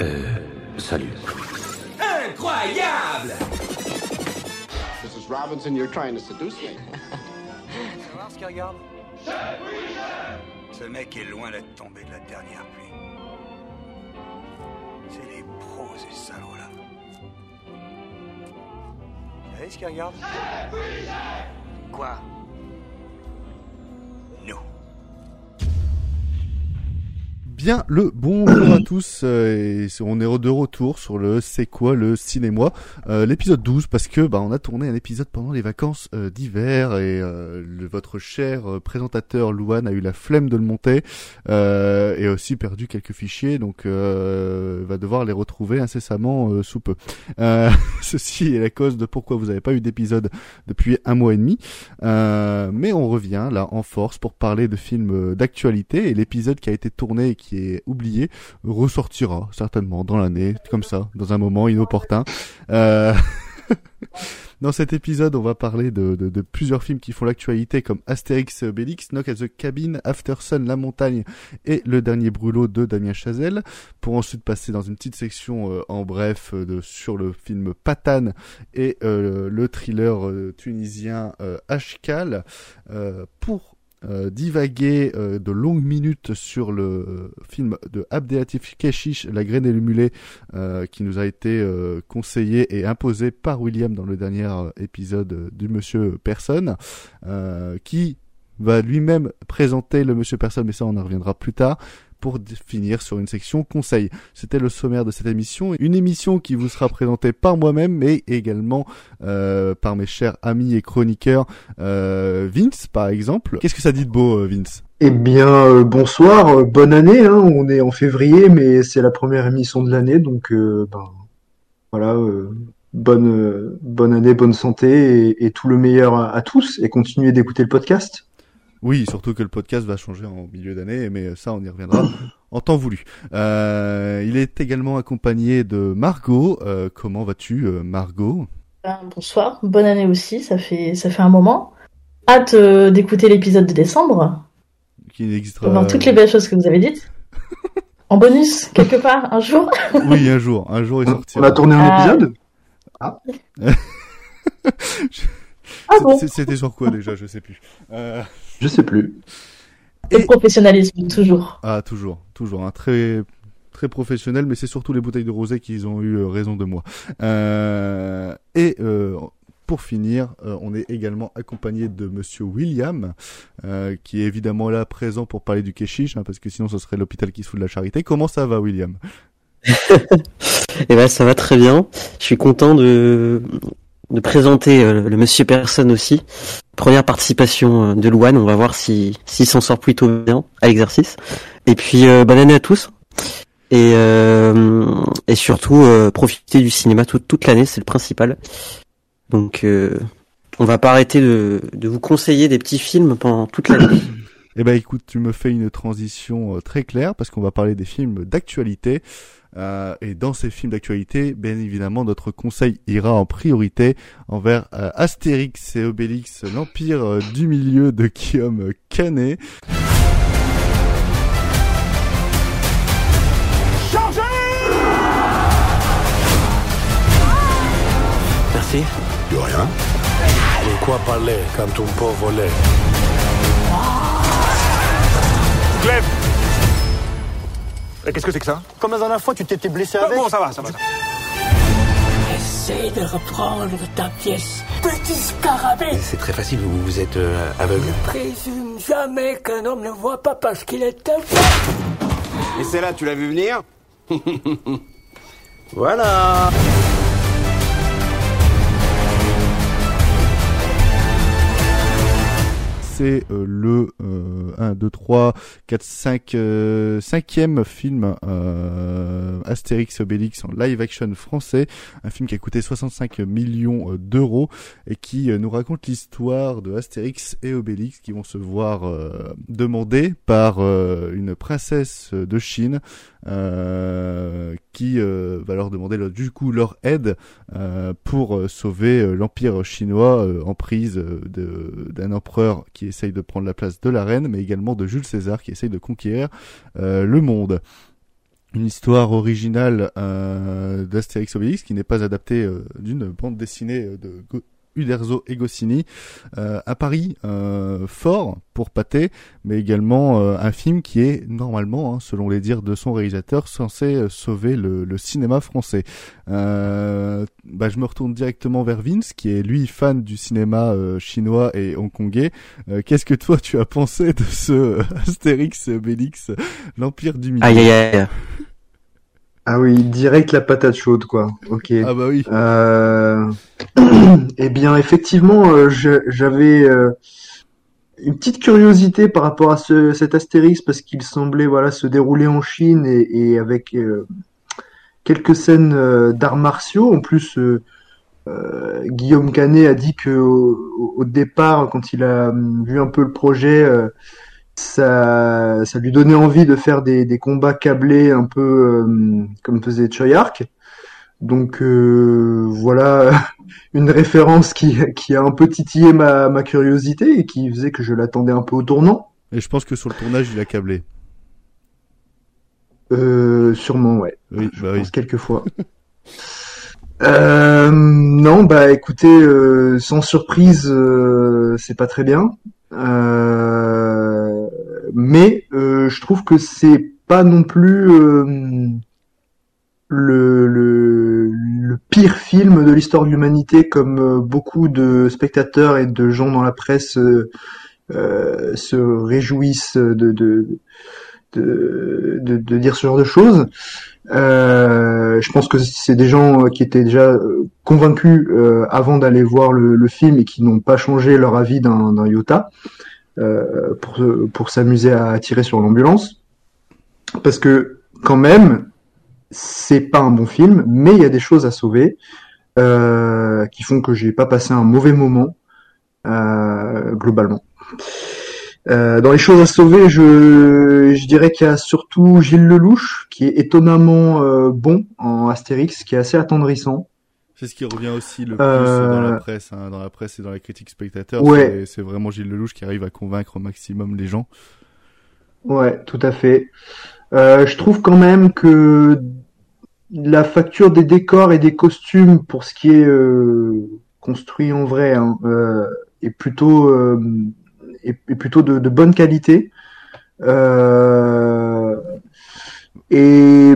Euh, salut. Incroyable Mrs. Robinson, you're trying to seduce me. voir ce qu'il regarde? Ce mec est loin d'être tombé de la dernière pluie. C'est les pros, ces salauds-là. Vous savez ce qu'il regarde? Quoi? Bien le bonjour à tous, euh, et on est de retour sur le C'est quoi le cinéma, euh, l'épisode 12 parce que bah on a tourné un épisode pendant les vacances euh, d'hiver et euh, votre cher euh, présentateur Louane a eu la flemme de le monter et aussi perdu quelques fichiers donc va devoir les retrouver incessamment sous peu. ceci est la cause de pourquoi vous n'avez pas eu d'épisode depuis un mois et demi, mais on revient là en force pour parler de films d'actualité et l'épisode qui a été tourné qui est oublié ressortira certainement dans l'année, comme ça, dans un moment inopportun. Euh... Dans cet épisode, on va parler de, plusieurs films qui font l'actualité, comme Astérix et Obélix, Knock at the Cabin, After Sun, La Montagne et Le Dernier Brûlot de Damien Chazelle, pour ensuite passer dans une petite section euh, en bref euh, sur le film Patane et le thriller tunisien Ashkal, pour euh, divaguer euh, de longues minutes sur le euh, film de Abdelatif Keshish, La graine et le mulet, qui nous a été conseillé et imposé par William dans le dernier épisode du Monsieur Personne, qui va lui-même présenter le Monsieur Personne, mais ça on en reviendra plus tard pour finir sur une section conseil. C'était le sommaire de cette émission, une émission qui vous sera présentée par moi-même, mais également euh, par mes chers amis et chroniqueurs, euh, Vince par exemple. Qu'est-ce que ça dit de beau, euh, Vince? Eh bien, euh, bonsoir, euh, bonne année. Hein, on est en février, mais c'est la première émission de l'année, donc ben, voilà, bonne bonne année, bonne santé et, tout le meilleur à tous. Et continuez d'écouter le podcast. Oui, surtout que le podcast va changer en milieu d'année, mais ça, on y reviendra en temps voulu. Euh, il est également accompagné de Margot. Euh, comment vas-tu, euh, Margot? Ben, Bonsoir, bonne année aussi. Ça fait ça fait un moment. Hâte euh, d'écouter l'épisode de décembre. Qui n'existera. Dans toutes les belles choses que vous avez dites. en bonus, quelque part, un jour. oui, un jour, un jour il sortira. On a tourné un épisode? Ah. Ah bon? C'était sur quoi déjà? Je sais plus. Je sais plus. Le Et- professionnalisme, toujours. Ah, toujours, toujours, un très très professionnel, mais c'est surtout les bouteilles de rosé qui ont eu euh, raison de moi. Euh, et euh, pour finir, euh, on est également accompagné de Monsieur William, euh, qui est évidemment là présent pour parler du Keshish, hein, parce que sinon ce serait l'hôpital qui se fout de la charité. Comment ça va, William? Eh ben ça va très bien. Je suis content de de présenter euh, le Monsieur Personne aussi. Première participation euh, de Louane. On va voir si s'il s'en sort plutôt bien à l'exercice. Et puis euh, bonne année à tous. Et euh, et surtout euh, profiter du cinéma toute l'année, c'est le principal. Donc euh, on va pas arrêter de de vous conseiller des petits films pendant toute l'année. Eh ben écoute, tu me fais une transition très claire parce qu'on va parler des films d'actualité. Euh, et dans ces films d'actualité, bien évidemment, notre conseil ira en priorité envers euh, Astérix et Obélix, l'Empire euh, du milieu de Guillaume Canet. Merci. De rien. De quoi parler quand on peut voler? Qu'est-ce que c'est que ça Comme la dernière fois, tu t'étais blessé Ah avec. Bon, ça va, ça va. ça va. Essaye de reprendre ta pièce. Petit scarabée C'est très facile, vous, vous êtes euh, aveugle. Présume jamais qu'un homme ne voit pas parce qu'il est aveugle. Et celle-là, tu l'as vu venir Voilà C'est euh, le euh, 1, 2, 3, 4, 5, euh, cinquième film euh, Astérix Obélix en live action français. Un film qui a coûté 65 millions euh, d'euros et qui nous raconte l'histoire de Astérix et Obélix qui vont se voir euh, demander par euh, une princesse de Chine euh, qui euh, va leur demander du coup leur aide euh, pour euh, sauver l'empire chinois en prise d'un empereur qui essaye de prendre la place de la reine, mais également de Jules César qui essaye de conquérir le monde. une histoire originale euh, d'Astérix Obélix qui n'est pas adaptée d'une bande dessinée de Uderzo et Goscinny. Euh, à Paris, euh, fort pour Pathé, mais également euh, un film qui est normalement, hein, selon les dires de son réalisateur, censé sauver le, cinéma français. Bah, je me retourne directement vers Vince, qui est lui fan du cinéma chinois et hongkongais. Qu'est-ce que toi tu as pensé de ce Astérix Obélix, l'Empire du Milieu? Ah oui, direct la patate chaude, quoi. Ok. Ah bah oui. Euh... eh bien, effectivement, euh, j'avais euh, une petite curiosité par rapport à ce, cet Astérix parce qu'il semblait voilà se dérouler en Chine et, et avec quelques scènes d'arts martiaux. En plus, Guillaume Canet a dit que au, au départ, quand il a hum, vu un peu le projet, ça, ça lui donnait envie de faire des, des combats câblés un peu euh, comme faisait Choyark. Donc euh, voilà une référence qui, qui a un peu titillé ma, ma curiosité et qui faisait que je l'attendais un peu au tournant. Et je pense que sur le tournage, il a câblé. Euh, sûrement, ouais. Oui, Je bah oui. pense quelques fois. Euh, non, bah écoutez, sans surprise, c'est pas très bien. Euh, mais euh, je trouve que c'est pas non plus euh, le, le, le pire film de l'histoire de l'humanité, comme euh, beaucoup de spectateurs et de gens dans la presse euh, se réjouissent de, de, de, de, dire ce genre de choses. Euh, je pense que c'est des gens qui étaient déjà convaincus euh, avant d'aller voir le, le film et qui n'ont pas changé leur avis d'un iota pour, pour s'amuser à tirer sur l'ambulance. Parce que quand même, c'est pas un bon film, mais il y a des choses à sauver euh, qui font que j'ai pas passé un mauvais moment euh, globalement. Euh, dans les choses à sauver, je, je dirais qu'il y a surtout Gilles Lelouch, qui est étonnamment euh, bon en Astérix, qui est assez attendrissant. C'est ce qui revient aussi le plus Euh, dans la presse, hein, dans la presse et dans la critique spectateur. Ouais. C'est- vraiment Gilles Lelouch qui arrive à convaincre au maximum les gens. Ouais, tout à fait. Euh, je trouve quand même que la facture des décors et des costumes pour ce qui est euh, construit en vrai hein, euh, est plutôt euh, est, est plutôt de, de bonne qualité. Euh, et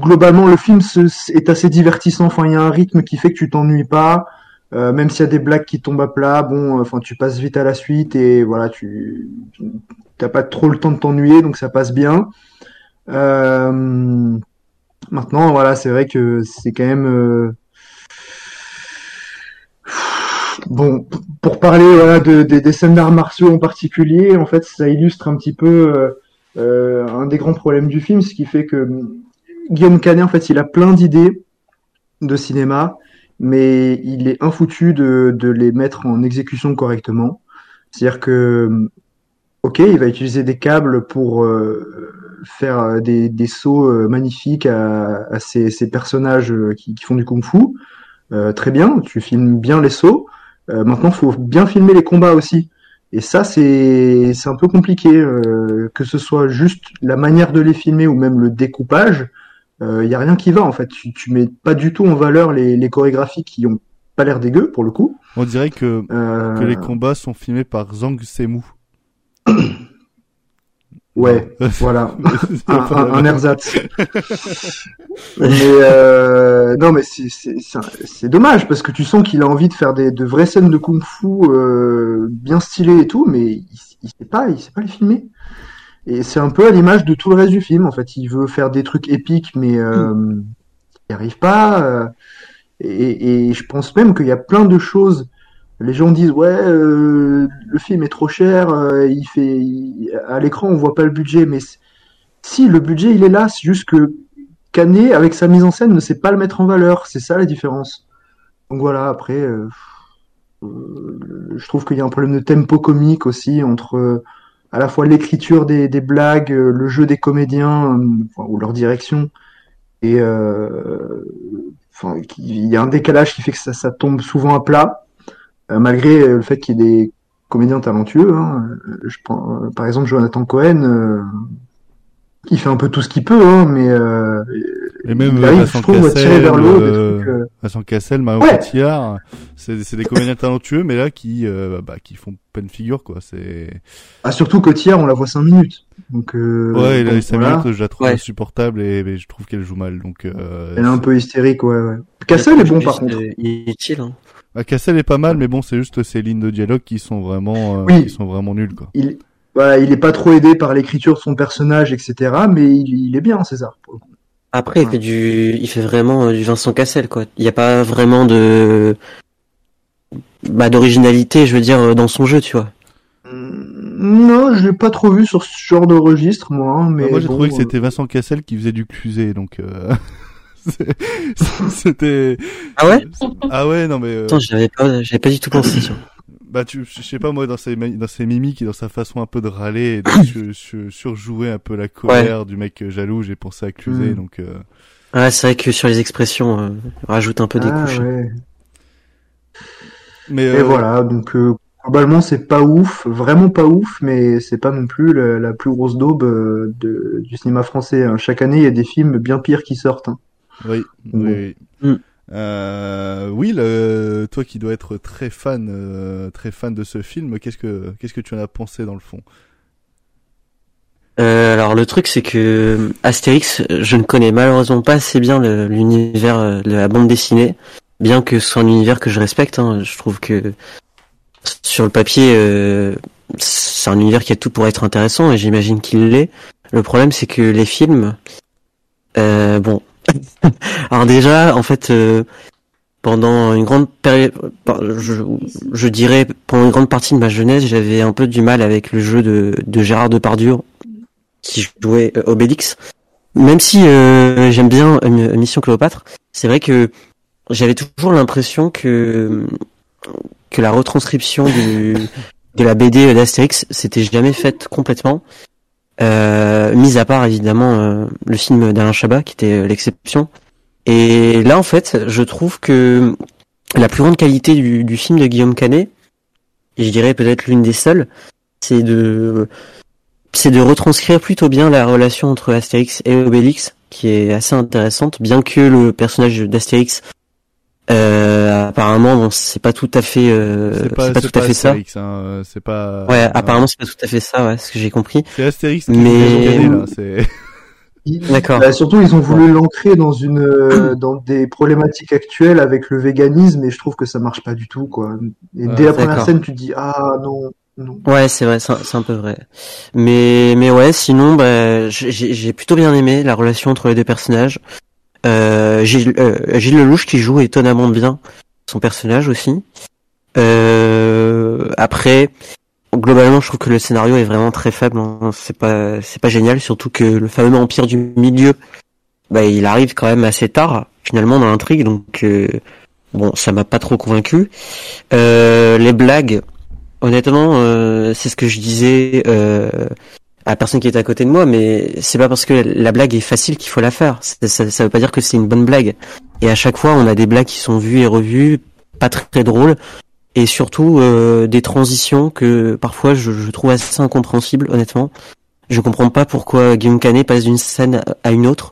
globalement, le film se- est assez divertissant. Enfin, il y a un rythme qui fait que tu t'ennuies pas. Euh, même s'il y a des blagues qui tombent à plat, bon, enfin, tu passes vite à la suite et voilà, tu t'as pas trop le temps de t'ennuyer, donc ça passe bien. Euh, maintenant, voilà, c'est vrai que c'est quand même euh, bon pour parler voilà de, des- scènes d'arts martiaux en particulier. En fait, ça illustre un petit peu euh, euh, un des grands problèmes du film, ce qui fait que Guillaume Canet, en fait, il a plein d'idées de cinéma, mais il est infoutu de, de les mettre en exécution correctement. C'est-à-dire que Ok, il va utiliser des câbles pour euh, faire des, sauts euh, magnifiques à, ces, personnages euh, qui, font du kung-fu. Très bien, tu filmes bien les sauts. Maintenant, faut bien filmer les combats aussi. Et ça, c'est un peu compliqué, que ce soit juste la manière de les filmer ou même le découpage. Il y a rien qui va en fait. Tu, tu mets pas du tout en valeur les, les chorégraphies qui ont pas l'air dégueu pour le coup. On dirait que, Euh, que les combats sont filmés par Zhang Semu. Ouais, voilà. Un, un, un ersatz. mais euh, non, mais c'est dommage parce que tu sens qu'il a envie de faire des de vraies scènes de kung-fu euh, bien stylées et tout, mais il, il sait pas, il sait pas les filmer. Et c'est un peu à l'image de tout le reste du film. En fait, il veut faire des trucs épiques, mais euh, il n'y arrive pas. euh, et, je pense même qu'il y a plein de choses. Les gens disent ouais, euh, le film est trop cher, il fait à l'écran on voit pas le budget, mais si le budget il est là, c'est juste que Canet avec sa mise en scène ne sait pas le mettre en valeur, c'est ça la différence. Donc voilà, après je trouve qu'il y a un problème de tempo comique aussi entre à la fois l'écriture des, blagues, euh, le jeu des comédiens euh, ou leur direction et euh, il y a un décalage qui fait que ça, tombe souvent à plat. Malgré le fait qu'il y ait des comédiens talentueux. hein. Je prends, par exemple, Jonathan Cohen, il fait un peu tout ce qu'il peut, hein, mais Et même il euh, arrive, Vincent Cassel, vers le haut euh, trucs. euh, Vincent Cassel, Marion Ouais. Cotillard, c'est c'est des comédiens talentueux, mais là qui euh, bah, qui font peine figure quoi. C'est Ah, surtout Cotillard, on la voit 5 minutes. Donc, euh, ouais, il a bon, les cinq voilà. minutes, je la trouve Ouais. insupportable et, et je trouve qu'elle joue mal. Donc euh, Elle est un peu hystérique, ouais, ouais. Cassel est bon, par contre. euh, Inutile. Hein. bah, Cassel est pas mal, mais bon, c'est juste ces lignes de dialogue qui sont vraiment euh, Oui. qui sont vraiment nulles quoi. Il, voilà, il est pas trop aidé par l'écriture de son personnage, etc. Mais il, il est bien, César. Après, il fait du, il fait vraiment euh, du Vincent Cassel, quoi. Il n'y a pas vraiment de, bah, d'originalité, je veux dire, euh, dans son jeu, tu vois. Mm, Non, je l'ai pas trop vu sur ce genre de registre, moi. hein, Mais Bah, moi, j'ai bon, trouvé que euh, c'était Vincent Cassel qui faisait du Cluzet, donc euh, c'était. Ah ouais? Ah ouais, non mais. euh, Attends, j'avais pas, j'avais pas du tout pensé. Bah tu, je sais pas moi dans ses dans ses mimiques et dans sa façon un peu de râler et de sur- sur- surjouer un peu la colère du mec euh, jaloux, j'ai pensé à Cluzet Mm. donc. euh, Ouais, c'est vrai que sur les expressions, euh, on rajoute un peu des ah, couches. ouais. Mais Et euh, voilà, donc euh, globalement c'est pas ouf, vraiment pas ouf, mais c'est pas non plus la, la plus grosse daube euh, de, du cinéma français. hein. Chaque année il y a des films bien pires qui sortent. hein. Oui, oui. oui. Mm. Euh, Will, euh, toi qui dois être très fan, euh, très fan de ce film, qu'est-ce que qu'est-ce que tu en as pensé dans le fond? Euh, alors le truc c'est que Astérix, je ne connais malheureusement pas assez bien l'univers euh, de la bande dessinée, bien que ce soit un univers que je respecte. hein. je trouve que sur le papier, euh, c'est un univers qui a tout pour être intéressant et j'imagine qu'il l'est. Le problème c'est que les films, euh, bon, alors déjà en fait. euh, pendant une grande période, je, dirais pendant une grande partie de ma jeunesse, j'avais un peu du mal avec le jeu de, de Gérard Depardieu qui jouait euh, Obélix. Même si euh, j'aime bien euh, Mission Cléopâtre, c'est vrai que j'avais toujours l'impression que que la retranscription du, de la BD d'Astérix s'était jamais faite complètement. Euh, mis à part évidemment euh, le film d'Alain Chabat qui était euh, l'exception. Et là en fait, je trouve que la plus grande qualité du, du film de Guillaume Canet, et je dirais peut-être l'une des seules, c'est de c'est de retranscrire plutôt bien la relation entre Astérix et Obélix, qui est assez intéressante, bien que le personnage d'Astérix, euh, apparemment, bon, c'est pas tout à fait, euh, c'est pas, tout à fait ça. Hein, euh, c'est pas. Ouais, euh, apparemment, c'est pas tout à fait ça, ouais, ce que j'ai compris. C'est Astérix qui Mais- est gagné, là. C'est. Ils- D'accord. bah, surtout ils ont voulu l'ancrer dans une euh, dans des problématiques actuelles avec le véganisme et je trouve que ça marche pas du tout quoi. Et Ouais, dès la première scène tu te dis ah non non. Ouais, c'est vrai, c'est un, peu vrai. Mais mais ouais, sinon, bah, j'ai j'ai plutôt bien aimé la relation entre les deux personnages. Euh, Gilles, euh, Lelouch qui joue étonnamment bien son personnage aussi. Euh, après, globalement, je trouve que le scénario est vraiment très faible. hein. C'est pas c'est pas génial, surtout que le fameux empire du milieu, bah, il arrive quand même assez tard finalement dans l'intrigue, donc euh, bon, ça m'a pas trop convaincu. Les blagues. Honnêtement, c'est ce que je disais à la personne qui était à côté de moi, mais c'est pas parce que la blague est facile qu'il faut la faire. Ça, ça veut pas dire que c'est une bonne blague. Et à chaque fois, on a des blagues qui sont vues et revues, pas très, très drôles, et surtout euh, des transitions que parfois je, je trouve assez incompréhensibles, honnêtement. Je comprends pas pourquoi Guillaume Canet passe d'une scène à une autre.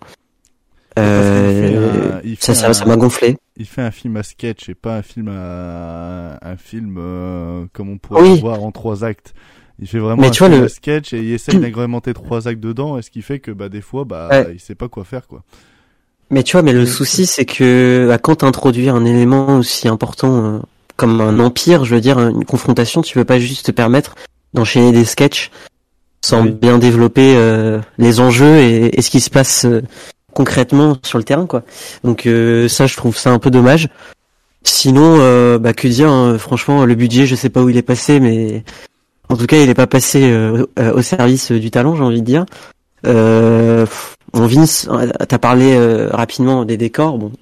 Euh, un- ça, fait ça, un- ça m'a gonflé. Il fait un film à sketch et pas un film à un film euh, comme on pourrait Oui. le voir en trois actes. Il fait vraiment Mais un tu vois, le- sketch et il essaye d'agrémenter trois actes dedans, et ce qui fait que bah des fois bah Ouais. il sait pas quoi faire quoi. Mais tu vois, mais le souci, c'est que bah, quand t'introduis un élément aussi important euh, comme un empire, je veux dire, une confrontation, tu peux pas juste te permettre d'enchaîner des sketchs sans Oui. bien développer euh, les enjeux et, et ce qui se passe euh, concrètement sur le terrain, quoi. Donc euh, ça, je trouve ça un peu dommage. Sinon, euh, bah que dire, hein, franchement, le budget, je sais pas où il est passé, mais en tout cas, il est pas passé euh, euh, au service du talent, j'ai envie de dire. Euh, on Vince, t'as parlé euh, rapidement des décors. Bon,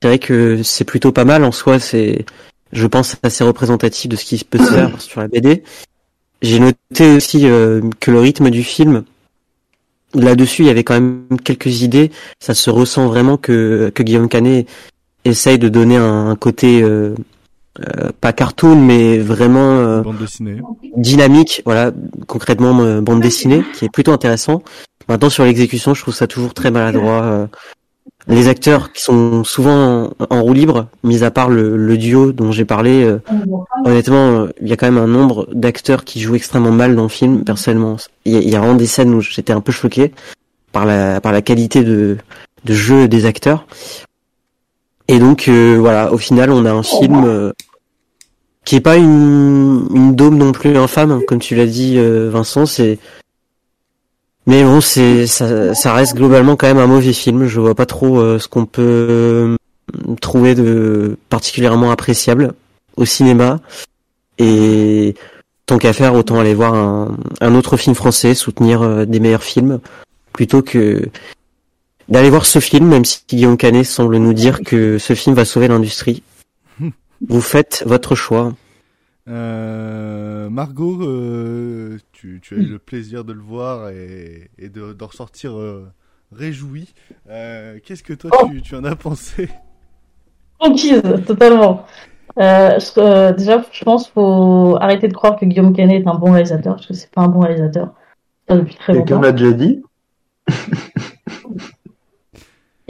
c'est vrai que c'est plutôt pas mal en soi. C'est, je pense, assez représentatif de ce qui peut se faire sur la BD. J'ai noté aussi euh, que le rythme du film, là-dessus, il y avait quand même quelques idées. Ça se ressent vraiment que que Guillaume Canet essaye de donner un, un côté euh, euh, pas cartoon, mais vraiment euh, Bande dessinée. dynamique, voilà, concrètement euh, bande dessinée, qui est plutôt intéressant. Maintenant sur l'exécution, je trouve ça toujours très maladroit. euh. Les acteurs qui sont souvent en, en roue libre, mis à part le, le duo dont j'ai parlé, euh, honnêtement, il y a quand même un nombre d'acteurs qui jouent extrêmement mal dans le film. Personnellement, il y, a, il y a vraiment des scènes où j'étais un peu choqué par la par la qualité de de jeu des acteurs. Et donc euh, voilà, au final, on a un film euh, qui est pas une une dôme non plus infâme, hein, comme tu l'as dit, euh, Vincent. C'est mais bon, c'est ça, ça reste globalement quand même un mauvais film. Je vois pas trop euh, ce qu'on peut euh, trouver de particulièrement appréciable au cinéma. Et tant qu'à faire, autant aller voir un, un autre film français, soutenir euh, des meilleurs films, plutôt que d'aller voir ce film, même si Guillaume Canet semble nous dire que ce film va sauver l'industrie. Vous faites votre choix. Euh, Margot, euh, tu, tu as eu le plaisir de le voir et, et de, d'en ressortir euh, réjoui. Euh, qu'est-ce que toi tu, tu en as pensé? Conquise, totalement. Euh, je- euh, déjà, je pense qu'il faut arrêter de croire que Guillaume Canet est un bon réalisateur, parce que c'est pas un bon réalisateur. Ça depuis très Quelqu'un l'a déjà dit.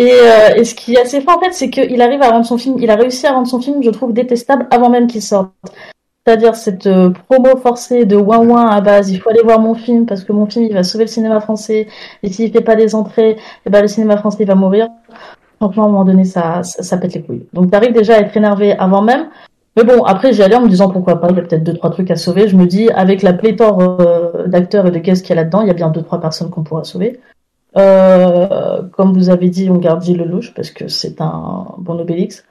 Et, euh, et ce qui est assez fort, en fait, c'est qu'il arrive à rendre son film, il a réussi à rendre son film, je trouve, détestable avant même qu'il sorte. C'est-à-dire cette euh, promo forcée de ouin ouin à base, il faut aller voir mon film parce que mon film, il va sauver le cinéma français, et s'il fait pas des entrées, eh ben, le cinéma français, il va mourir. Franchement, à un moment donné, ça, ça, ça pète les couilles. Donc, t'arrives déjà à être énervé avant même. Mais bon, après, j'y allais en me disant pourquoi pas, il y a peut-être deux, trois trucs à sauver. Je me dis, avec la pléthore euh, d'acteurs et de guests qu'il y a là-dedans, il y a bien deux, trois personnes qu'on pourra sauver. Euh, comme vous avez dit, on garde Gilles Lelouch parce que c'est un bon Obélix.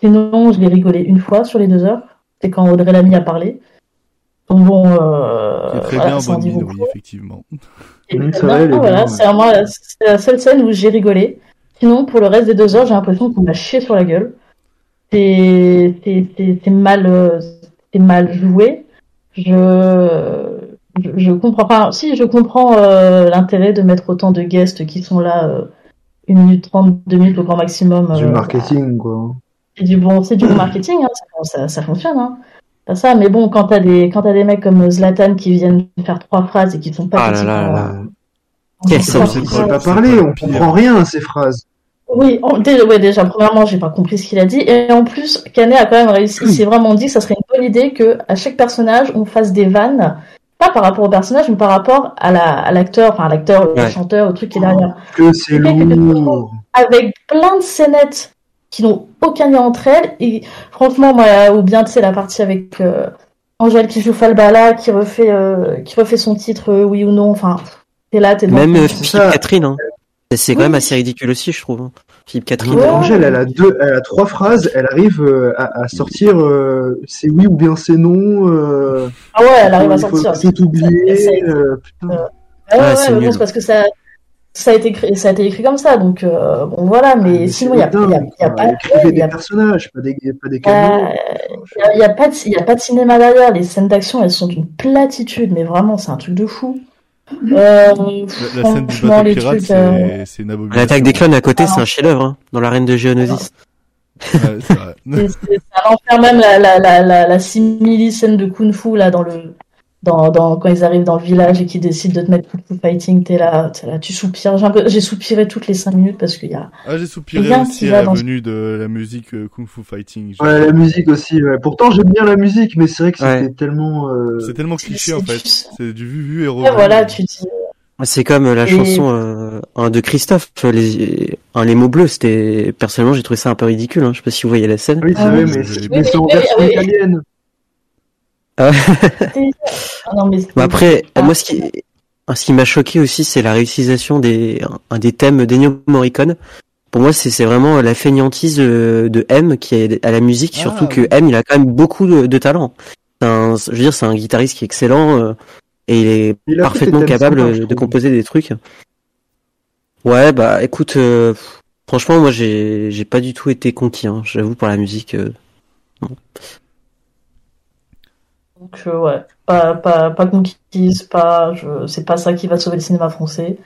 Sinon, je l'ai rigolé une fois sur les deux heures. C'est quand Audrey Lamy a parlé. Donc bon, euh, C'est très voilà, bien, bonne mine, oui, effectivement. C'est voilà, la seule scène où j'ai rigolé. Sinon, pour le reste des deux heures, j'ai l'impression qu'on m'a chié sur la gueule. C'est, mal, euh, c'est mal joué. Je, je, je comprends pas. Si, je comprends euh, l'intérêt de mettre autant de guests qui sont là euh, une minute trente, deux minutes au grand maximum. Du euh, marketing, quoi. c'est du bon, c'est du bon marketing, hein, ça, ça, ça fonctionne. Hein. Pas ça, mais bon, quand t'as des, quand t'as des mecs comme Zlatan qui viennent faire trois phrases et qui sont pas Ah là là là. Quel sens, pas. On c'est sait pas c'est parler, on comprend rien à ces phrases. Oui, on- déjà, ouais, déjà, premièrement, j'ai pas compris ce qu'il a dit. Et en plus, Canet a quand même réussi. Il s'est vraiment dit que ça serait une bonne idée que à chaque personnage, on fasse des vannes. Pas par rapport au personnage, mais par rapport à la, à l'acteur, enfin, à l'acteur, au Ouais. chanteur, au truc qui est derrière. Que c'est Le fait que lourd. Avec plein de scénettes qui n'ont aucun lien entre elles. Et franchement, moi, ou bien, tu sais, la partie avec, euh, Angèle qui joue Falbala, qui refait, euh, qui refait son titre, euh, oui ou non. Enfin, t'es là, t'es dans Même le- euh, c'est. Catherine, hein. C'est quand Oui. même assez ridicule aussi, je trouve. hein. Philippe Catherine. Ouais. Angèle, elle a deux, elle a trois phrases, elle arrive euh, à, à sortir euh, c'est oui ou bien c'est non. Euh, Ah ouais, elle arrive à sortir. C'est- euh. Ah ouais, Ouais, ouais, c'est nul. c'est parce que ça, ça a été écrit, ça a été écrit comme ça, donc euh, bon voilà. Mais Mais sinon, il y a, a, a pas, Écrivez des a, personnages, pas des, pas des euh, il y a- il y a pas de, il y a pas de cinéma derrière. Les scènes d'action, elles sont d'une platitude, mais vraiment, c'est un truc de fou. Euh, La, la scène du bateau pirate, euh, c'est une abomination. L'attaque des clones à côté, Ah. c'est un chef-d'œuvre, hein, dans l'arène de Geonosis. Ouais, c'est vrai. c'est c'est- c'est un enfer même la la la la, la simili scène de kung fu là dans le dans, dans quand ils arrivent dans le village et qu'ils décident de te mettre kung fu fighting, t'es là, t'es là, tu soupires. J'ai un peu- J'ai soupiré toutes les cinq minutes parce qu'il y a Ah, j'ai soupiré Rien aussi qui à la dans- venue de la musique euh, Kung Fu Fighting. Ouais, la musique aussi. Ouais. Pourtant, j'aime bien la musique, mais c'est vrai que c'était Ouais. tellement. euh, C'est tellement cliché en fait. du- C'est du vu vu et revu. Voilà, tu dis. C'est comme euh, la Et- chanson euh, un de Christophe, euh, les, un, les mots bleus. C'était personnellement, j'ai trouvé ça un peu ridicule. Hein. Je sais pas si vous voyez la scène. Oui, c'est Ah vrai, mais, c'est en version italienne. Ah ouais. Ah non, mais Bon, après, Ah. moi, ce qui, ce qui m'a choqué aussi, c'est la réutilisation des, un des thèmes d'Ennio Morricone. Pour moi, c'est vraiment la fainéantise de M qui est à la musique, Ah, surtout que. M, il a quand même beaucoup de, de talent. C'est un- je veux dire, c'est un guitariste qui est excellent euh, et il est Il parfaitement capable de composer des trucs. Ouais, bah écoute, euh, franchement, moi, j'ai j'ai pas du tout été conquis, hein, j'avoue, par la musique. euh. Donc, euh, ouais, pas, pas, pas conquise, pas, je, c'est pas ça qui va sauver le cinéma français.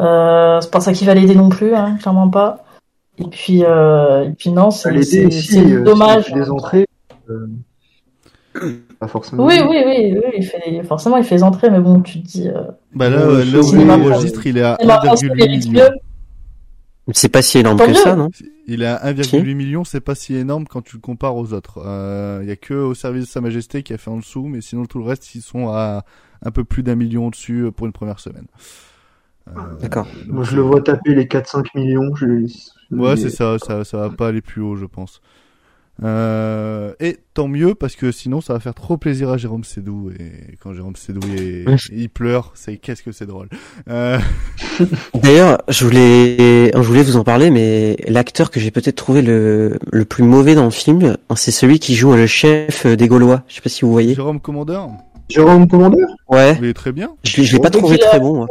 Euh, c'est pas ça qui va l'aider non plus, hein, clairement pas. Et puis, euh, et puis non, c'est, l'aider c'est, ici, c'est euh, dommage. entrées. euh, Pas forcément. Oui, oui, oui, oui, il fait, forcément, il fait les entrées, mais bon, tu te dis. Euh... Bah là, euh, là où français. enregistre, il est à cinéma français 1,8 mérite million. C'est pas si énorme Tant que mieux. ça, non Il est à 1,8 million, c'est pas si énorme quand tu le compares aux autres. Euh, Il y a que au service de Sa Majesté qui a fait en dessous, mais sinon tout le reste, ils sont à un peu plus d'un million au-dessus euh, pour une première semaine. Euh, D'accord. Moi, je le vois taper les 4-5 millions. Je... Ouais, c'est ça, ça, ça va pas aller plus haut, je pense. Euh, et tant mieux parce que sinon ça va faire trop plaisir à Jérôme Sédou et quand Jérôme Sédou est- Ouais. il pleure, c'est qu'est-ce que c'est drôle. Euh, D'ailleurs, je voulais, je voulais vous en parler, mais l'acteur que j'ai peut-être trouvé le, le plus mauvais dans le film, c'est celui qui joue le chef des Gaulois. Je sais pas si vous voyez. Jérôme Commandeur, Jérôme Commandeur? Ouais. il est très bien. Je, l'ai- je l'ai pas trouvé il a- très bon, moi,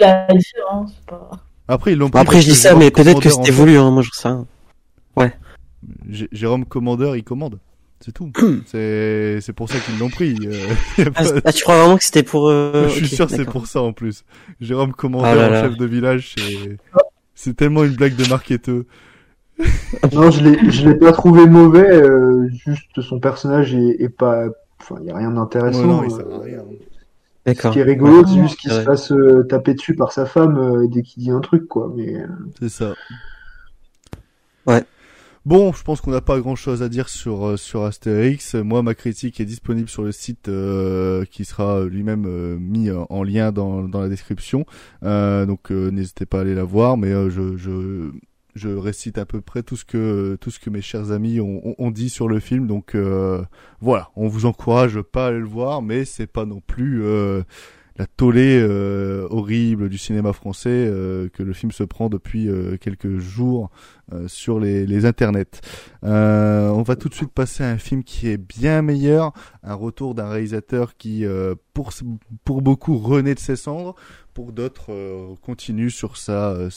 a hein, pas... Après ils l'ont Bon, pris après, parce je dis ça, mais peut-être que c'était voulu, hein, moi, je sais rien. J- Jérôme Commandeur, il commande. C'est tout. c'est c'est pour ça qu'ils l'ont pris. euh, Ah, pas- ah, tu crois vraiment que c'était pour... euh, Je suis ok, sûr c'est pour ça en plus. Jérôme Commandeur, Ah là là. chef de village, c'est c'est tellement une blague de marketeur. Non, je l'ai, je l'ai pas trouvé mauvais. euh, juste son personnage est, est pas. Enfin, il y a rien d'intéressant. non, il euh. Ce D'accord. qui est rigolo, Ouais. c'est juste qu'il Ouais. se fasse euh, taper dessus par sa femme euh, dès qu'il dit un truc, quoi. Mais C'est ça. Ouais. Bon, je pense qu'on n'a pas grand chose à dire sur euh, sur Astérix. Moi, ma critique est disponible sur le site euh, qui sera euh, lui-même euh, mis en lien dans, dans la description. Euh, donc, n'hésitez pas à aller la voir. Mais je, je je récite à peu près tout ce que tout ce que mes chers amis ont, ont, ont dit sur le film. Donc voilà, on vous encourage pas à aller le voir, mais c'est pas non plus la tollée euh, horrible du cinéma français euh, que le film se prend depuis euh, quelques jours sur les, les internets. On va tout de suite passer à un film qui est bien meilleur, un retour d'un réalisateur qui, pour pour beaucoup, renaît de ses cendres, pour d'autres, continue sur sa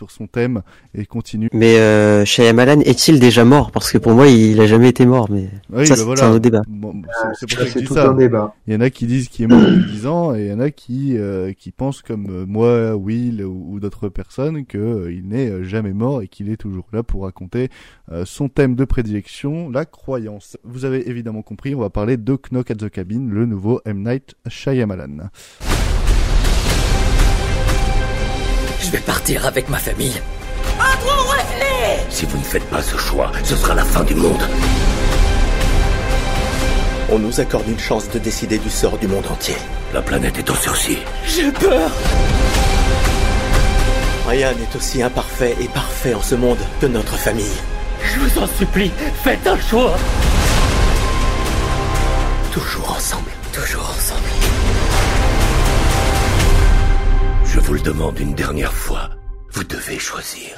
sur son thème et continue. Mais euh, Shyamalan est-il déjà mort? Parce que pour moi, il a jamais été mort, mais Oui, ça, bah c'est un autre débat. Bon, c'est- c'est pour ça que je c'est dis tout ça. un débat. Il y en a qui disent qu'il est mort depuis 10 ans et il y en a qui euh, qui pensent comme euh, moi, Will ou, ou d'autres personnes que euh, il n'est jamais mort et qu'il est toujours là pour raconter euh, son thème de prédilection, la croyance. Vous avez évidemment compris, on va parler de Knock at the Cabin, le nouveau M Night Shyamalan. Je vais partir avec ma famille. Si vous ne faites pas ce choix, ce sera la fin du monde. On nous accorde une chance de décider du sort du monde entier. La planète est en sursis. J'ai peur. Ryan est aussi imparfait et parfait en ce monde que notre famille. Je vous en supplie, faites un choix. Toujours ensemble. Toujours ensemble. Je vous le demande une dernière fois. Vous devez choisir.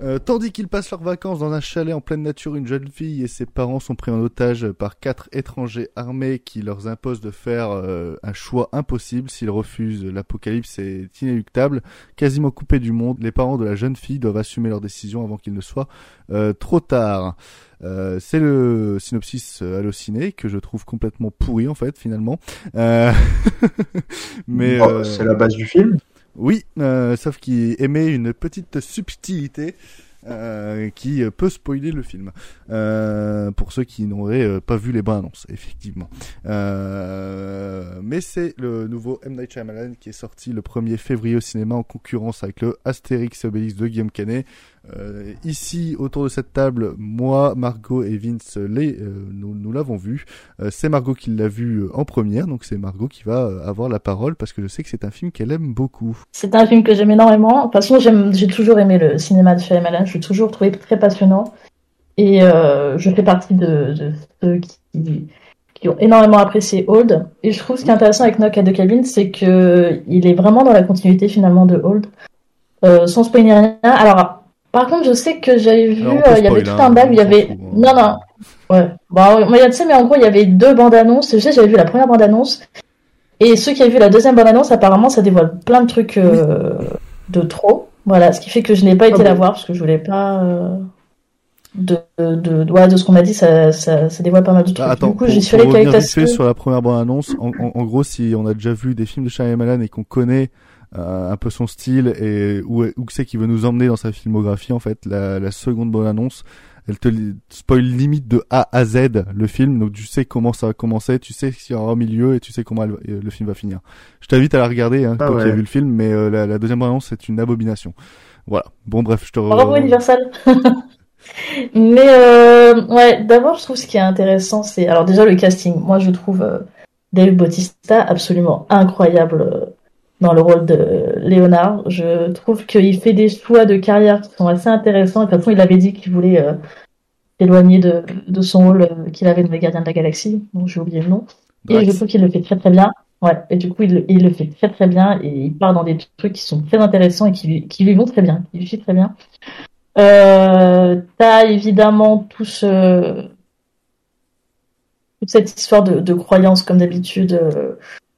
Euh, tandis qu'ils passent leurs vacances dans un chalet en pleine nature, une jeune fille et ses parents sont pris en otage par quatre étrangers armés qui leur imposent de faire euh, un choix impossible. S'ils refusent, l'apocalypse est inéluctable. Quasiment coupés du monde, les parents de la jeune fille doivent assumer leur décision avant qu'il ne soit euh, trop tard. Euh, c'est le synopsis euh, halluciné que je trouve complètement pourri en fait finalement. Euh, Mais euh, c'est la base du film. oui, euh, sauf qu'il émet une petite subtilité euh, qui euh, peut spoiler le film. Euh, pour ceux qui n'auraient euh, pas vu les bandes annonces, effectivement. Euh, mais c'est le nouveau M. Night Shyamalan qui est sorti le 1er février au cinéma en concurrence avec le Astérix et Obélix de Guillaume Canet. Euh, ici, autour de cette table, moi, Margot et Vince, les, euh, nous, nous l'avons vu. Euh, c'est Margot qui l'a vu euh, en première, donc c'est Margot qui va euh, avoir la parole parce que je sais que c'est un film qu'elle aime beaucoup. C'est un film que j'aime énormément. De toute façon, j'ai toujours aimé le cinéma de Shyamalan. Je l'ai toujours trouvé très passionnant. Et euh, je fais partie de, de ceux qui, qui ont énormément apprécié Old. Et je trouve ce qui est intéressant avec Knock at the Cabin, c'est que il est vraiment dans la continuité finalement de Old, sans spoiler rien. Alors, par contre, je sais que j'avais vu, euh, il y avait tout un bag où il y avait, fout, hein. non non, ouais, bon, moi, tu sais, mais en gros, il y avait deux bandes annonces. Je sais, j'avais vu la première bande annonce. Et ceux qui avaient vu la deuxième bande annonce, apparemment, ça dévoile plein de trucs euh, de trop. Voilà, ce qui fait que je n'ai pas été Ah la bon voir parce que je voulais pas. euh, de, de, de, ouais, de ce qu'on m'a dit, ça, ça, ça dévoile pas mal de trucs. Bah, attends, du coup, j'y suis fait ta sur la première bande annonce, en, en, en gros, si on a déjà vu des films de Shyamalan et qu'on connaît euh, un peu son style et où, où c'est qu'il veut nous emmener dans sa filmographie en fait. La, la seconde bonne annonce, elle te spoil limite de A à Z le film, donc tu sais comment ça va commencer, tu sais ce qu'il y aura au milieu et tu sais comment elle- euh, le film va finir. Je t'invite à la regarder hein, Ah quand tu as vu le film, mais euh, la, la deuxième bonne annonce c'est une abomination. Voilà. Bon bref, je te. Bravo Universal. Mais euh, ouais, d'abord je trouve ce qui est intéressant, c'est alors déjà le casting. Moi je trouve euh, Dave Bautista absolument incroyable euh, dans le rôle de Léonard. Je trouve qu'il fait des choix de carrière qui sont assez intéressants. Et de toute façon il avait dit qu'il voulait euh, s'éloigner de, de son rôle euh, qu'il avait dans les Gardiens de la Galaxie. Donc j'ai oublié le nom. Et je trouve qu'il le fait très très bien. Ouais, et du coup, il, le- il le fait très très bien et il part dans des trucs qui sont très intéressants et qui, lui- qui lui vont très bien, qui lui fit très bien. Euh, t'as évidemment tout ce, toute cette histoire de, de croyance comme d'habitude, euh,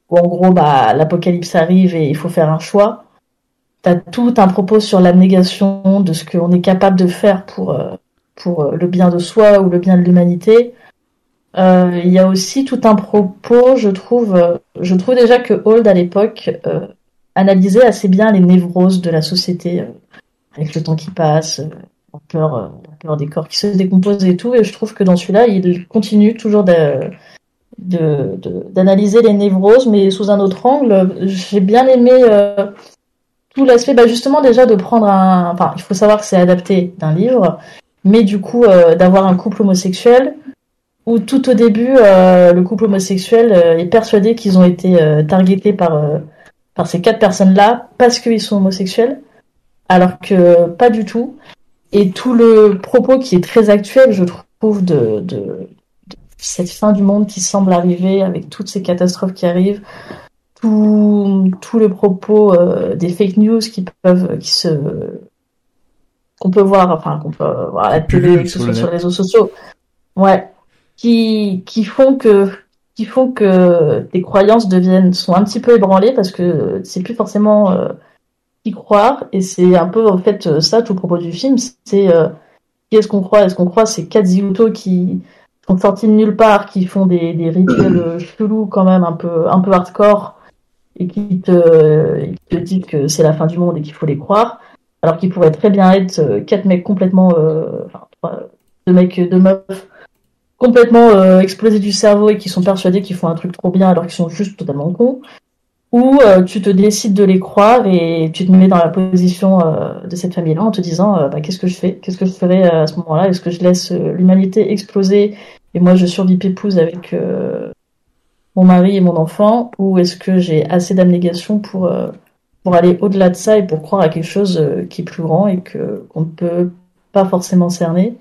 où en gros, bah, l'apocalypse arrive et il faut faire un choix. T'as tout un propos sur l'abnégation de ce qu'on est capable de faire pour, euh, pour euh, le bien de soi ou le bien de l'humanité. Euh, il y a aussi tout un propos, je trouve, je trouve déjà que Hold à l'époque euh, analysait assez bien les névroses de la société euh, avec le temps qui passe, la peur, la peur des corps qui se décomposent et tout. Et je trouve que dans celui-là, il continue toujours de- d'analyser les névroses, mais sous un autre angle. J'ai bien aimé euh, tout l'aspect, bah justement déjà de prendre un, enfin, il faut savoir que c'est adapté d'un livre, mais du coup euh, d'avoir un couple homosexuel où tout au début, euh, le couple homosexuel est persuadé qu'ils ont été targetés par, par ces quatre personnes-là parce qu'ils sont homosexuels, alors que pas du tout. Et tout le propos qui est très actuel, je trouve, de cette fin du monde qui semble arriver avec toutes ces catastrophes qui arrivent, tout, tout le propos euh, des fake news qui peuvent, qui se, qu'on peut voir, enfin qu'on peut voir à la télé, que ce sur soit les réseaux sociaux, ouais, qui qui font que qui font que tes croyances deviennent sont un petit peu ébranlées parce que c'est plus forcément euh, y croire. Et c'est un peu en fait ça tout le propos du film, c'est euh, qui est-ce qu'on croit? Est-ce qu'on croit? Ces quatre zigotos qui sont sortis de nulle part, qui font des, des rituels euh, chelous quand même un peu un peu hardcore et qui te, te disent que c'est la fin du monde et qu'il faut les croire, alors qu'ils pourraient très bien être euh, quatre mecs complètement, euh, enfin trois- deux mecs, deux meufs complètement euh, explosés du cerveau et qui sont persuadés qu'ils font un truc trop bien alors qu'ils sont juste totalement cons. Ou euh, tu te décides de les croire et tu te mets dans la position euh, de cette famille-là en te disant euh, bah, qu'est-ce que je fais? Qu'est-ce que je ferais euh, à ce moment-là? Est-ce que je laisse l'humanité exploser et moi je survis pépouze avec mon mari et mon enfant? Ou est-ce que j'ai assez d'abnégation pour, pour aller au-delà de ça et pour croire à quelque chose qui est plus grand et que qu'on ne peut pas forcément cerner?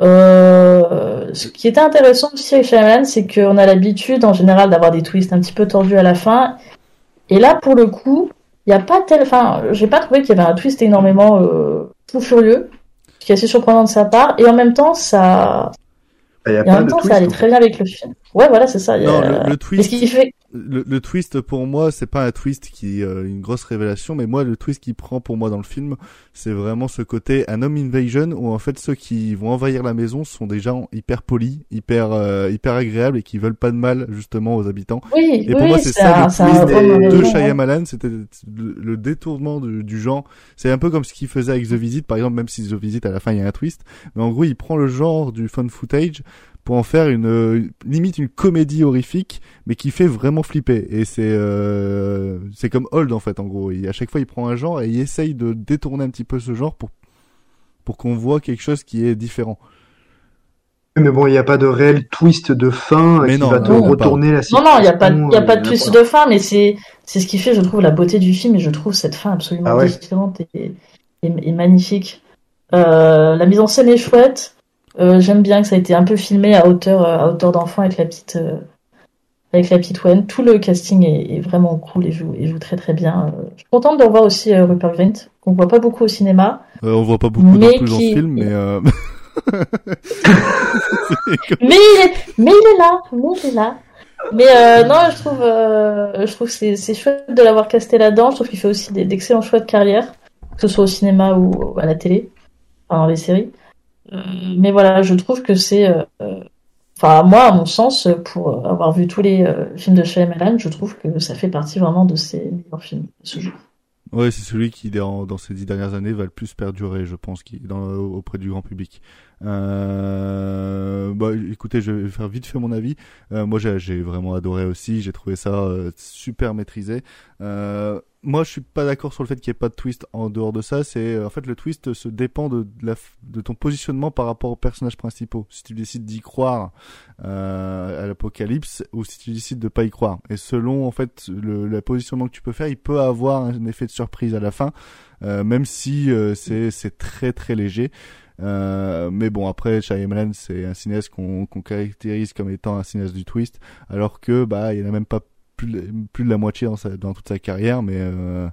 Ce qui était intéressant aussi avec Shyamalan, c'est qu'on a l'habitude en général d'avoir des twists un petit peu tordus à la fin. Et là, pour le coup, il n'y a pas tel, enfin, j'ai pas trouvé qu'il y avait un twist énormément euh, fou furieux, ce qui est assez surprenant de sa part. Et en même temps, ça, Il y a et en pas même de temps, twist. ça allait très bien avec le film. Ouais, voilà, c'est ça. a- Non, le, le twist. ce fait, le, le twist pour moi, c'est pas un twist qui euh, une grosse révélation, mais moi le twist qui prend pour moi dans le film, c'est vraiment ce côté un home invasion où en fait ceux qui vont envahir la maison sont des gens hyper polis, hyper euh, hyper agréables et qui veulent pas de mal justement aux habitants. oui, Et pour oui, moi, c'est ça un, le un twist des- homme de. Shyamalan, c'était le, le détournement du, du genre. C'est un peu comme ce qu'il faisait avec The Visit, par exemple, même si The Visit à la fin il y a un twist, mais en gros il prend le genre du fun footage pour en faire une euh, limite une comédie horrifique, mais qui fait vraiment flipper. Et c'est euh, c'est comme Hold en fait en gros. Et à chaque fois il prend un genre et il essaye de détourner un petit peu ce genre pour pour qu'on voit quelque chose qui est différent. Mais bon, il n'y a pas de réel twist de fin Mais qui non, va te non, retourner la Non, situation. non, il n'y a pas, il y a pas de euh, twist de fin, mais c'est, c'est ce qui fait, je trouve, la beauté du film et je trouve cette fin absolument Ah ouais. différente et, et, et magnifique. Euh, la mise en scène est chouette. Euh, j'aime bien que ça a été un peu filmé à hauteur, euh, à hauteur d'enfant avec la petite, euh, avec la petite Wen. Tout le casting est, est vraiment cool et joue, et joue très très bien. Je suis contente de revoir aussi Rupert Grint, qu'on voit pas beaucoup au cinéma. On voit pas beaucoup Mais non plus dans ce film, mais. Mais il est, mais il est là, mais il est là. Mais euh, non, je trouve, euh, je trouve que c'est, chouette de l'avoir casté là-dedans. Je trouve qu'il fait aussi d'excellents choix de carrière, que ce soit au cinéma ou à la télé, enfin, dans les séries. Euh, mais voilà, je trouve que c'est, euh, euh, enfin moi, à mon sens, pour avoir vu tous les films de Shyamalan, je trouve que ça fait partie vraiment de ses meilleurs films ce jour. Ouais, c'est celui qui, dans, ces dix dernières années, va le plus perdurer, je pense, auprès du grand public. Euh, bah, écoutez, je vais faire vite fait mon avis. Moi, j'ai vraiment adoré aussi. J'ai trouvé ça super maîtrisé. Moi, je suis pas d'accord sur le fait qu'il n'y ait pas de twist en dehors de ça. C'est euh, en fait le twist se dépend de, la, de ton positionnement par rapport aux personnages principaux. Si tu décides d'y croire euh, à l'apocalypse ou si tu décides de pas y croire. Et selon en fait le, le positionnement que tu peux faire, il peut avoir un effet de surprise à la fin, euh, même si euh, c'est c'est très très léger. Euh, mais bon, après, Shyamalan, c'est un cinéaste qu'on qu'on caractérise comme étant un cinéaste du twist, alors que bah il y en a même pas plus, plus de la moitié dans, sa, dans toute sa carrière, mais euh,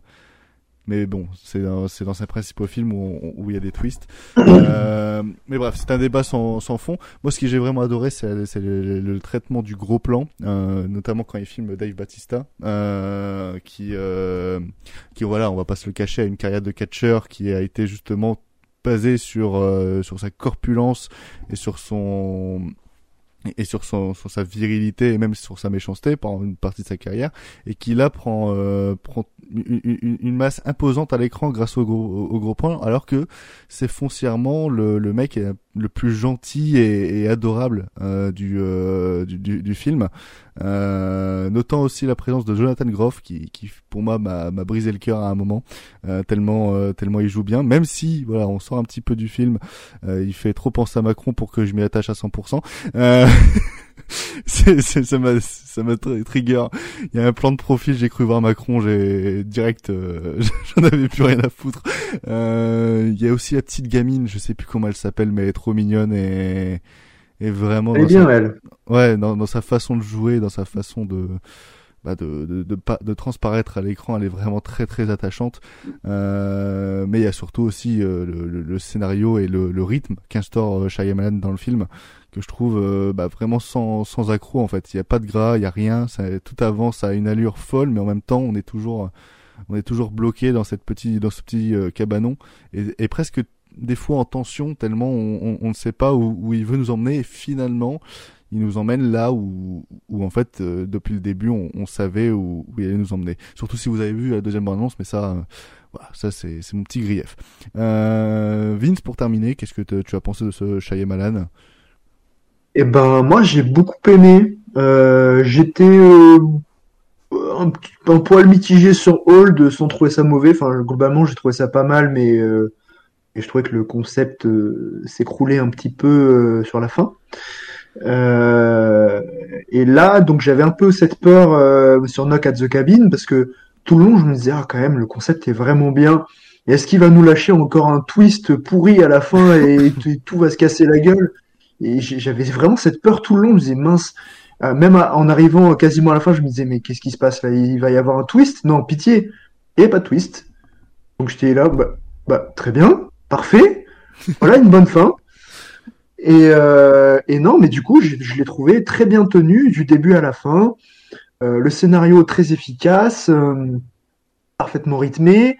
mais bon, c'est dans, c'est dans ses principaux films où, où il y a des twists. Euh, mais bref, c'est un débat sans, sans fond. Moi, ce que j'ai vraiment adoré, c'est, c'est le, le, traitement du gros plan, euh, notamment quand il filme Dave Batista, euh, qui, euh, qui voilà, on va pas se le cacher, a une carrière de catcheur qui a été justement basée sur euh, sur sa corpulence et sur son et sur, son, sur sa virilité et même sur sa méchanceté pendant une partie de sa carrière et qui là prend euh, prend une, une, masse imposante à l'écran grâce au gros au gros point alors que c'est foncièrement le, le mec le plus gentil et, adorable euh, euh, du, du, du film euh, notant aussi la présence de Jonathan Groff qui, qui pour moi m'a brisé le cœur à un moment euh, tellement euh, tellement il joue bien. Même si voilà on sort un petit peu du film euh, il fait trop penser à Macron pour que je m'y attache à 100% euh, c'est, c'est, ça m'a ça m'a trigger. Il y a un plan de profil j'ai cru voir Macron j'ai direct euh, j'en avais plus rien à foutre. Euh, il y a aussi la petite gamine je sais plus comment elle s'appelle mais elle est trop mignonne et et vraiment elle est bien elle ouais dans, dans sa façon de jouer dans sa façon de bah de, de, de, de, transparaître à l'écran, elle est vraiment très très attachante. Euh, mais il y a surtout aussi euh, le, le, le, scénario et le, le rythme qu'instaure euh, Shyamalan dans le film, que je trouve euh, bah, vraiment sans, sans accroc en fait. Il n'y a pas de gras, il n'y a rien, ça, tout avance à une allure folle, mais en même temps on est toujours on est toujours bloqué dans cette petite dans ce petit cabanon et, et presque des fois en tension tellement on, ne sait pas où, il veut nous emmener et finalement il nous emmène là où, où en fait euh, depuis le début on, savait où, il allait nous emmener. Surtout si vous avez vu la deuxième annonce, mais ça, euh, ça c'est mon petit grief. Euh, Vince, pour terminer, qu'est-ce que tu as pensé de ce Shyamalan Eh ben moi j'ai beaucoup aimé. J'étais un, poil mitigé sur Hold sans trouver ça mauvais. Enfin globalement j'ai trouvé ça pas mal, mais et je trouvais que le concept s'écroulait un petit peu sur la fin. Euh, et là, donc j'avais un peu cette peur euh, sur Knock at the Cabin parce que tout le long, je me disais ah, quand même le concept est vraiment bien. Est-ce qu'il va nous lâcher encore un twist pourri à la fin et, tout va se casser la gueule? Et j'avais vraiment cette peur tout le long. Je me disais mince. Euh, même en arrivant quasiment à la fin, je me disais mais qu'est-ce qui se passe? Il va y avoir un twist? Non, pitié. Et pas de twist. Donc j'étais là, bah, bah très bien, parfait. Voilà une bonne fin. Et, euh, non, mais du coup, je, l'ai trouvé très bien tenu du début à la fin. Euh, le scénario très efficace, euh, parfaitement rythmé.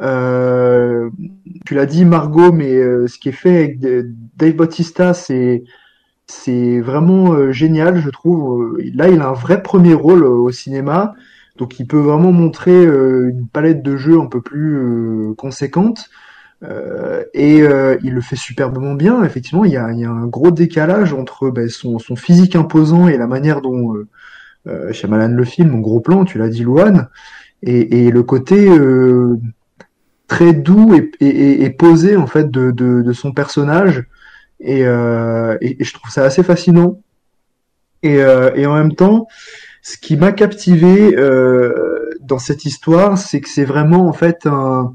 Tu l'as dit, Margot, mais ce qui est fait avec Dave Bautista, c'est c'est vraiment génial, je trouve. Là, il a un vrai premier rôle au cinéma, donc il peut vraiment montrer une palette de jeux un peu plus conséquente. Euh, et euh, il le fait superbement bien. Effectivement, il y a, il y a un gros décalage entre ben, son, son, physique imposant et la manière dont euh, euh Shyamalan le filme, en gros plan, tu l'as dit, Luan, et, et, le côté euh, très doux et, et, et, posé en fait de, de, de son personnage. Et, et, je trouve ça assez fascinant. Et en même temps, ce qui m'a captivé dans cette histoire, c'est que c'est vraiment en fait un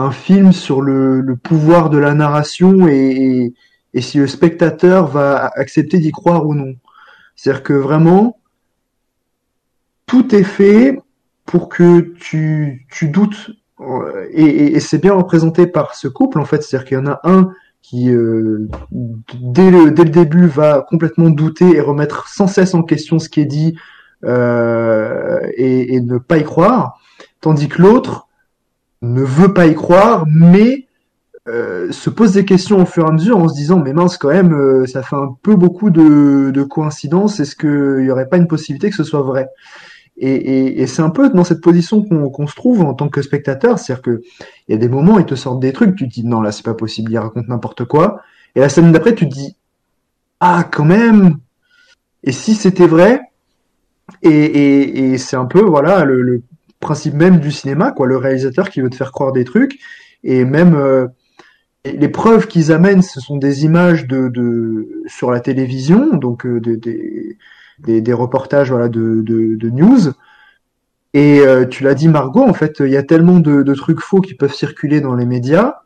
un film sur le, pouvoir de la narration et, si le spectateur va accepter d'y croire ou non. C'est-à-dire que vraiment, tout est fait pour que tu, doutes. Et, c'est bien représenté par ce couple, en fait. C'est-à-dire qu'il y en a un qui, euh, dès, le, début, va complètement douter et remettre sans cesse en question ce qui est dit euh, et ne pas y croire. Tandis que l'autre, ne veut pas y croire, mais euh, se pose des questions au fur et à mesure en se disant mais mince quand même euh, ça fait un peu beaucoup de, de coïncidences. Est-ce qu'il n'y aurait pas une possibilité que ce soit vrai? Et, et, et c'est un peu dans cette position qu'on qu'on se trouve en tant que spectateur, c'est-à-dire que il y a des moments ils te sortent des trucs, tu te dis non là c'est pas possible, il raconte n'importe quoi. Et la scène d'après tu te dis ah quand même. Et si c'était vrai? Et, et, et c'est un peu voilà le, le principe même du cinéma, quoi, le réalisateur qui veut te faire croire des trucs et même euh, les preuves qu'ils amènent, ce sont des images de, de sur la télévision, donc euh, des, des, reportages voilà de, de, de news. Et euh, tu l'as dit Margot, en fait, il y a tellement de, de trucs faux qui peuvent circuler dans les médias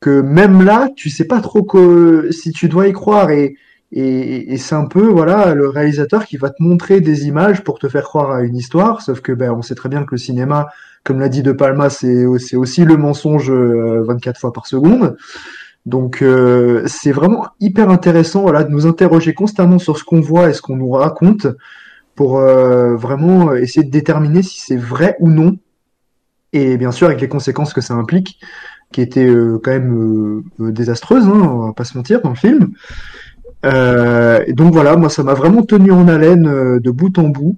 que même là, tu sais pas trop que, si tu dois y croire. Et, et, et c'est un peu voilà le réalisateur qui va te montrer des images pour te faire croire à une histoire. Sauf que ben on sait très bien que le cinéma, comme l'a dit De Palma, c'est c'est aussi le mensonge euh, 24 fois par seconde. Donc euh, c'est vraiment hyper intéressant voilà de nous interroger constamment sur ce qu'on voit et ce qu'on nous raconte pour euh, vraiment essayer de déterminer si c'est vrai ou non et bien sûr avec les conséquences que ça implique qui étaient euh, quand même euh, désastreuses hein, on va pas se mentir dans le film. Euh, et donc voilà, moi ça m'a vraiment tenu en haleine euh, de bout en bout.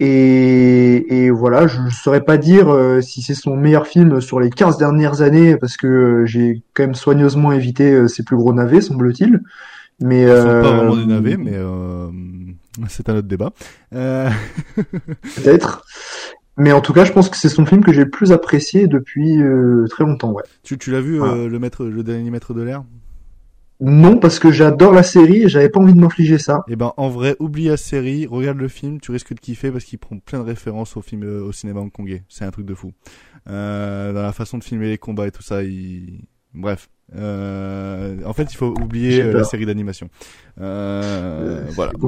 Et, et voilà, je ne saurais pas dire euh, si c'est son meilleur film sur les 15 dernières années, parce que euh, j'ai quand même soigneusement évité euh, ses plus gros navets, semble-t-il. Mais Ils sont pas vraiment des navets, mais euh, c'est un autre débat. Euh, peut-être. Mais en tout cas, je pense que c'est son film que j'ai le plus apprécié depuis euh, très longtemps, ouais. tu tu l'as vu Voilà. euh, le maître, le dernier maître de l'air? Non, parce que j'adore la série et j'avais pas envie de m'infliger ça. Eh ben, en vrai, oublie la série, regarde le film, tu risques de kiffer parce qu'il prend plein de références au film, euh, au cinéma hongkongais. C'est un truc de fou. Euh, dans la façon de filmer les combats et tout ça, il... bref. Euh, en fait, il faut oublier la série d'animation. Euh, voilà.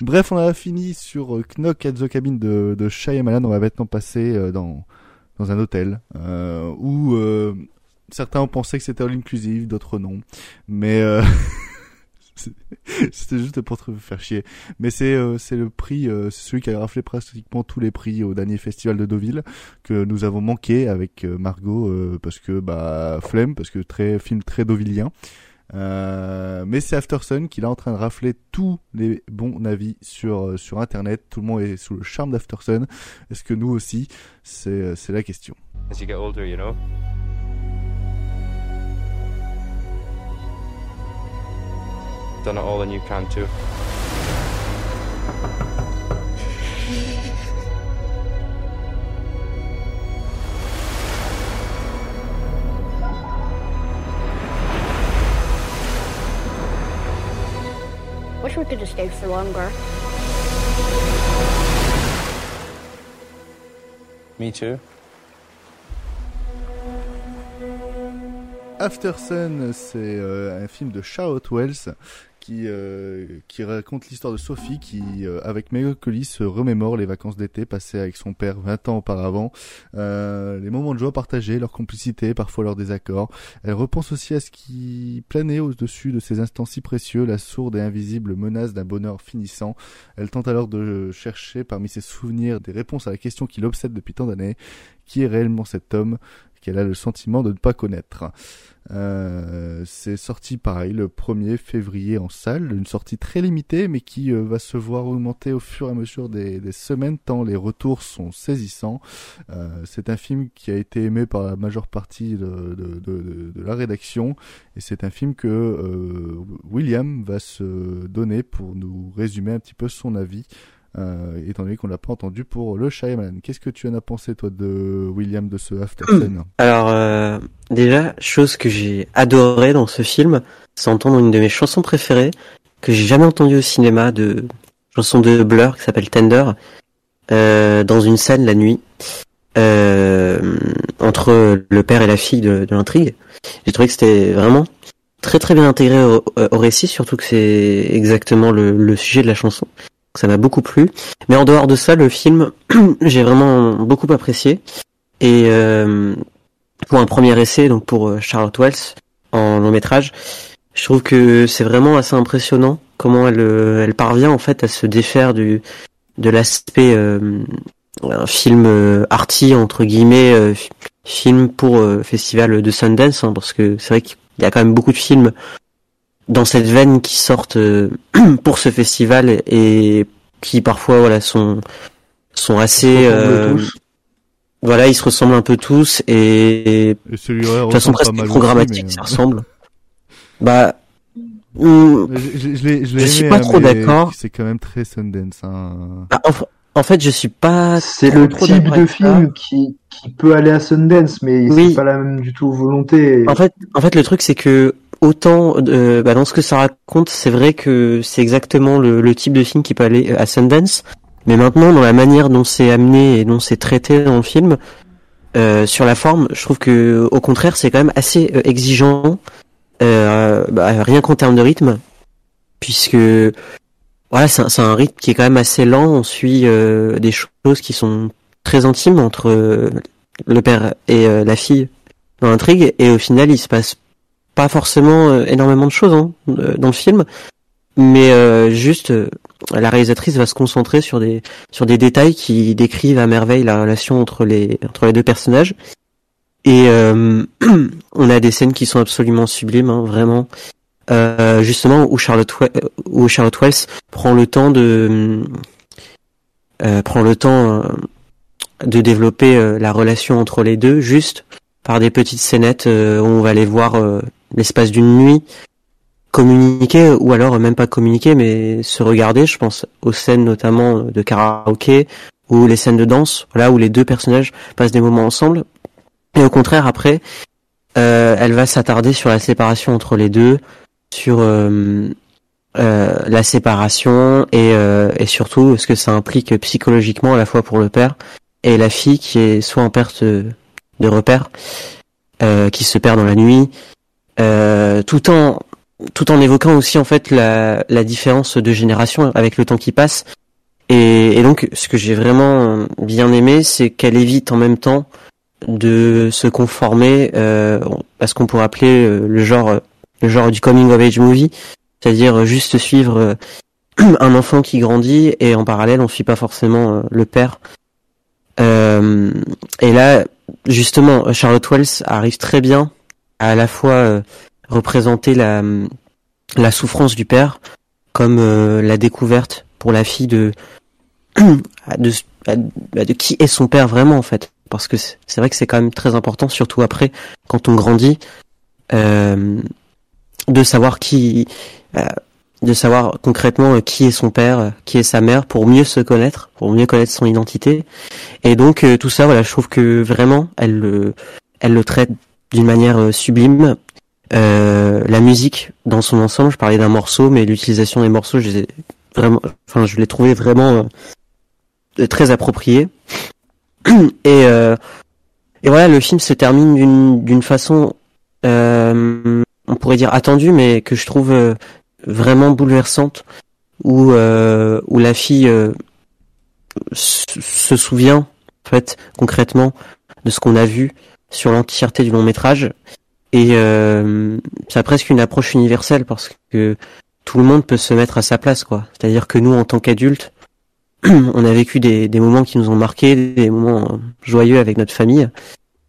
Bref, on a fini sur Knock at the Cabin de, de Shyamalan. On va maintenant passer dans, dans un hôtel euh, où euh, certains ont pensé que c'était all inclusive, d'autres non. Mais euh, c'était juste pour te faire chier. Mais c'est euh, le prix, euh, c'est celui qui a raflé pratiquement tous les prix au dernier festival de Deauville que nous avons manqué avec Margot parce que bah flemme parce que très film très deauvillien. Mais c'est Aftersun qui est en train de rafler tous les bons avis sur sur internet. Tout le monde est sous le charme d'Aftersun. Est-ce que nous aussi? C'est c'est la question. As you get older, you know. Done it all and you can too. Wish we could have stayed for longer. Me too. After Sun, c'est euh, un film de Charlotte Wells qui, euh, qui raconte l'histoire de Sophie qui, euh, avec Mélancolie, se remémore les vacances d'été passées avec son père 20 ans auparavant, euh, les moments de joie partagés, leur complicité, parfois leurs désaccords. Elle repense aussi à ce qui planait au-dessus de ces instants si précieux, la sourde et invisible menace d'un bonheur finissant. Elle tente alors de chercher parmi ses souvenirs des réponses à la question qui l'obsède depuis tant d'années. Qui est réellement cet homme? Qu'elle a le sentiment de ne pas connaître. Euh, c'est sorti pareil le 1er février en salle, une sortie très limitée mais qui euh, va se voir augmenter au fur et à mesure des, semaines tant les retours sont saisissants. Euh, c'est un film qui a été aimé par la majeure partie de, la rédaction et c'est un film que William va se donner pour nous résumer un petit peu son avis. Euh, étant donné qu'on l'a pas entendu pour le Shyamalan. Qu'est-ce que tu en as pensé toi de William de ce After Sun Alors euh, déjà, chose que j'ai adoré dans ce film, c'est entendre une de mes chansons préférées que j'ai jamais entendue au cinéma, de chanson de Blur qui s'appelle Tender, euh, dans une scène la nuit euh, entre le père et la fille de, de l'intrigue. J'ai trouvé que c'était vraiment très très bien intégré au, au récit, surtout que c'est exactement le, le sujet de la chanson. Ça m'a beaucoup plu. Mais en dehors de ça, le film, j'ai vraiment beaucoup apprécié. Et euh, pour un premier essai, donc pour euh, Charlotte Wells en long métrage, je trouve que c'est vraiment assez impressionnant comment elle, euh, elle parvient en fait à se défaire du de l'aspect euh, un film euh, arty entre guillemets euh, fi- film pour festival de Sundance hein, parce que c'est vrai qu'il y a quand même beaucoup de films dans cette veine qui sortent euh, pour ce festival et qui parfois voilà sont sont assez euh, voilà ils se ressemblent un peu tous et, de toute façon presque programmatique ça mais- ressemble bah hum, Je, je- je l'ai- je l'ai Je suis aimé, pas hein, trop d'accord. C'est quand même très Sundance. Hein. bah, en, en fait je suis pas C'est le trop type de film qui, qui peut aller à Sundance, mais Oui. c'est pas la même du tout volonté. En fait, en fait, le truc c'est que autant euh, bah, dans ce que ça raconte, c'est vrai que c'est exactement le, le type de film qui peut aller à Sundance. Mais maintenant, dans la manière dont c'est amené et dont c'est traité dans le film, euh, sur la forme, je trouve que au contraire, c'est quand même assez euh, exigeant, euh, bah, rien qu'en termes de rythme, puisque voilà, c'est un, un rythme qui est quand même assez lent. On suit euh, des choses qui sont très intimes entre euh, le père et la fille dans l'intrigue, et au final, il se passe pas forcément euh, énormément de choses hein, euh, dans le film, mais euh, juste euh, la réalisatrice va se concentrer sur des sur des détails qui décrivent à merveille la relation entre les entre les deux personnages. Et euh, on a des scènes qui sont absolument sublimes, hein, vraiment. Euh, justement où Charlotte où Charlotte Wells prend le temps de prend le temps de développer la relation entre les deux juste par des petites scénettes où on va les voir l'espace d'une nuit communiquer ou alors euh, même pas communiquer mais se regarder je pense aux scènes notamment de karaoké ou les scènes de danse voilà où les deux personnages passent des moments ensemble. Et au contraire après euh, elle va s'attarder sur la séparation entre les deux sur euh, euh, la séparation et, euh, et surtout ce que ça implique psychologiquement à la fois pour le père et la fille qui est soit en perte de, de repère, euh, qui se perd dans la nuit, euh, tout en tout en évoquant aussi en fait la, la différence de génération avec le temps qui passe. Et, et donc ce que j'ai vraiment bien aimé, c'est qu'elle évite en même temps de se conformer euh, à ce qu'on pourrait appeler euh, le genre le genre du coming of age movie, c'est-à-dire juste suivre euh, un enfant qui grandit et en parallèle on suit pas forcément euh, le père. Euh, et là, justement, Charlotte Wells arrive très bien à la fois euh, représenter la la souffrance du père comme euh, la découverte pour la fille de de, de qui est son père vraiment en fait parce que c'est vrai que c'est quand même très important surtout après quand on grandit euh, de savoir qui euh, de savoir concrètement euh, qui est son père, qui est sa mère, pour mieux se connaître, pour mieux connaître son identité. Et donc euh, tout ça, voilà, je trouve que vraiment, elle le, elle le traite d'une manière euh, sublime. Euh, la musique dans son ensemble, je parlais d'un morceau, mais l'utilisation des morceaux, je les ai vraiment, enfin, je l'ai trouvé vraiment euh, très approprié. Et et voilà, le film se termine d'une d'une façon, on pourrait dire attendue, mais que je trouve vraiment bouleversante, où euh, où la fille euh, se souvient en fait concrètement de ce qu'on a vu sur l'entièreté du long métrage, et euh, ça presque une approche universelle parce que tout le monde peut se mettre à sa place, quoi. C'est-à-dire que nous, en tant qu'adultes, on a vécu des, moments qui nous ont marqués, des moments joyeux avec notre famille,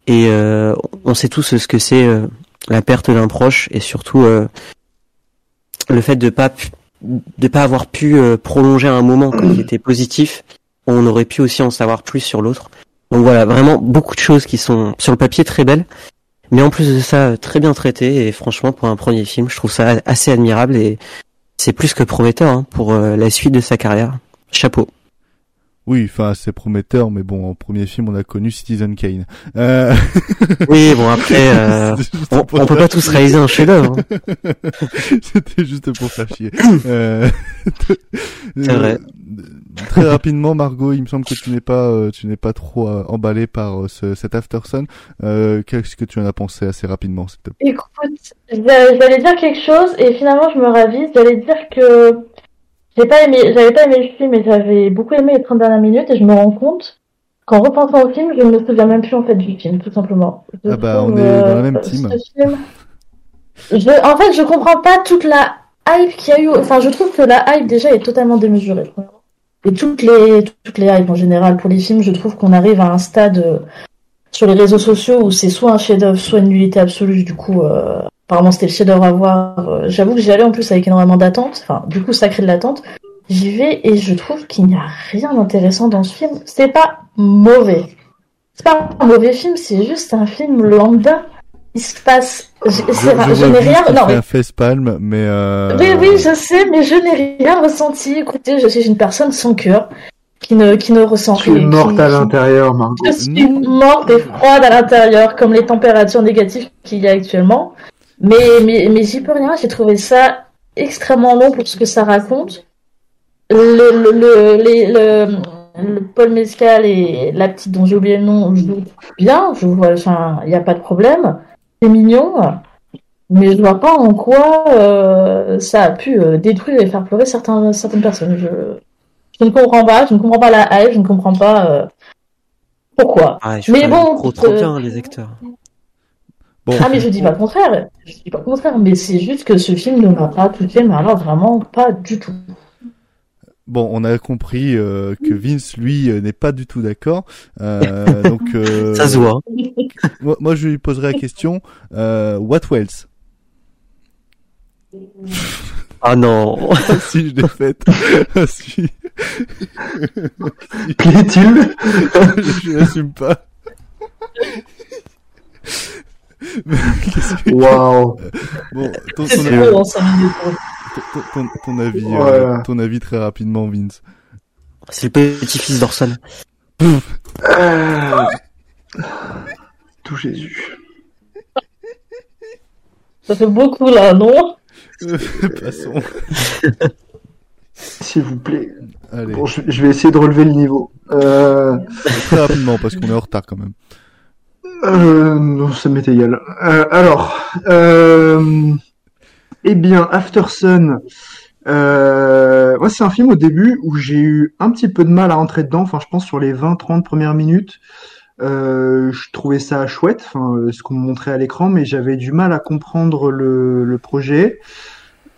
et euh, on sait tous ce que c'est euh, la perte d'un proche et surtout euh, le fait de pas de pas avoir pu prolonger un moment qui était positif. On aurait pu aussi en savoir plus sur l'autre. Donc voilà, vraiment beaucoup de choses qui sont sur le papier très belles, mais en plus de ça très bien traitées. Et franchement, pour un premier film, je trouve ça assez admirable et c'est plus que prometteur hein, pour euh, la suite de sa carrière. Chapeau. Oui, enfin, c'est prometteur, mais bon, en premier film, on a connu Citizen Kane. Euh... Oui, bon après, euh, on, on peut pas tous réaliser un chef-d'œuvre. hein. C'était juste pour faire chier. Euh, C'est vrai. Très rapidement, Margot, il me semble que tu n'es pas, euh, tu n'es pas trop euh, emballé par euh, ce, cet Aftersun. Euh, Qu'est-ce que tu en as pensé assez rapidement, s'il te plaît? Écoute, j'a- j'allais dire quelque chose et finalement je me ravise. J'allais dire que j'ai pas aimé, j'avais pas aimé le film et j'avais beaucoup aimé les 30 dernières minutes et je me rends compte qu'en repensant au film, je ne me souviens même plus en fait du film, tout simplement. Je Ah bah, trouve, on est dans la même euh, team. ce film- Je, en fait, je comprends pas toute la hype qu'il y a eu. Enfin, je trouve que la hype déjà est totalement démesurée. Et toutes les toutes les hypes en général pour les films, je trouve qu'on arrive à un stade euh, sur les réseaux sociaux où c'est soit un chef-d'œuvre, soit une nullité absolue. Du coup, euh, apparemment c'était le chef-d'œuvre à voir. Euh, J'avoue que j'y allais en plus avec énormément d'attente. Enfin, du coup, ça crée de l'attente. j'y vais et je trouve qu'il n'y a rien d'intéressant dans ce film. C'est pas mauvais. C'est pas un mauvais film, c'est juste un film lambda. Il se passe. Je, Je, je je n'ai rien. Non, fait mais un facepalm, mais euh... oui, oui, je sais, mais je n'ai rien ressenti. Écoutez, je suis une personne sans cœur, qui ne, qui ne ressent Tu es rien. morte qui- à l'intérieur, Margot. Je suis morte et froide à l'intérieur, comme les températures négatives qu'il y a actuellement. Mais, mais, mais j'y peux rien, j'ai trouvé ça extrêmement long pour ce que ça raconte. Le, le, le, les- le, le Paul Mescal et la petite dont j'ai oublié le nom jouent bien, je vois, enfin, il n'y a pas de problème. C'est mignon, mais je vois pas en quoi euh, ça a pu euh, détruire et faire pleurer certains, certaines personnes. Je, je ne comprends pas, je ne comprends pas la hype, je ne comprends pas euh, pourquoi. Ah, mais bon, trop, trop euh, bien, les acteurs. Bon, ah mais je dis pas le contraire, je dis pas le contraire, mais c'est juste que ce film ne m'a pas touché, mais alors vraiment pas du tout. bon, on a compris euh, que Vince, lui, euh, n'est pas du tout d'accord. Euh, donc, euh, Ça se voit. Moi, moi, je lui poserai la question. Euh, what else? Ah non. si je l'ai faite. Si. Plaît-il? Je l'assume pas. Mais qu'est-ce que- Waouh. Bon, ton, C'est ton, en 5 minutes. ton, ton- ton avis, euh, ton avis très rapidement, Vince. C'est le petit-fils d'Orson. Euh, Tout Jésus. Ça fait beaucoup là, non Passons. S'il vous plaît. Allez, Bon, je, je vais essayer de relever le niveau. Euh, très rapidement parce qu'on est en retard quand même. Euh, non, ça m'est égal. Euh, alors, euh, eh bien, After Sun. Euh, c'est un film au début où j'ai eu un petit peu de mal à rentrer dedans. Enfin, je pense sur les 20-30 premières minutes. Euh, je trouvais ça chouette, enfin, euh, ce qu'on me montrait à l'écran, mais j'avais du mal à comprendre le, le projet.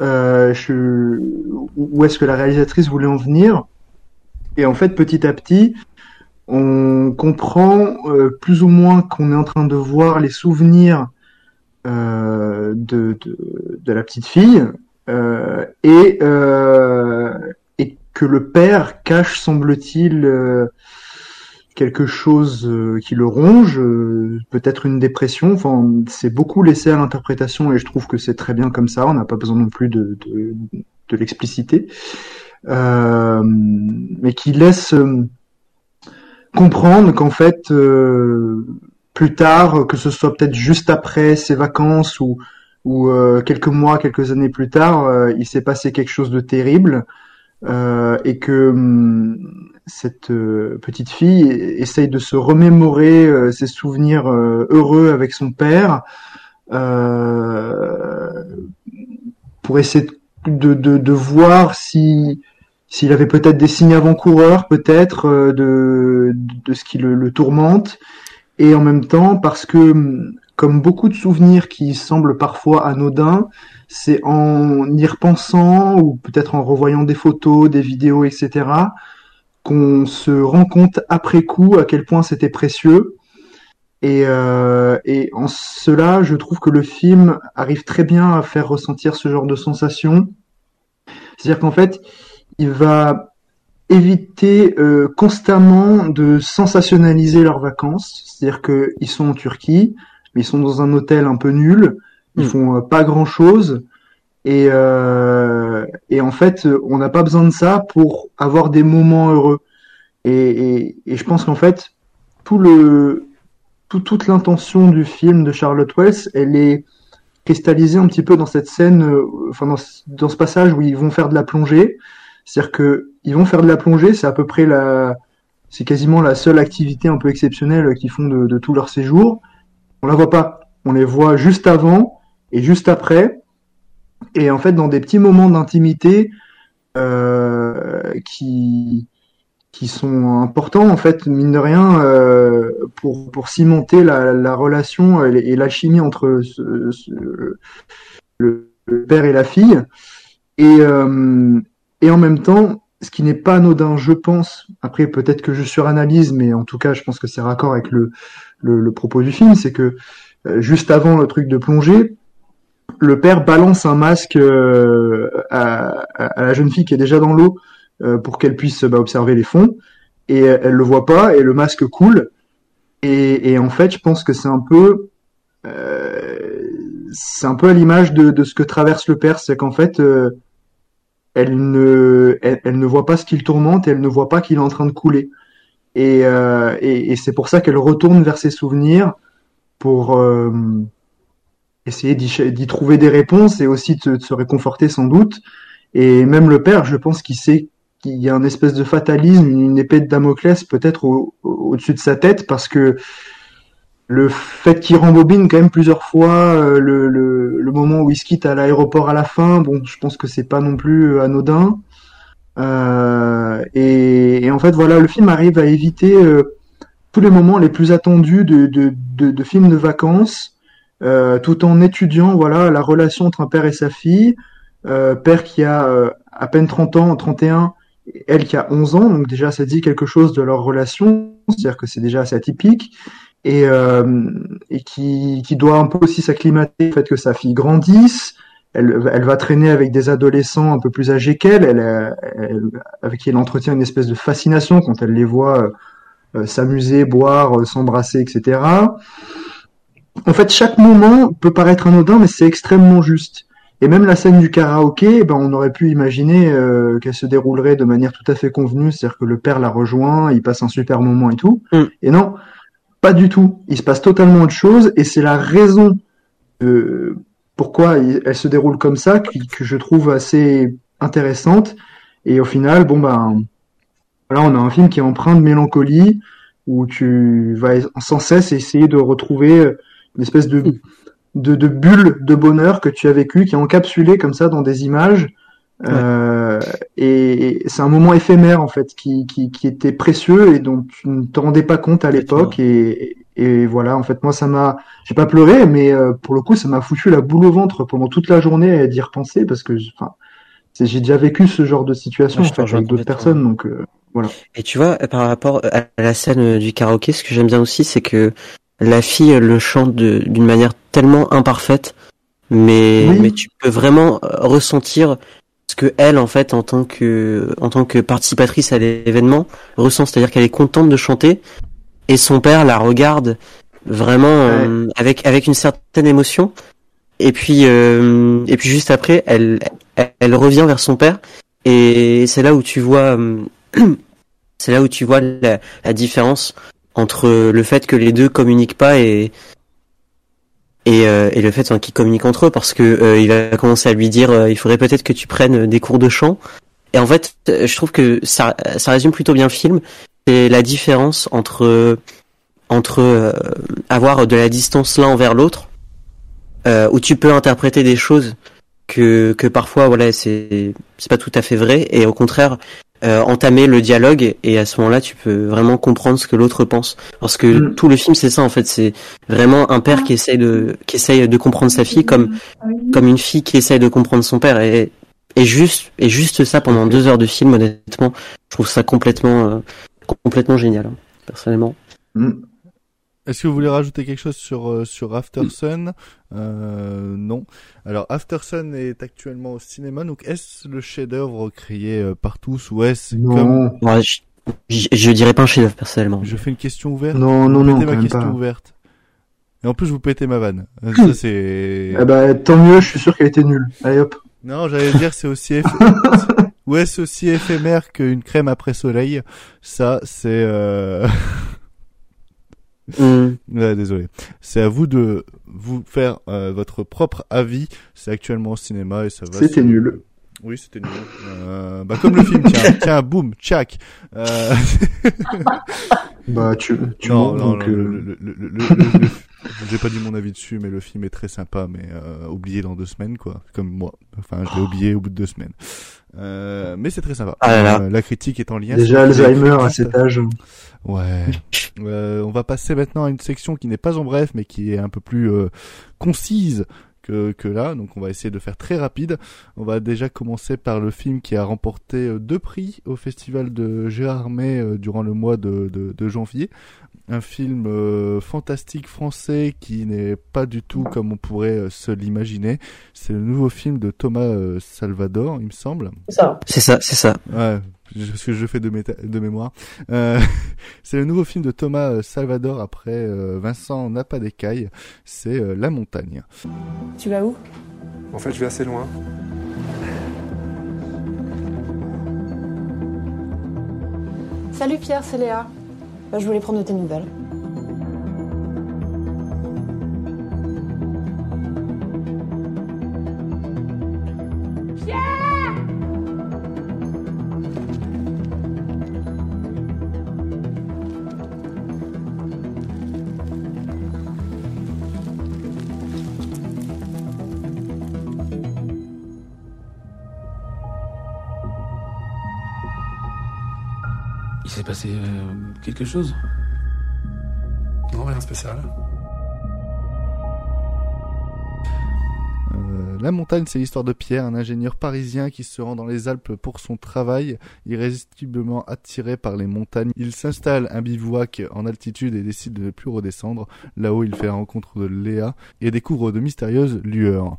Euh, je, où est-ce que la réalisatrice voulait en venir? Et en fait, petit à petit, on comprend euh, plus ou moins qu'on est en train de voir les souvenirs euh, de, de, la petite fille euh, et, et que le père cache, semble-t-il, quelque chose qui le ronge, peut-être une dépression. Enfin, c'est beaucoup laissé à l'interprétation et je trouve que c'est très bien comme ça. On n'a pas besoin non plus de, de, de l'expliciter, mais qui laisse comprendre qu'en fait, euh, plus tard, que ce soit peut-être juste après ses vacances ou ou euh, quelques mois, quelques années plus tard, euh, il s'est passé quelque chose de terrible et que hum, cette petite fille essaye de se remémorer ses souvenirs heureux avec son père pour essayer de, de, de voir si s'il avait peut-être des signes avant-coureurs, peut-être euh, de, de ce qui le, le tourmente, et en même temps parce que hum, comme beaucoup de souvenirs qui semblent parfois anodins, c'est en y repensant ou peut-être en revoyant des photos, des vidéos, etc., qu'on se rend compte après coup à quel point c'était précieux. Et, euh, et en cela, je trouve que le film arrive très bien à faire ressentir ce genre de sensation. C'est-à-dire qu'en fait, il va éviter euh, constamment de sensationnaliser leurs vacances. C'est-à-dire qu'ils sont en Turquie, mais ils sont dans un hôtel un peu nul, ils Mm. font euh, pas grand-chose. Et, euh, et en fait, on n'a pas besoin de ça pour avoir des moments heureux. Et, et, et je pense qu'en fait, tout le, tout- toute l'intention du film de Charlotte Wells, elle est cristallisée un petit peu dans cette scène, enfin dans ce passage où ils vont faire de la plongée. C'est-à-dire que ils vont faire de la plongée, c'est à peu près la, c'est quasiment la seule activité un peu exceptionnelle qu'ils font de, tout leur séjour. On la voit pas, on les voit juste avant et juste après. Et en fait, dans des petits moments d'intimité euh, qui qui sont importants en fait mine de rien euh, pour pour cimenter la, la relation et, et l'alchimie entre le père et la fille et euh, et en même temps ce qui n'est pas anodin je pense après peut-être que je suranalyse mais en tout cas je pense que c'est raccord avec le propos du film c'est que euh, juste avant le truc de plongée le père balance un masque euh, à, la jeune fille qui est déjà dans l'eau euh, pour qu'elle puisse bah, observer les fonds. Et elle le voit pas et le masque coule. Et, en fait, je pense que c'est un peu, c'est un peu à l'image de, ce que traverse le père, c'est qu'en fait, elle ne, elle, ne voit pas ce qu'il tourmente elle ne voit pas qu'il est en train de couler. Et, euh, et, c'est pour ça qu'elle retourne vers ses souvenirs pour euh, essayer d'y trouver des réponses et aussi de, se réconforter sans doute. Et même le père, je pense qu'il sait qu'il y a un espèce de fatalisme, une épée de Damoclès peut-être au-dessus au de sa tête parce que le fait qu'il rembobine quand même plusieurs fois euh, le, le, moment où il se quitte à l'aéroport à la fin, bon, je pense que c'est pas non plus anodin. Euh, et, en fait, voilà, le film arrive à éviter euh, tous les moments les plus attendus de, de, de, de films de vacances, euh, tout en étudiant, voilà, la relation entre un père et sa fille, euh, père qui a à peine 30 ans, 31, elle qui a 11 ans, donc déjà ça dit quelque chose de leur relation, c'est-à-dire que c'est déjà assez atypique et, euh, et qui, qui, doit un peu aussi s'acclimater au fait que sa fille grandisse. Elle, elle, va traîner avec des adolescents un peu plus âgés qu'elle, elle, elle, avec qui elle entretient une espèce de fascination quand elle les voit euh, s'amuser, boire, euh, s'embrasser, etc. En fait, chaque moment peut paraître anodin, mais c'est extrêmement juste. Et même la scène du karaoké, ben, on aurait pu imaginer euh, qu'elle se déroulerait de manière tout à fait convenue, c'est-à-dire que le père la rejoint, il passe un super moment et tout. Mm. Et non, pas du tout. Il se passe totalement autre chose et c'est la raison de pourquoi elle se déroule comme ça que, je trouve assez intéressante. Et au final, bon ben, là on a un film qui est empreint de mélancolie où tu vas sans cesse essayer de retrouver une espèce de, de, de bulle de bonheur que tu as vécu, qui est encapsulée comme ça dans des images. Ouais. Euh, et, c'est un moment éphémère en fait qui, qui, qui, était précieux et dont tu ne te rendais pas compte à l'époque et, et, voilà en fait moi ça m'a j'ai pas pleuré mais euh, pour le coup ça m'a foutu la boule au ventre pendant toute la journée à d'y repenser parce que enfin j'ai déjà vécu ce genre de situation ouais, en fait, avec d'autres personnes donc euh, voilà et tu vois par rapport à la scène du karaoké ce que j'aime bien aussi c'est que la fille le chante d'une manière tellement imparfaite mais oui. mais tu peux vraiment ressentir ce que elle en fait en tant que en tant que participatrice à l'événement ressent. C'est-à-dire qu'elle est contente de chanter et son père la regarde vraiment euh, avec avec une certaine émotion. Et puis euh, et puis juste après elle, elle, elle revient vers son père et c'est là où tu vois c'est là où tu vois la, la différence entre le fait que les deux communiquent pas et et, euh, et le fait qu'ils communiquent entre eux parce que euh, il va commencer à lui dire euh, il faudrait peut-être que tu prennes des cours de chant. Et en fait je trouve que ça ça résume plutôt bien le film. C'est la différence entre entre avoir de la distance l'un envers l'autre où tu peux interpréter des choses que que parfois voilà c'est c'est pas tout à fait vrai. Et au contraire euh, entamer le dialogue et à ce moment-là tu peux vraiment comprendre ce que l'autre pense. Parce que mm. tout le film c'est ça en fait. C'est vraiment un père qui essaye de qui essaye de comprendre sa fille comme comme une fille qui essaye de comprendre son père. Et et juste et juste ça pendant deux heures de film honnêtement je trouve ça complètement euh, complètement génial hein, personnellement. Mm. Est-ce que vous voulez rajouter quelque chose sur euh, sur After Sun? Euh, Non. Alors After Sun est actuellement au cinéma, donc est-ce le chef-d'œuvre crié euh, par tous ou est-ce comme ouais, je, je, je, dirais pas un chef-d'œuvre personnellement. Je fais une question ouverte. Non, non, vous non. ma question pas. ouverte. Et en plus, vous pétez ma vanne. Ça c'est. Eh ben, tant mieux. Je suis sûr qu'elle était nulle. Allez hop. Non, j'allais dire c'est aussi eff... ou est-ce aussi éphémère qu'une crème après soleil? Ça, c'est. Euh... Mm. Ouais, désolé. C'est à vous de vous faire euh, votre propre avis. C'est actuellement au cinéma et ça va. C'était nul. Oui, c'était nul. Euh, bah comme le film, tiens, tiens, boum, tchac. Euh... bah tu, tu non, non, donc. non, euh, le, le, le, le, le j'ai pas dit mon avis dessus, mais le film est très sympa, mais euh, oublié dans deux semaines, quoi. Comme moi. Enfin, je l'ai oublié au bout de deux semaines. Euh, mais c'est très sympa. Ah là là. Euh, la critique est en lien. Déjà Alzheimer à cet âge. Ouais. Euh, on va passer maintenant à une section qui n'est pas en bref, mais qui est un peu plus euh, concise que, que là. Donc on va essayer de faire très rapide. On va déjà commencer par le film qui a remporté euh, deux prix au festival de Gérardmer durant le mois de, de janvier. Un film euh, fantastique français qui n'est pas du tout comme on pourrait euh, se l'imaginer. C'est le nouveau film de Thomas euh, Salvador, il me semble. C'est ça. C'est ça, c'est ça. Ouais, ce que je fais de, méta- de mémoire. Euh, c'est le nouveau film de Thomas euh, Salvador après euh, Vincent n'a pas d'écailles. C'est euh, La Montagne. Tu vas où? En fait, je vais assez loin. Salut Pierre, c'est Léa. Bah, je voulais prendre de tes nouvelles. Il s'est passé euh, quelque chose? Non, rien de spécial. La montagne, c'est l'histoire de Pierre, un ingénieur parisien qui se rend dans les Alpes pour son travail. Irrésistiblement attiré par les montagnes, il s'installe un bivouac en altitude et décide de ne plus redescendre. Là-haut, il fait la rencontre de Léa et découvre de mystérieuses lueurs.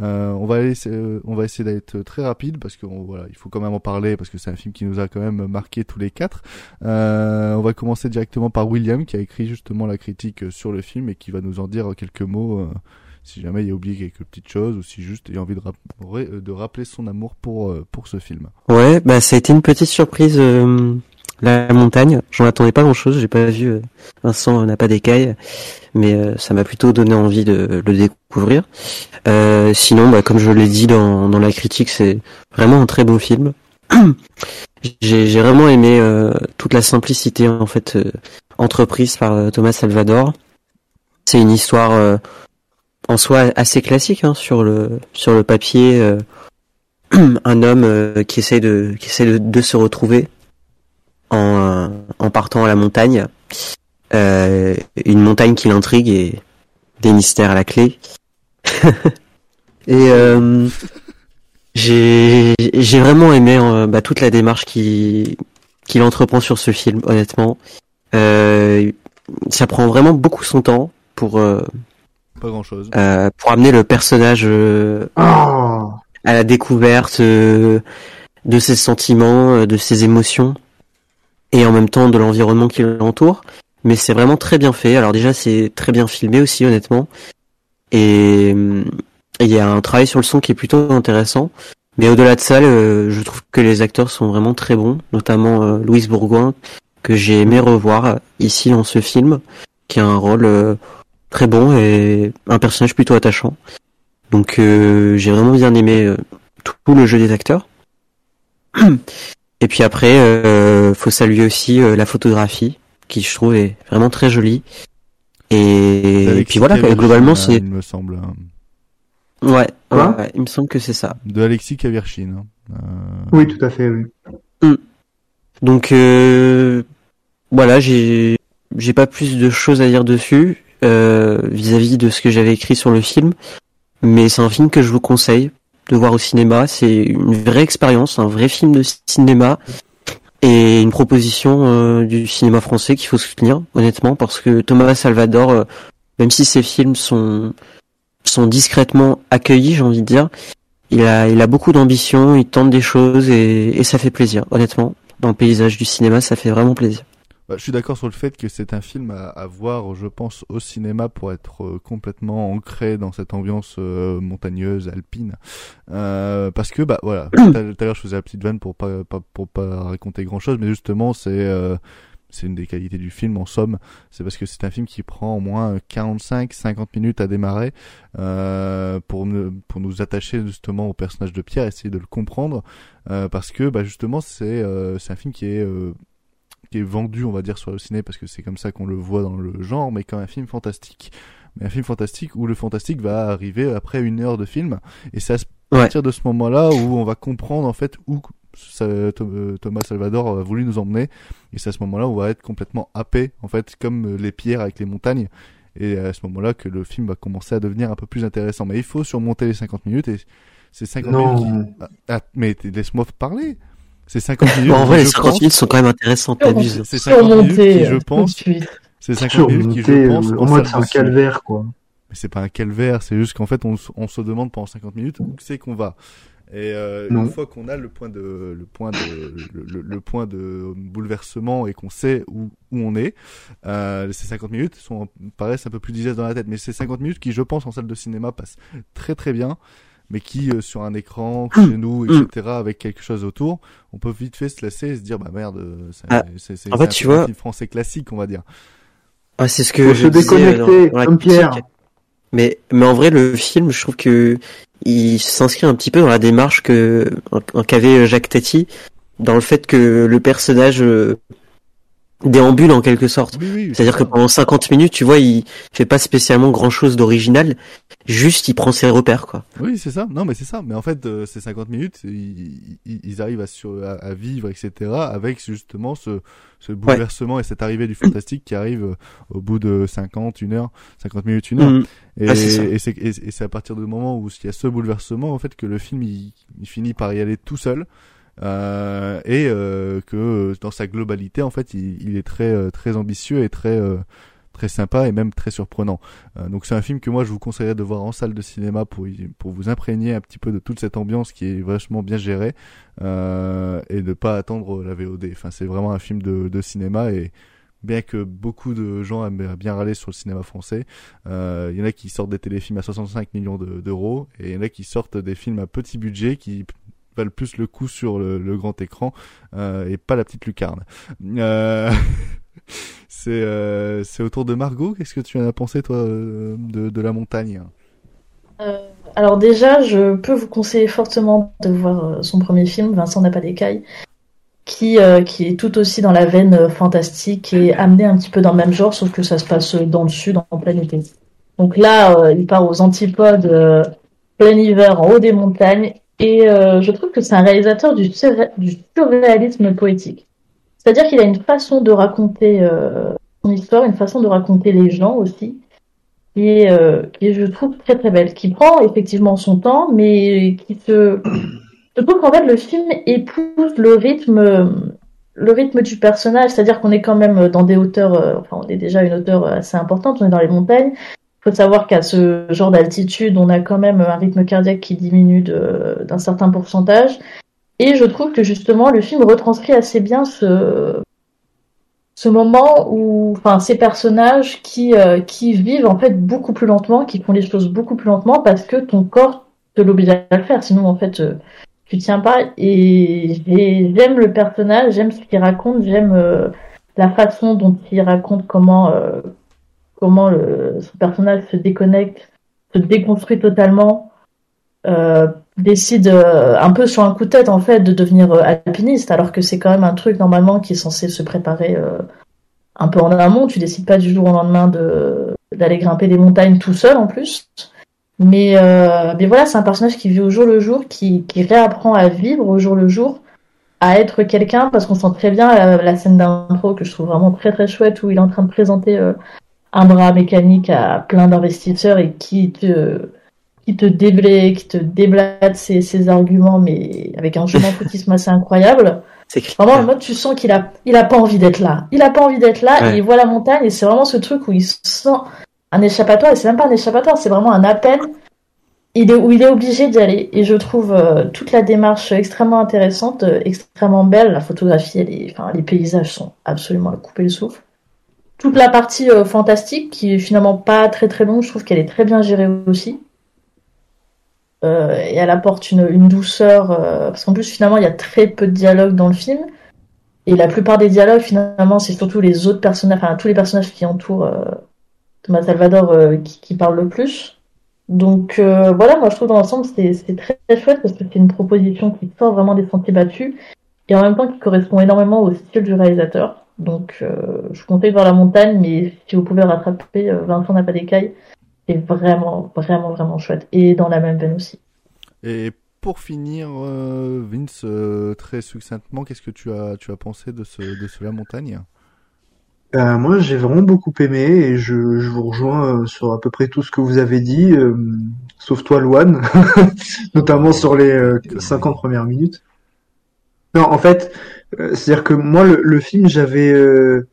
Euh, on va essayer, euh, on va essayer d'être très rapide parce que on- voilà, il faut quand même en parler parce que c'est un film qui nous a quand même marqué tous les quatre. Euh, on va commencer directement par William qui a écrit justement la critique sur le film et qui va nous en dire quelques mots. Si jamais il a oublié quelques petites choses ou si juste il a envie euh, de rappeler son amour pour, euh, pour ce film. Ouais, bah ça a été une petite surprise. euh, la montagne, j'en attendais pas grand-chose. J'ai pas vu Vincent n'a pas d'écailles, mais ça m'a plutôt donné envie de le découvrir. Sinon, bah, comme je l'ai dit dans, dans la critique, c'est vraiment un très bon film. j'ai j'ai vraiment aimé toute la simplicité en fait entreprise par Thomas Salvador. C'est une histoire en soi assez classique hein, sur le sur le papier. euh, un homme euh, qui essaie de qui essaie de, de se retrouver en euh, en partant à la montagne. Euh, une montagne qui l'intrigue et des mystères à la clé. et euh, j'ai j'ai vraiment aimé euh, bah, toute la démarche qui qu'il entreprend sur ce film honnêtement. Ça prend vraiment beaucoup son temps pour Pas grand chose. euh, pour amener le personnage euh, Ah. à la découverte euh, de ses sentiments, euh, de ses émotions, et en même temps de l'environnement qui l'entoure. Mais c'est vraiment très bien fait. Alors déjà, c'est très bien filmé aussi, honnêtement. Et il y a un travail sur le son qui est plutôt intéressant. Mais au-delà de ça, le- je trouve que les acteurs sont vraiment très bons, notamment euh, Louise Bourgoin, que j'ai aimé revoir ici dans ce film, qui a un rôle euh, très bon et un personnage plutôt attachant. Donc euh, j'ai vraiment bien aimé euh, tout le jeu des acteurs. Et puis après, euh, faut saluer aussi euh, la photographie, qui je trouve est vraiment très jolie. Et, puis voilà, globalement c'est Il me semble. hein. ouais, ouais, il me semble que c'est ça. De Alexis Kavirchine. hein. Euh, Oui, tout à fait, oui. Donc euh, voilà, j'ai j'ai pas plus de choses à dire dessus euh, vis-à-vis de ce que j'avais écrit sur le film, mais c'est un film que je vous conseille de voir au cinéma. C'est une vraie expérience, un vrai film de cinéma et une proposition euh, du cinéma français qu'il faut soutenir, honnêtement, parce que Thomas Salvador, euh, même si ses films sont sont discrètement accueillis, j'ai envie de dire, il a il a beaucoup d'ambition, il tente des choses et, et ça fait plaisir, honnêtement. Dans le paysage du cinéma, ça fait vraiment plaisir. Bah, je suis d'accord sur le fait que c'est un film à, à voir, je pense, au cinéma pour être euh, complètement ancré dans cette ambiance euh, montagneuse, alpine. Euh, parce que, bah voilà, tout à l'heure je faisais la petite vanne pour pas, pas- pour pas raconter grand chose, mais justement c'est euh, c'est une des qualités du film en somme, c'est parce que c'est un film qui prend au moins 45-50 minutes à démarrer euh, pour, ne- pour nous attacher justement au personnage de Pierre, essayer de le comprendre, euh, parce que bah, justement c'est euh, c'est un film qui est euh, qui est vendu, on va dire, sur le ciné, parce que c'est comme ça qu'on le voit dans le genre, mais comme un film fantastique. Mais un film fantastique où le fantastique va arriver après une heure de film, et c'est à Ouais. partir de ce moment-là où on va comprendre en fait où euh, Thomas Salvador a voulu nous emmener, et c'est à ce moment-là où on va être complètement happé, en fait, comme euh, les pierres avec les montagnes, et à ce moment-là que le film va commencer à devenir un peu plus intéressant. Mais il faut surmonter les 50 minutes, et c'est 50 Non. minutes qui... Ah, ah, mais laisse-moi parler c'est 50 minutes. En vrai, les je 50 pense- minutes sont quand même intéressantes, t'abuses. C'est 50 minutes qui, je euh, pense, suite. c'est 50 minutes qui, je pense, euh, en en mode c'est un calvaire, quoi. Mais c'est pas un calvaire, c'est juste qu'en fait, on, on se demande pendant 50 minutes où c'est qu'on va. Et euh, une fois qu'on a le point de le point de le, le- le point de bouleversement et qu'on sait où, où on est, euh, ces 50 minutes sont paraissent un peu plus digestes dans la tête, mais ces 50 minutes qui, je pense, en salle de cinéma passent très très bien, mais qui euh, sur un écran chez nous, etc., avec quelque chose autour, on peut vite fait se lasser et se dire bah merde, euh, c'est Ah, c'est c'est en c'est fait, un tu vois- français classique, on va dire. Ah, c'est ce que Faut je se disais déconnecter, dans- dans la comme critique. Pierre. Mais, mais en vrai, le film, je trouve que il s'inscrit un petit peu dans la démarche que qu'avait Jacques Tati, dans le fait que le personnage euh, déambule en quelque sorte. Oui, oui, C'est-à-dire que pendant 50 minutes, tu vois, il fait pas spécialement grand chose d'original, juste il prend ses repères, quoi. Oui, c'est ça. Non, mais c'est ça. Mais en fait, euh, ces 50 minutes, ils, ils- arrivent à, sur, à, à vivre, etc., avec justement ce, ce bouleversement et cette arrivée du fantastique qui arrive euh, au bout de 50, une heure, 50 minutes, une heure. Et, Ah, c'est et c'est et, à partir du moment où il y a ce bouleversement, en fait, que le film il, il finit par y aller tout seul. Euh, et euh, que euh, dans sa globalité, en fait, il, il est très euh, très ambitieux et très euh, très sympa et même très surprenant. Donc c'est un film que moi je vous conseillerais de voir en salle de cinéma pour pour vous imprégner un petit peu de toute cette ambiance qui est vachement bien gérée et ne pas attendre la VOD. Enfin c'est vraiment un film de, de cinéma et bien que beaucoup de gens aiment bien râler sur le cinéma français, il y en a qui sortent des téléfilms à 65 millions de- d'euros et il y en a qui sortent des films à petit budget qui valent plus le coup sur le, grand écran euh, et pas la petite lucarne. Euh, c'est euh, c'est autour de Margot. Qu'est-ce que tu en as pensé toi de, la montagne? Alors déjà, je peux vous conseiller fortement de voir son premier film, Vincent n'a pas d'écailles, qui, qui est tout aussi dans la veine fantastique et amené un petit peu dans le même genre, sauf que ça se passe dans le sud, en plein été. Donc là, il part aux antipodes, plein hiver, en haut des montagnes, et euh, je trouve que c'est un réalisateur du, surré- du surréalisme poétique. C'est-à-dire qu'il a une façon de raconter euh, son histoire, une façon de raconter les gens aussi, qui est, euh, qui est, je trouve, très très belle, qui prend effectivement son temps, mais qui se... Je trouve qu'en fait, le film épouse le rythme, le rythme du personnage, c'est-à-dire qu'on est quand même dans des hauteurs, euh, enfin, on est déjà une hauteur assez importante, on est dans les montagnes. Faut savoir qu'à ce genre d'altitude, on a quand même un rythme cardiaque qui diminue d'un certain pourcentage. Et je trouve que justement, le film retranscrit assez bien ce, moment où, enfin, ces personnages qui, euh, qui vivent en fait beaucoup plus lentement, qui font les choses beaucoup plus lentement parce que ton corps te l'oblige à le faire. Sinon, en fait, euh, tu tiens pas. Et j'ai- j'aime le personnage, j'aime ce qu'il raconte, j'aime euh, la façon dont il raconte comment, comment le, ce personnage se déconnecte, se déconstruit totalement, euh, décide euh, un peu sur un coup de tête en fait de devenir euh, alpiniste, alors que c'est quand même un truc normalement qui est censé se préparer euh, un peu en amont. Tu décides pas du jour au lendemain de d'aller grimper des montagnes tout seul en plus. Mais, euh, mais voilà, c'est un personnage qui vit au jour le jour, qui, qui réapprend à vivre au jour le jour, à être quelqu'un, parce qu'on sent très bien la, la scène d'intro que je trouve vraiment très très chouette, où il est en train de présenter euh, un bras mécanique à plein d'investisseurs et qui te, qui te déblaye, qui te déblate ses, ses arguments, mais avec un jeu d'enfoutisme assez incroyable. C'est Vraiment, le mode, tu sens qu'il a, il a pas envie d'être là. Il a pas envie d'être là, Ouais. et il voit la montagne, et c'est vraiment ce truc où il sent un échappatoire, et c'est même pas un échappatoire, c'est vraiment un appel, il est, où il est obligé d'y aller. Et je trouve euh, toute la démarche extrêmement intéressante, euh, extrêmement belle. La photographie, elle est, enfin, les paysages sont absolument à couper le souffle. Toute la partie euh, fantastique, qui est finalement pas très très longue, je trouve qu'elle est très bien gérée aussi. Euh, et elle apporte une, douceur, euh, parce qu'en plus finalement il y a très peu de dialogue dans le film. Et la plupart des dialogues, finalement, c'est surtout les autres personnages, enfin tous les personnages qui entourent euh, Thomas Salvador qui, qui parlent le plus. Donc voilà, moi je trouve dans l'ensemble c'est c'est très, très chouette parce que c'est une proposition qui sort vraiment des sentiers battus et en même temps qui correspond énormément au style du réalisateur. Donc euh, je de voir la montagne, mais si vous pouvez rattraper euh, Vincent n'a pas d'écailles, c'est vraiment, vraiment, vraiment chouette. Et dans la même veine aussi. Et pour finir, euh, Vince, euh, très succinctement, qu'est-ce que tu as tu as pensé de ce de ce La Montagne? Euh, moi, j'ai vraiment beaucoup aimé et je, je vous rejoins euh, sur à peu près tout ce que vous avez dit, euh, sauf toi, Loane, notamment sur les euh, 50 premières minutes. Non, en fait, euh, c'est-à-dire que moi, le, film, j'avais, euh,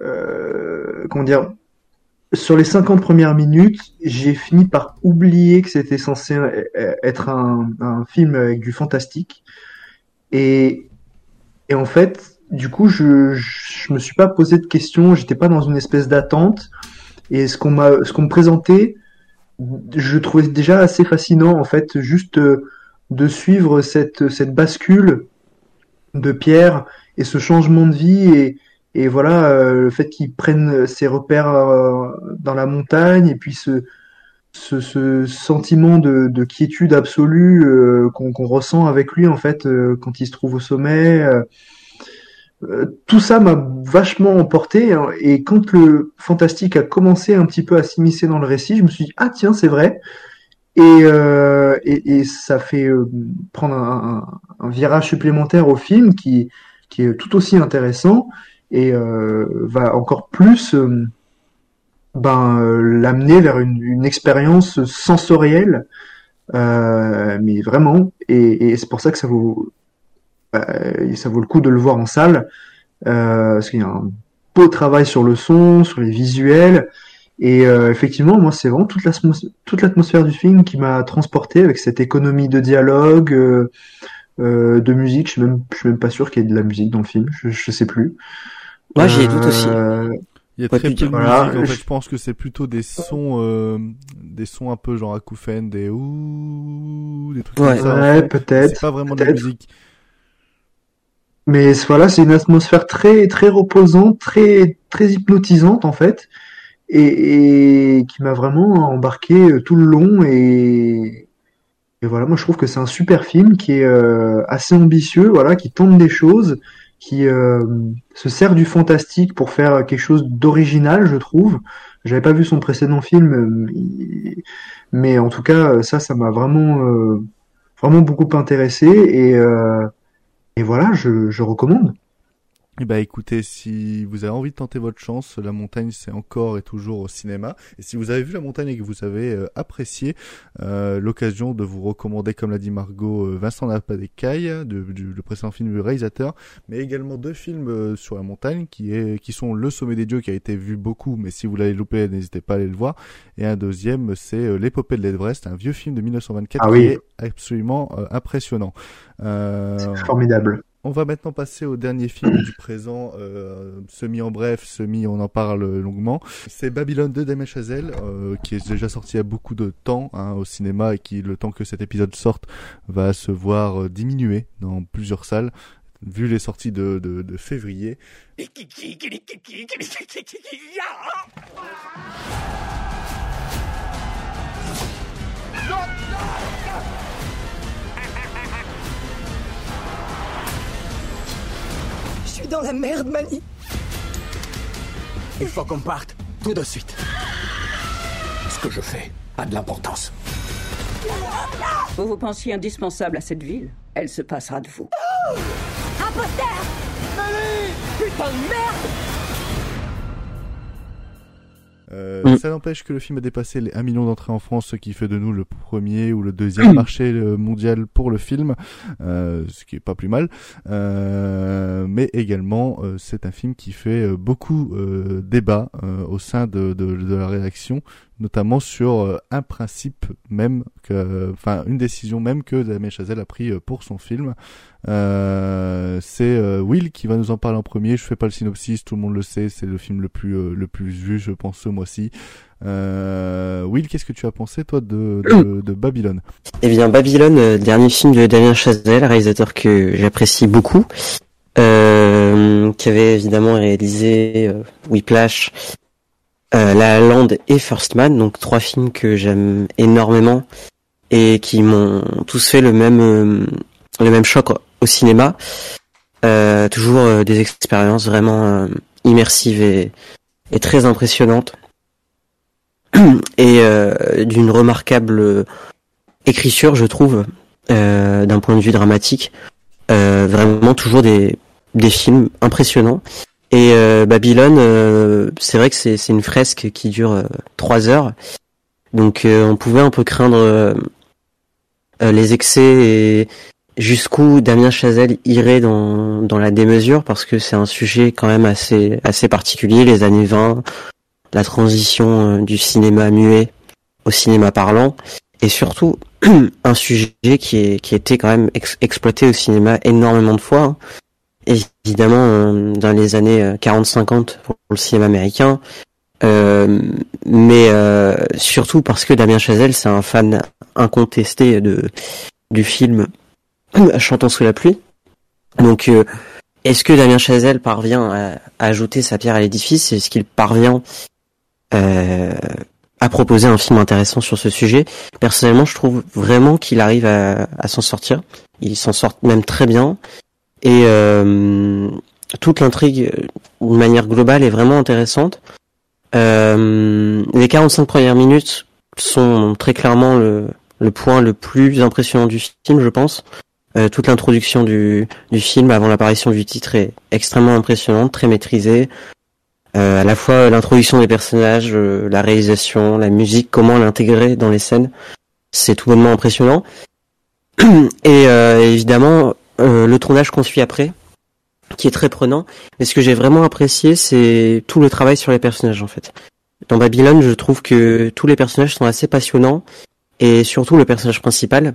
euh, comment dire, sur les 50 premières minutes, j'ai fini par oublier que c'était censé euh, être un, film avec du fantastique. Et, et en fait, du coup, je, je me suis pas posé de questions, j'étais pas dans une espèce d'attente. Et ce qu'on m'a, ce qu'on me présentait, je trouvais déjà assez fascinant, en fait, juste euh, de suivre cette, cette bascule de Pierre et ce changement de vie et, et voilà euh, le fait qu'il prenne ses repères euh, dans la montagne et puis ce, ce, sentiment de, de, quiétude absolue euh, qu'on ressent avec lui en fait quand il se trouve au sommet. tout ça m'a vachement emporté hein, et quand le fantastique a commencé un petit peu à s'immiscer dans le récit, je me suis dit ah tiens c'est vrai et, euh, et, et, ça fait prendre un, un, un, virage supplémentaire au film qui, qui est tout aussi intéressant et euh, va encore plus euh, ben, euh, l'amener vers une, une expérience sensorielle, mais vraiment, et, et c'est pour ça que ça vaut, ça vaut le coup de le voir en salle, parce qu'il y a un beau travail sur le son, sur les visuels, et euh, effectivement, moi, c'est vraiment toute l'atmosphère du film qui m'a transporté avec cette économie de dialogue, euh, euh, de musique. Je suis même, je suis même pas sûr qu'il y ait de la musique dans le film. Je, je sais plus. Moi, j'y ai doute aussi. Il y a très peu de voilà, musique. En fait, je pense que c'est plutôt des sons, euh, des sons un peu genre acouphènes, des ouh, des trucs ouais. comme ça. Ouais, peut-être. C'est pas vraiment de la musique. Mais voilà, c'est une atmosphère très, très reposante, très, très hypnotisante en fait, et, et qui m'a vraiment embarqué tout le long. Et, et voilà, moi je trouve que c'est un super film qui est euh, assez ambitieux, voilà, qui tente des choses, qui euh, se sert du fantastique pour faire quelque chose d'original, je trouve. J'avais pas vu son précédent film, mais en tout cas, ça, ça m'a vraiment, euh, vraiment beaucoup intéressé et, euh, et voilà, je, je recommande. Eh bah écoutez, si vous avez envie de tenter votre chance, La Montagne c'est encore et toujours au cinéma. Et si vous avez vu La Montagne et que vous avez euh, apprécié euh, l'occasion de vous recommander, comme l'a dit Margot, euh, Vincent Napadécaille, de, du, le précédent film du réalisateur, mais également deux films euh, sur La Montagne qui, est, qui sont Le Sommet des Dieux qui a été vu beaucoup, mais si vous l'avez loupé, n'hésitez pas à aller le voir. Et un deuxième, c'est L'épopée de l'Everest, un vieux film de 1924 ah qui est absolument impressionnant. formidable. On va maintenant passer au dernier film du présent, euh, semi en bref, semi on en parle longuement. C'est Babylone de Damien Chazelle, euh, qui est déjà sorti il y a beaucoup de temps hein, au cinéma et qui, le temps que cet épisode sorte, va se voir euh, diminuer dans plusieurs salles, vu les sorties de, de février. suis dans la merde, Mani. Il faut qu'on parte tout de suite. Ce que je fais a de l'importance. Vous vous pensiez indispensable à cette ville Elle se passera de vous. Un poster Putain de merde Euh, Mm. Ça n'empêche que le film a dépassé les 1 million d'entrées en France, ce qui fait de nous le premier ou le deuxième marché euh, mondial pour le film, euh, ce qui est pas plus mal. Euh, mais également, c'est un film qui fait beaucoup euh, débat euh, au sein de, de, de la rédaction, notamment sur euh, un principe même, que, enfin une décision même que Damien Chazelle a pris euh, pour son film. Euh, c'est euh, Will qui va nous en parler en premier. Je fais pas le synopsis, tout le monde le sait. C'est le film le plus euh, le plus vu, je pense, ce mois-ci. Euh, Will, qu'est-ce que tu as pensé toi de de, de Babylone? Eh bien, Babylone, euh, dernier film de Damien Chazelle, réalisateur que j'apprécie beaucoup, euh, qui avait évidemment réalisé euh, Whiplash, euh, La La Land et First Man, donc trois films que j'aime énormément et qui m'ont tous fait le même euh, le même choc au cinéma. Euh, toujours euh, des expériences vraiment immersives et, et très impressionnantes et d'une remarquable écriture, je trouve, d'un point de vue dramatique. Vraiment toujours des, des films impressionnants. Et euh, Babylone, euh, c'est vrai que c'est une fresque qui dure euh, trois heures. Donc euh, on pouvait un peu craindre les excès et jusqu'où Damien Chazelle irait dans, la démesure parce que c'est un sujet quand même assez assez particulier, les années 20, la transition du cinéma muet au cinéma parlant, et surtout un sujet qui est qui été quand même ex- exploité au cinéma énormément de fois. hein. Évidemment, euh, dans les années euh, 40-50 pour le cinéma américain, euh, mais euh, surtout parce que Damien Chazelle, c'est un fan incontesté de du film Chantons sous la pluie. Donc, euh, est-ce que Damien Chazelle parvient à, ajouter sa pierre à l'édifice? Est-ce qu'il parvient euh, à proposer un film intéressant sur ce sujet? Personnellement, je trouve vraiment qu'il arrive à, à s'en sortir. Il s'en sort même très bien. Et euh, toute l'intrigue, euh, d'une manière globale, est vraiment intéressante. Euh, les 45 premières minutes sont très clairement le, le point le plus impressionnant du film, je pense. Euh, toute l'introduction du, du film avant l'apparition du titre est extrêmement impressionnante, très maîtrisée. Euh, à la fois l'introduction des personnages, euh, la réalisation, la musique, comment l'intégrer dans les scènes, c'est tout bonnement impressionnant. Et euh, évidemment, euh, le tournage qu'on suit après, qui est très prenant. Mais ce que j'ai vraiment apprécié, c'est tout le travail sur les personnages en fait. Dans Babylone, je trouve que tous les personnages sont assez passionnants et surtout le personnage principal,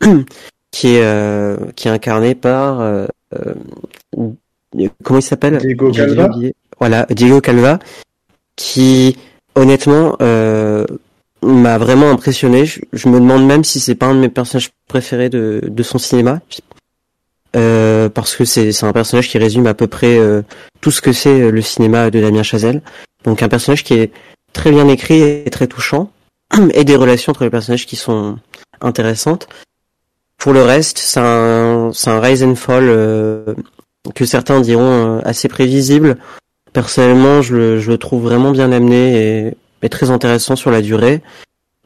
qui est euh, qui est incarné par euh, euh, comment il s'appelle? Diego Calva. Voilà, Diego Calva, qui honnêtement euh, m'a vraiment impressionné. Je, je me demande même si c'est pas un de mes personnages préférés de, de son cinéma. Euh, parce que c'est un personnage qui résume à peu près euh, tout ce que c'est euh, le cinéma de Damien Chazelle. Donc un personnage qui est très bien écrit et très touchant, et des relations entre les personnages qui sont intéressantes. Pour le reste, c'est un, un rise and fall euh, que certains diront euh, assez prévisible. Personnellement, je le, je le trouve vraiment bien amené et, et très intéressant sur la durée.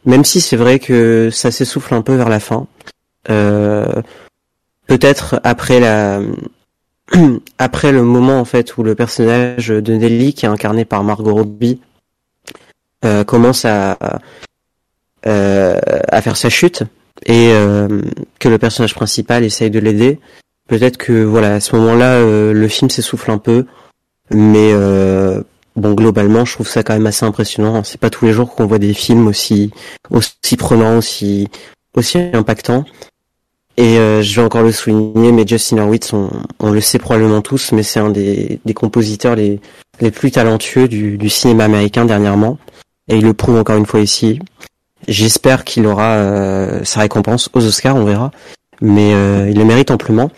Même si c'est vrai que ça s'essouffle un peu vers la fin. Euh, peut-être après la après le moment en fait où le personnage de Nelly qui est incarné par Margot Robbie euh, commence à euh, à faire sa chute et euh, que le personnage principal essaye de l'aider. Peut-être que voilà à ce moment-là le film s'essouffle un peu mais bon globalement je trouve ça quand même assez impressionnant. C'est pas tous les jours qu'on voit des films aussi aussi prenants aussi aussi impactants et euh, je vais encore le souligner, mais Justin Hurwitz, on, on le sait probablement tous, mais c'est un des, des compositeurs les, les plus talentueux du, du cinéma américain dernièrement. Et il le prouve encore une fois ici. J'espère qu'il aura euh, sa récompense aux Oscars, on verra. Mais euh, il le mérite amplement.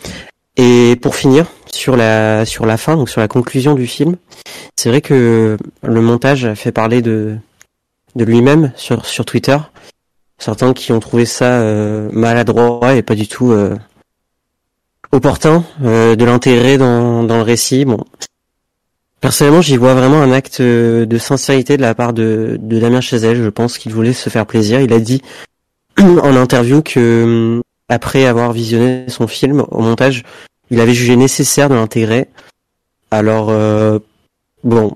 Et pour finir, sur la, sur la fin, donc sur la conclusion du film, c'est vrai que le montage a fait parler de, de lui-même sur, sur Twitter certains qui ont trouvé ça euh, maladroit et pas du tout euh, opportun euh, de l'intégrer dans, dans le récit. Bon, personnellement, j'y vois vraiment un acte euh, de sincérité de la part de, de Damien Chazelle. Je pense qu'il voulait se faire plaisir. Il a dit en interview que hum, après avoir visionné son film au montage, il avait jugé nécessaire de l'intégrer. Alors euh, bon,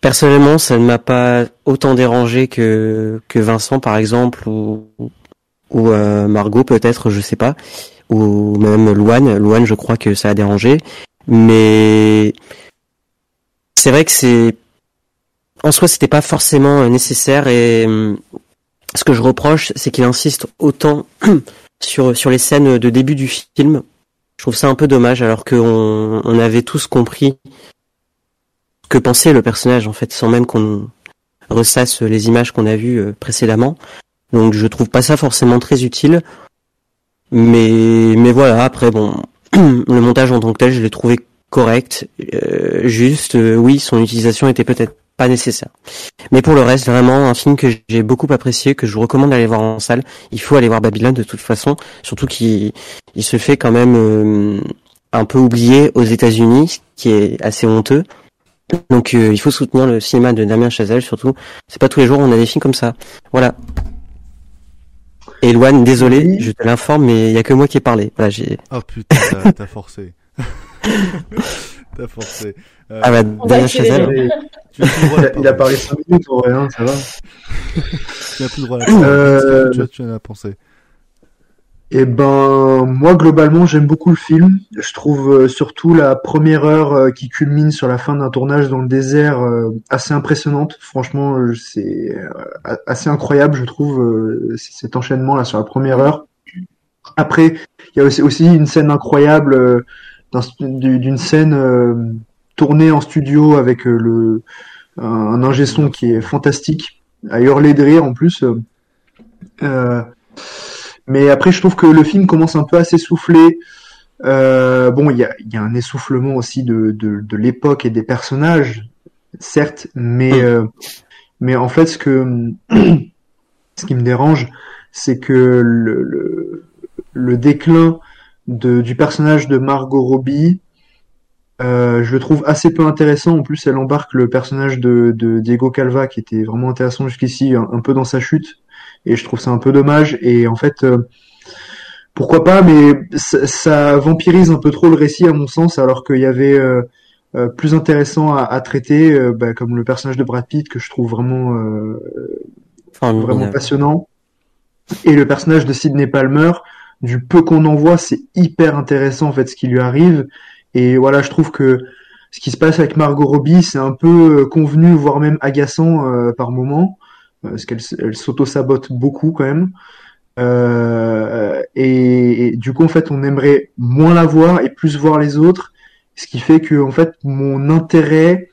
Personnellement, ça ne m'a pas autant dérangé que que Vincent par exemple ou ou euh, Margot peut-être, je sais pas, ou même Luan. Luan, je crois que ça a dérangé, mais c'est vrai que c'est en soi c'était pas forcément nécessaire et hum, ce que je reproche, c'est qu'il insiste autant sur sur les scènes de début du film. Je trouve ça un peu dommage alors qu'on on avait tous compris que pensait le personnage en fait sans même qu'on ressasse les images qu'on a vues euh, précédemment. Donc je trouve pas ça forcément très utile. Mais mais voilà, après bon le montage en tant que tel, je l'ai trouvé correct, euh, juste euh, oui, son utilisation était peut-être pas nécessaire. Mais pour le reste, vraiment un film que j'ai beaucoup apprécié, que je vous recommande d'aller voir en salle. Il faut aller voir Babylone de toute façon, surtout qu'il il se fait quand même un peu oublié aux États-Unis, ce qui est assez honteux. Donc euh, il faut soutenir le cinéma de Damien Chazelle, surtout. C'est pas tous les jours où on a des films comme ça. Voilà. Loane, désolé, je te l'informe, mais il y a que moi qui ai parlé. Voilà, j'ai. Oh putain, t'as- forcé. t'as forcé. Euh, Ah bah, Damien Chazelle. Tu as plus le droit à la Il a, il a parole. parlé 5 minutes en vrai, hein, ça va. Tu n'as plus le droit à la. Euh, Qu'est-ce que tu, tu en as pensé Eh ben, moi globalement j'aime beaucoup le film. Je trouve euh, surtout la première heure euh, qui culmine sur la fin d'un tournage dans le désert euh, assez impressionnante. Franchement, c'est assez incroyable, je trouve, cet enchaînement là sur la première heure. Après, il y a aussi, une scène incroyable d'une scène tournée en studio avec le un, un qui est fantastique, à hurler de rire en plus. Mais après, je trouve que le film commence un peu à s'essouffler. Euh, bon, il y a, y a un essoufflement aussi de, de, de l'époque et des personnages, certes, mais, euh, mais en fait, ce que, ce qui me dérange, c'est que le, le, le déclin de, du personnage de Margot Robbie, euh, je le trouve assez peu intéressant. En plus, elle embarque le personnage de, de Diego Calva, qui était vraiment intéressant jusqu'ici, un, un peu dans sa chute. Et je trouve ça un peu dommage. Et en fait, euh, pourquoi pas, mais ça, ça vampirise un peu trop le récit, à mon sens, alors qu'il y avait euh, euh, plus intéressant à, à traiter, bah, comme le personnage de Brad Pitt, que je trouve vraiment, euh, vraiment passionnant. Et le personnage de Sidney Palmer, du peu qu'on en voit, c'est hyper intéressant en fait ce qui lui arrive. Et voilà, je trouve que ce qui se passe avec Margot Robbie, c'est un peu convenu, voire même agaçant euh, par moment, parce qu'elle s'auto-sabote beaucoup quand même. Euh, et, du coup, en fait, on aimerait moins la voir et plus voir les autres, ce qui fait que en fait, mon intérêt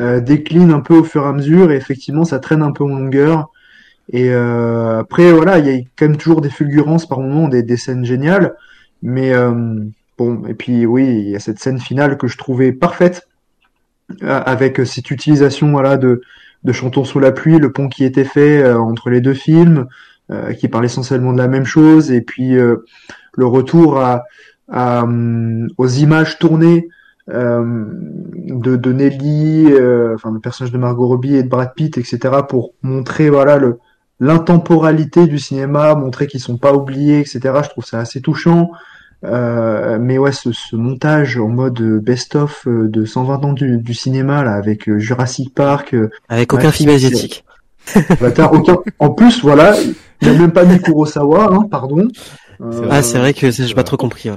euh, décline un peu au fur et à mesure, et effectivement, ça traîne un peu en longueur. Et euh, après, voilà, il y a quand même toujours des fulgurances par moments, des, des scènes géniales. Mais bon, et puis oui, il y a cette scène finale que je trouvais parfaite, avec cette utilisation voilà de, de Chantons sous la pluie, le pont qui était fait euh, entre les deux films, euh, qui parle essentiellement de la même chose, et puis euh, le retour à, hum, aux images tournées de, de Nelly, enfin le personnage de Margot Robbie et de Brad Pitt, etc., pour montrer voilà le l'intemporalité du cinéma, montrer qu'ils sont pas oubliés, etc. Je trouve ça assez touchant. Euh, mais ouais, ce, ce montage en mode best-of euh, de 120 ans du, du cinéma là, avec euh, Jurassic Park, euh, Avec aucun ouais, film asiatique. Avatar, aucun. En plus, voilà, il n'y a même pas mis Kurosawa, hein, pardon. Euh, Ah, c'est vrai que j'ai pas trop compris. ouais.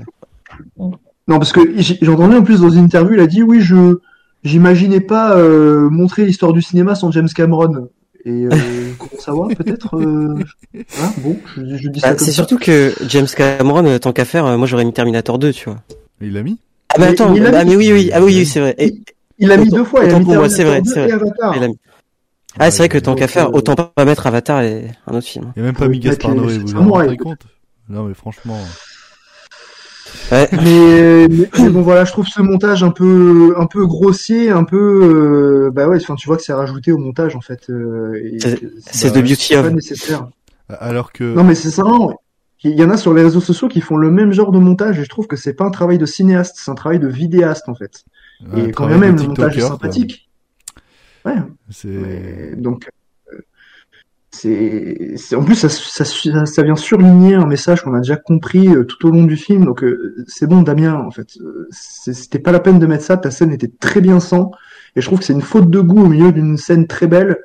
Non, parce que j'ai j'ai entendu en plus dans une interview, il a dit oui, je j'imaginais pas euh, montrer l'histoire du cinéma sans James Cameron. Et euh, Kurosawa, peut-être. Euh... hein, bon, je, je dis ça Bah, c'est surtout que James Cameron, euh, tant qu'à faire, euh, moi j'aurais mis Terminator 2, tu vois. Il l'a mis? Ah bah Mais- attends, mais il l'a ah, mis. mais oui, oui, ah oui, oui, c'est vrai. Et- Il l'a mis deux fois, il a mis pour moi, c'est vrai, Terminator c'est 2 vrai. et Avatar. Il a mis. Ah, c'est vrai que tant qu'à faire, euh, autant pas mettre Avatar et un autre film. Il n'y a même pas mis Gaspard Noé, vous vous rendez compte? Non mais franchement... Ouais. Mais, mais, mais bon voilà, je trouve ce montage un peu un peu grossier, un peu euh, bah ouais, enfin tu vois que c'est rajouté au montage en fait. euh, C'est- c'est bah, the beauty pas of. nécessaire. Alors que... Non mais c'est ça. non. Il y en a sur les réseaux sociaux qui font le même genre de montage et je trouve que c'est pas un travail de cinéaste, c'est un travail de vidéaste en fait. Ouais, et quand même de le montage est quoi. sympathique. Ouais. Donc euh, c'est en plus ça, ça, ça, vient surligner un message qu'on a déjà compris euh, tout au long du film. Donc euh, c'est bon Damien en fait. Euh, c'était pas la peine de mettre ça. Ta scène était très bien sans et je trouve que c'est une faute de goût au milieu d'une scène très belle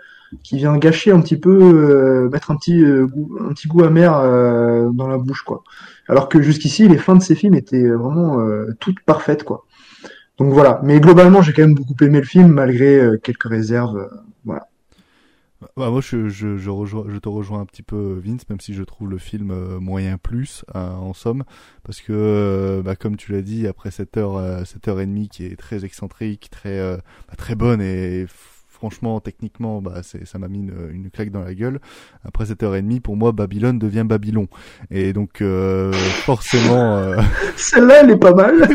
qui vient gâcher un petit peu euh, mettre un petit euh, goût, un petit goût amer dans la bouche quoi. Alors que jusqu'ici les fins de ces films étaient vraiment toutes parfaites quoi. Donc voilà. Mais globalement j'ai quand même beaucoup aimé le film malgré quelques réserves Bah, moi, je, je, je, rejoins, je te rejoins un petit peu, Vince, même si je trouve le film euh, moyen plus, euh, en somme, parce que, euh, bah, comme tu l'as dit, après cette heure, euh, cette heure et demie qui est très excentrique, très, euh, bah, très bonne et franchement, techniquement, bah, c'est, ça m'a mis une, une claque dans la gueule. Après cette heure et demie, pour moi, Babylone devient Babylon. Et donc, euh, forcément, euh, Celle-là, elle est pas mal.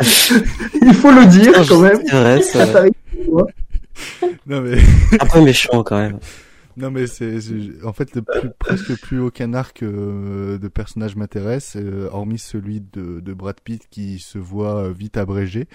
Il faut le dire quand même. Vrai, Ça non mais, Un peu méchant quand même. Non mais c'est en fait le plus, presque plus aucun arc euh, de personnage m'intéresse euh, hormis celui de, de Brad Pitt qui se voit euh, vite abrégé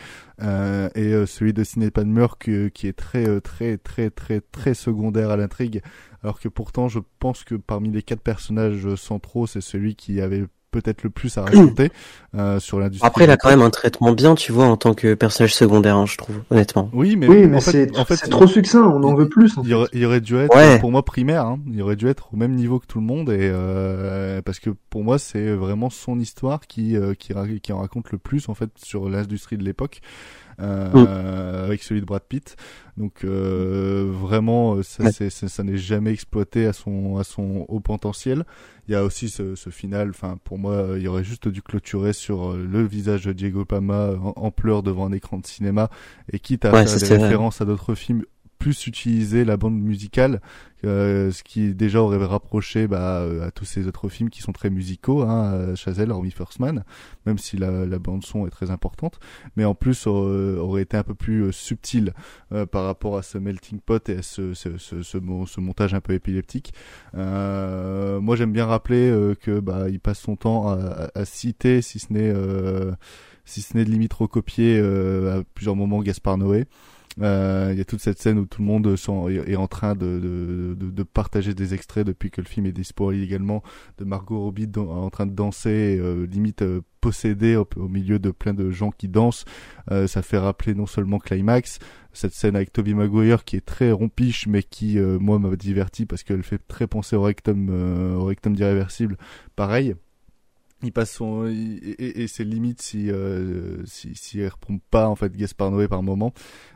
euh, et celui de Sidney Palmer que- qui est très très très très très secondaire à l'intrigue alors que pourtant je pense que parmi les quatre personnages centraux c'est celui qui avait peut-être le plus à raconter euh, sur l'industrie. Après, il a quand même un traitement bien, tu vois, en tant que personnage secondaire, hein, je trouve, honnêtement. Oui, mais, Oui, mais en fait, c'est en fait, c'est trop succinct, on en veut plus. en il aurait, il aurait dû être Ouais. pour moi primaire hein. il aurait dû être au même niveau que tout le monde et euh, parce que pour moi c'est vraiment son histoire qui euh, qui en raconte le plus en fait sur l'industrie de l'époque euh, avec celui de Brad Pitt donc euh, vraiment euh, ça Ouais. c'est- ça n'est jamais exploité à son à son haut potentiel il y a aussi ce, ce final enfin pour moi il y aurait juste dû clôturer sur euh, le visage de Diego Pama en, en pleurs devant un écran de cinéma et quitte à Ouais, ça, faire des vrai. références à d'autres films plus utiliser la bande musicale, euh, ce qui déjà aurait rapproché bah, euh, à tous ces autres films qui sont très musicaux, hein, euh, Chazelle, hormis First Man, même si la, la bande son est très importante, mais en plus euh, aurait été un peu plus euh, subtil euh, par rapport à ce melting pot et à ce, ce, ce, ce, mo- ce montage un peu épileptique. Moi j'aime bien rappeler que bah, il passe son temps à, à- à citer, si ce n'est si ce n'est limite recopier à plusieurs moments Gaspard Noé. Euh, Il y a toute cette scène où tout le monde est, en train de, partager des extraits depuis que le film est dispo illégalement de Margot Robbie en train de danser, euh, limite euh, possédée au, milieu de plein de gens qui dansent. Euh, ça fait rappeler non seulement Climax, cette scène avec Toby Maguire qui est très rompiche mais qui euh, moi m'a diverti parce qu'elle fait très penser au rectum, euh, au rectum d'irréversible. Pareil il passe son il- et, et- et c'est limite si euh, si si elle reprend pas en fait Gaspard Noé par moment.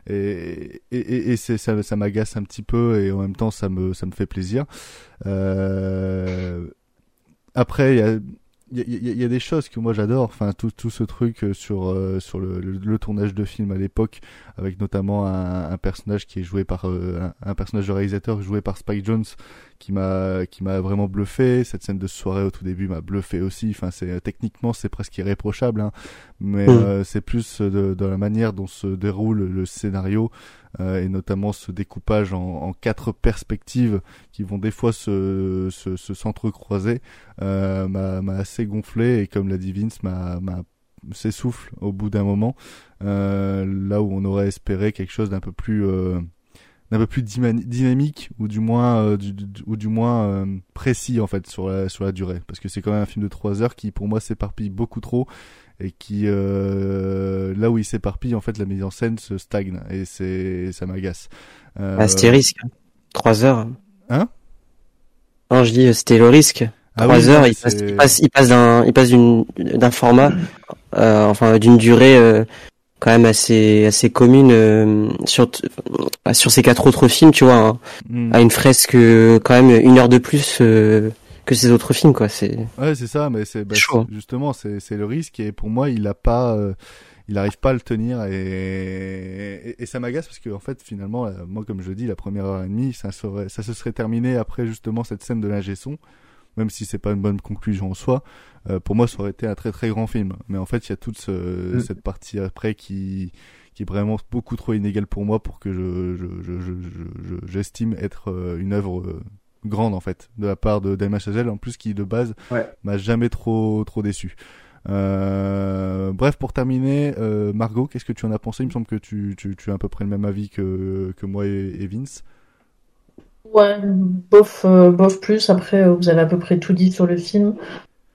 Et et, et, ça ça m'agace un petit peu et en même temps ça me ça me fait plaisir. Euh, après il y a il y, y y a des choses que moi j'adore. Enfin tout tout ce truc euh, sur euh, sur le, le, le tournage de film à l'époque avec notamment un, un personnage qui est joué par euh, un, un personnage de réalisateur joué par Spike Jones qui m'a qui m'a vraiment bluffé. Cette scène de soirée au tout début m'a bluffé aussi. Enfin c'est techniquement c'est presque irréprochable hein, mais Mm. euh, c'est plus de, de la manière dont se déroule le scénario euh, et notamment ce découpage en, en quatre perspectives qui vont des fois se se, se s'entrecroiser euh, m'a assez gonflé et comme l'a dit Vince m'a s'essouffle au bout d'un moment euh, là où on aurait espéré quelque chose d'un peu plus euh, d'un peu plus dynamique ou du moins euh, du, ou du moins euh, précis en fait sur la sur la durée. Parce que c'est quand même un film de trois heures qui pour moi s'éparpille beaucoup trop et qui euh, là où il s'éparpille en fait la mise en scène se stagne et c'est ça m'agace euh, Ah, c'était risque. Trois heures. Hein Non, je dis, euh, c'était le risque. Ah Trois oui, heures, non, il passe, il passe, il passe d'un, il passe d'une, d'un format, euh, enfin, d'une durée, euh, quand même assez, assez commune, euh, sur, euh, sur ces quatre autres films, tu vois, hein, Mm. à une fresque, quand même, une heure de plus, euh, que ces autres films, quoi, c'est, Ouais, c'est ça, mais c'est bah, c'est- justement c'est c'est le risque et pour moi il a pas euh, il arrive pas à le tenir et et, et ça m'agace parce que en fait finalement euh, moi comme je dis la première heure et demie ça serait ça se serait terminé après justement cette scène de l'ingé son même si c'est pas une bonne conclusion en soi. Euh, pour moi ça aurait été un très très grand film. Mais en fait il y a toute ce- Mm. cette partie après qui qui est vraiment beaucoup trop inégale pour moi pour que je je je je- je- je- j'estime être une œuvre grande en fait de la part de Damien Chazelle en plus qui de base Ouais. m'a jamais trop trop déçu. Euh, bref, pour terminer, euh, Margot, qu'est-ce que tu en as pensé? Il me semble que tu, tu, tu as à peu près le même avis que, que moi et, et Vince. Ouais, bof, euh, bof plus. Après, vous avez à peu près tout dit sur le film.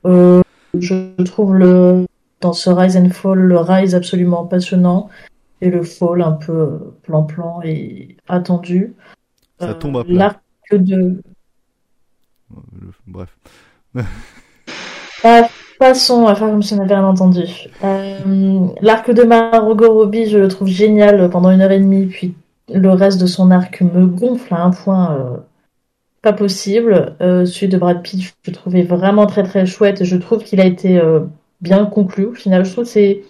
Euh, je trouve le dans ce Rise and Fall, le Rise absolument passionnant et le Fall un peu plan-plan et attendu. Ça tombe à plat. L'arc de Le- bref. Ah, passons à faire comme si on n'avait rien entendu. Euh, l'arc de Margot Robbie, je le trouve génial pendant une heure et demie, puis le reste de son arc me gonfle à un point euh, pas possible. Euh, celui de Brad Pitt, je le trouvais vraiment très très chouette et je trouve qu'il a été euh, bien conclu. Au final, je trouve que c'est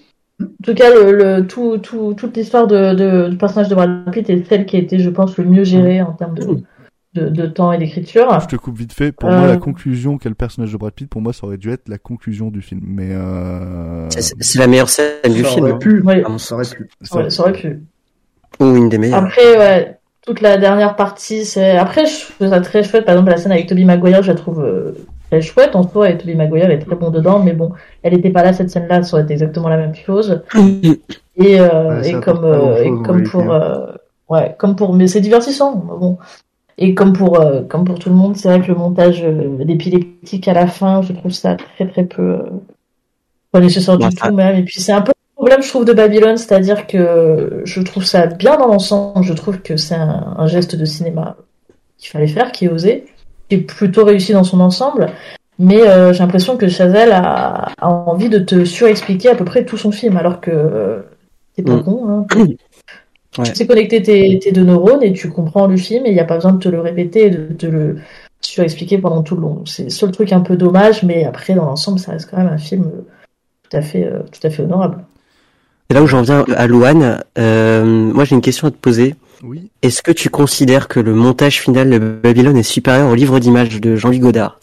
en tout cas le, le- tout, tout, toute l'histoire de, de- du personnage de Brad Pitt est celle qui a été, je pense, le mieux gérée en termes de, de, de temps et d'écriture. Je te coupe vite fait. Pour Euh, moi, la conclusion quel personnage de Brad Pitt, pour moi, ça aurait dû être la conclusion du film. Mais euh... c'est, la meilleure scène du Ça film. aurait hein, pu, à mon ça aurait pu. Ça aurait- ça aurait pu. Ou une des meilleures. Après, ouais, toute la dernière partie, c'est. Après, je trouve ça très chouette. Par exemple, la scène avec Toby Maguire, je la trouve euh, très chouette en soi, et Toby Maguire est très bon dedans, mais bon, elle n'était pas là, cette scène-là, ça aurait été exactement la même chose. Et, euh, Ouais, et comme, euh, et comme pour. euh, ouais, comme pour. Mais c'est divertissant, bon. Et comme pour, euh, comme pour tout le monde, c'est vrai que le montage euh, d'épileptique à la fin, je trouve ça très très peu euh, pas nécessaire du tout même. Et puis c'est un peu le problème, je trouve, de Babylone, c'est-à-dire que je trouve ça bien dans l'ensemble. Je trouve que c'est un, un geste de cinéma qu'il fallait faire, qui est osé, qui est plutôt réussi dans son ensemble. Mais euh, j'ai l'impression que Chazelle a, a envie de te surexpliquer à peu près tout son film, alors que t'es pas Mm. con. Hein. Ouais. Tu sais connecter tes, tes deux neurones et tu comprends le film et il n'y a pas besoin de te le répéter et de te le surexpliquer pendant tout le long. C'est le seul truc un peu dommage, mais après, dans l'ensemble, ça reste quand même un film euh, tout à fait, euh, tout à fait honorable. Et là où j'en viens à Louane, euh, moi j'ai une question à te poser. Oui. Est-ce que tu considères que le montage final de Babylone est supérieur au livre d'images de Jean-Louis Godard?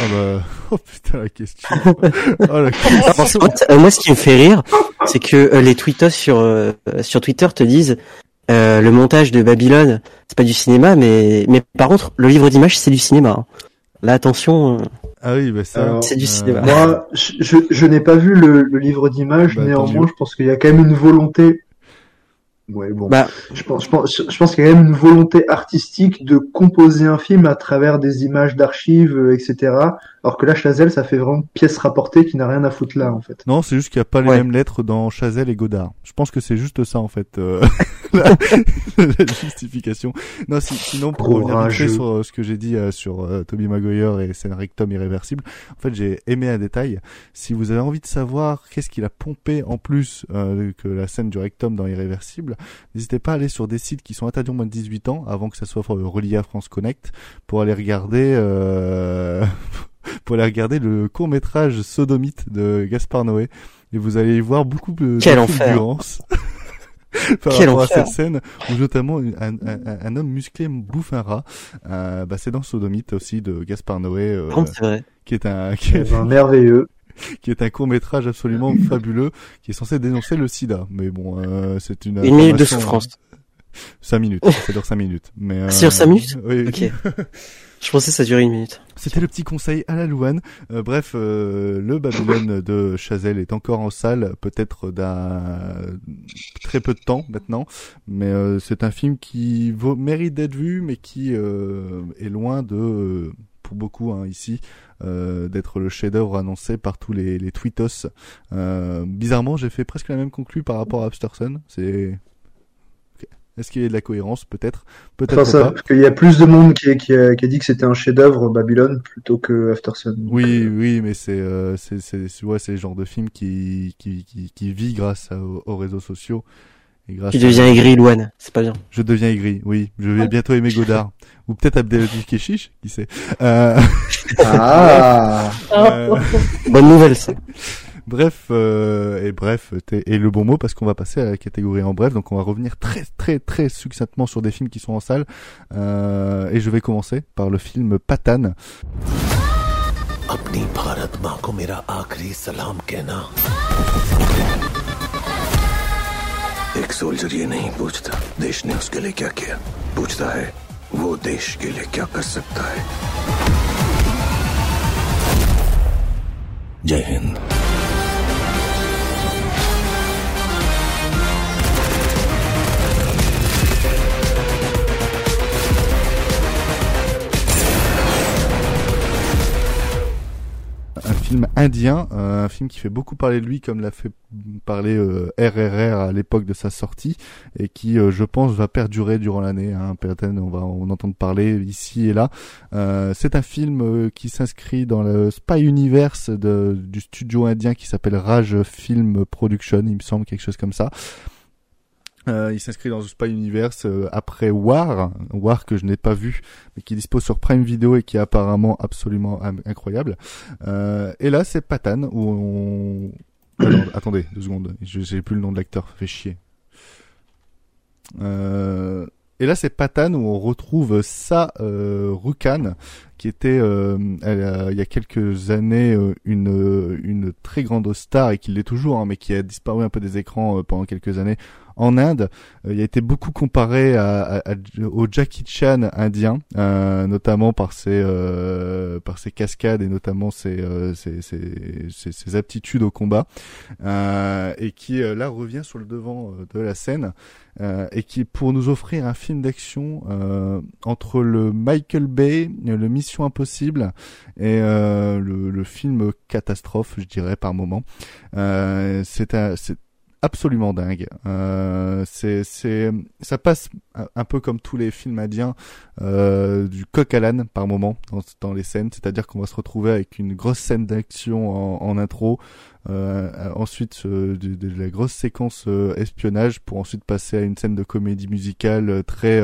Oh bah, oh putain la question. Oh la question. Ah, parce que, euh, moi, ce qui me fait rire, c'est que euh, les tweetos sur euh, sur Twitter te disent euh, le montage de Babylone, c'est pas du cinéma, mais mais par contre, le livre d'images, c'est du cinéma. hein. Là, attention. euh, Ah oui, bah ça. Alors, C'est du euh, cinéma. Moi, je, je, je n'ai pas vu le, le livre d'images, Bah, néanmoins, je pense qu'il y a quand même une volonté. Ouais, bon. Bah, Je pense, je pense, je pense qu'il y a quand même une volonté artistique de composer un film à travers des images d'archives, euh, etc. Alors que là, Chazelle, ça fait vraiment pièce rapportée qui n'a rien à foutre là, en fait. Non, c'est juste qu'il n'y a pas les Ouais. mêmes lettres dans Chazelle et Godard. Je pense que c'est juste ça en fait, euh, la, la justification. Non, si- sinon pour revenir vite fait Courageux. sur euh, ce que j'ai dit euh, sur euh, Toby Maguire et Scénarectum irréversible, en fait j'ai aimé un détail. Si vous avez envie de savoir qu'est-ce qu'il a pompé en plus euh, que la scène du rectum dans Irréversible, n'hésitez pas à aller sur des sites qui sont interdits aux moins de 18 ans avant que ça soit euh, relié à France Connect pour aller regarder. Euh... pour aller regarder le court métrage Sodomite de Gaspard Noé et vous allez y voir beaucoup de Quel de enfer. par Quel rapport à enfer. cette scène où notamment un, un, un- un homme musclé bouffe un rat. Euh, bah, c'est dans Sodomite aussi de Gaspard Noé euh, vrai. qui est un qui est, ben, merveilleux. qui est un court métrage absolument fabuleux qui est censé dénoncer le sida. Mais bon, euh, c'est une Une minute de souffrance. 5 minutes, ça dure 5 minutes. Mais euh, dure cinq minutes Oui. oui. Je pensais que ça durait une minute. C'était le petit conseil à la Louane. Euh, bref, euh, le Babylone de Chazelle est encore en salle, peut-être d'un très peu de temps maintenant, mais euh, c'est un film qui vaut, mérite d'être vu, mais qui euh, est loin de, pour beaucoup hein, ici, euh, d'être le chef-d'œuvre annoncé par tous les, les tweetos. Euh, bizarrement, j'ai fait presque la même conclu par rapport à Absterson. C'est. Est-ce qu'il y a de la cohérence Peut-être, peut-être Enfin, ça, pas. parce qu'il y a plus de monde qui, qui, a, qui a dit que c'était un chef-d'œuvre Babylone plutôt que Aftersun. Donc, Oui, euh, oui, mais c'est euh, c'est c'est c'est- ouais, c'est le genre de film qui qui qui, qui vit grâce à- aux, aux réseaux sociaux et grâce. Tu à- deviens aigri, Louane. C'est pas bien. Je deviens aigri, oui. Je vais bientôt aimer Godard ou peut-être Abdelaziz Keshish, qui sait. Euh... Ah. Euh, Bonne nouvelle, ça. Bref, euh, et bref, t'es- et le bon mot parce qu'on va passer à la catégorie en bref, donc on va revenir très très très succinctement sur des films qui sont en salle, euh, et je vais commencer par le film Patane. अपनी भारत माँ को मेरा आखिरी सलाम कहना एक सोल्जर ये नहीं पूछता देश ने उसके लिए क्या किया पूछता है वो देश के लिए क्या कर सकता है जय Hind Film indien, euh, un film qui fait beaucoup parler de lui comme l'a fait parler euh, RRR à l'époque de sa sortie et qui, euh, je pense, va perdurer durant l'année. Hein. On va en entendre parler ici et là. Euh, c'est un film euh, qui s'inscrit dans le spy universe de, du studio indien qui s'appelle Raj Film Production, il me semble quelque chose comme ça. Euh, il s'inscrit dans le Spy Universe euh, après War, War que je n'ai pas vu, mais qui dispose sur Prime Video et qui est apparemment absolument incroyable. Euh, et là, c'est Patane où on... Alors, attendez, deux secondes, je j'ai plus le nom de l'acteur, fait chier. Euh, et là, c'est Patane où on retrouve Sa euh, Rukhan, qui était euh, il y a quelques années euh, une euh, une très grande star et qui l'est toujours, hein, mais qui a disparu un peu des écrans euh, pendant quelques années en Inde. il a été beaucoup comparé à, à, au Jackie Chan indien, notamment par ses par ses cascades et notamment ses ses, ses, ses, aptitudes au combat, et qui là revient sur le devant de la scène. et qui pour nous offrir un film d'action entre le Michael Bay, le Mission Impossible et le, le, film catastrophe, je dirais par moment. Euh, c'est absolument dingue. Euh, c'est, c'est, ça passe un peu comme tous les films indiens euh, du coq à l'âne par moment dans, les scènes, c'est-à-dire qu'on va se retrouver avec une grosse scène d'action en, intro, euh, ensuite de, la grosse séquence espionnage pour ensuite passer à une scène de comédie musicale très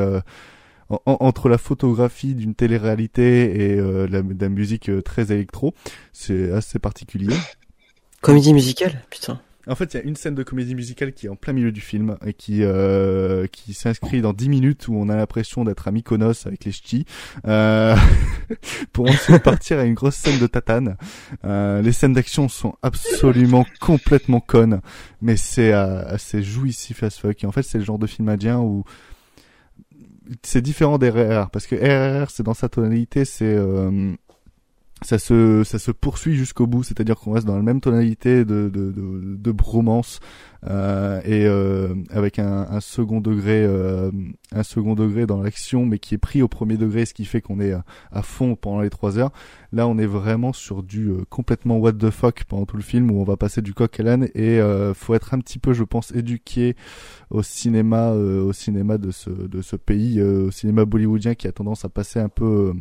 entre la photographie d'une télé-réalité et la, de la musique très électro, c'est assez particulier. Comédie musicale, putain. En fait, il y a une scène de comédie musicale qui est en plein milieu du film et qui euh, qui s'inscrit dans 10 minutes où on a l'impression d'être à Mykonos avec les ch'tis euh, pour ensuite partir à une grosse scène de tatane. Euh, les scènes d'action sont absolument complètement connes, mais c'est assez jouissif as fuck. Et en fait, c'est le genre de film indien où c'est différent des RRR parce que RRR c'est dans sa tonalité c'est euh, ça se ça se poursuit jusqu'au bout c'est-à-dire qu'on reste dans la même tonalité de de de, de bromance euh, et euh, avec un, un, second degré euh, un second degré dans l'action mais qui est pris au premier degré ce qui fait qu'on est à, fond pendant les trois heures. Là on est vraiment sur du euh, complètement what the fuck pendant tout le film où on va passer du coq à l'âne et euh, faut être un petit peu je pense éduqué au cinéma au cinéma de ce de ce pays au cinéma bollywoodien qui a tendance à passer un peu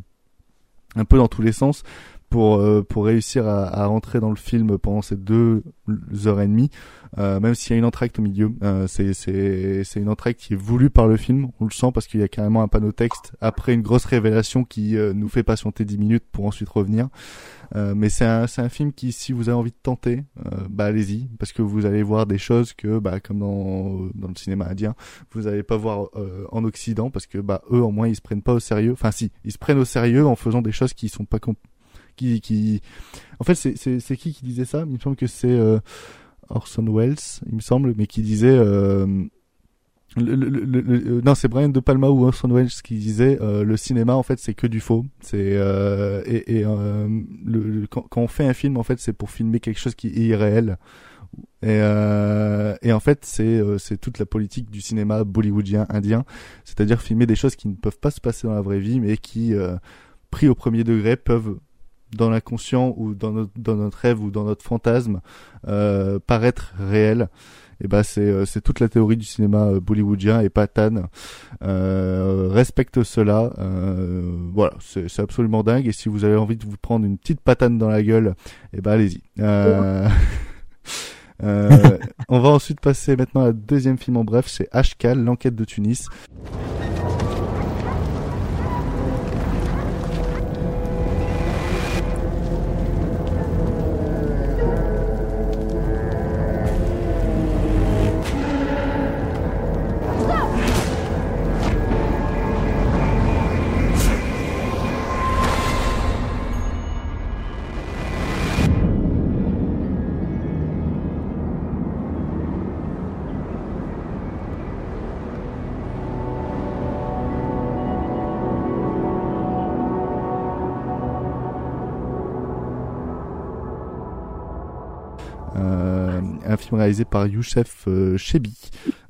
un peu dans tous les sens pour euh, pour réussir à, à, rentrer dans le film pendant ces deux heures et demie, euh, même s'il y a une entracte au milieu. Euh, c'est c'est c'est une entracte qui est voulue par le film, on le sent parce qu'il y a carrément un panneau texte après une grosse révélation qui euh, nous fait patienter 10 minutes pour ensuite revenir. Euh, mais c'est un c'est un film qui si vous avez envie de tenter, bah allez-y parce que vous allez voir des choses que bah comme dans dans le cinéma indien, vous n'allez pas voir en Occident parce que bah eux au moins ils se prennent pas au sérieux. Enfin si, ils se prennent au sérieux en faisant des choses qui sont pas En fait, c'est, qui qui disait ça? Il me semble que c'est euh, Orson Welles, il me semble, mais qui disait... Euh, non, c'est Brian De Palma ou Orson Welles qui disait euh, le cinéma en fait c'est que du faux. C'est et, quand, on fait un film en fait c'est pour filmer quelque chose qui est irréel. Et, en fait c'est toute la politique du cinéma bollywoodien indien, c'est-à-dire filmer des choses qui ne peuvent pas se passer dans la vraie vie mais qui pris au premier degré peuvent dans l'inconscient ou dans notre, dans notre rêve ou dans notre fantasme euh, paraître réel. Et ben c'est euh, c'est toute la théorie du cinéma euh, bollywoodien et Patan euh, respecte cela. Euh, voilà c'est c'est absolument dingue. Et si vous avez envie de vous prendre une petite patane dans la gueule et ben allez-y. Euh, on va ensuite passer maintenant à la deuxième film en bref. C'est Ashkal l'enquête de Tunis réalisé par Youssef euh, Chebi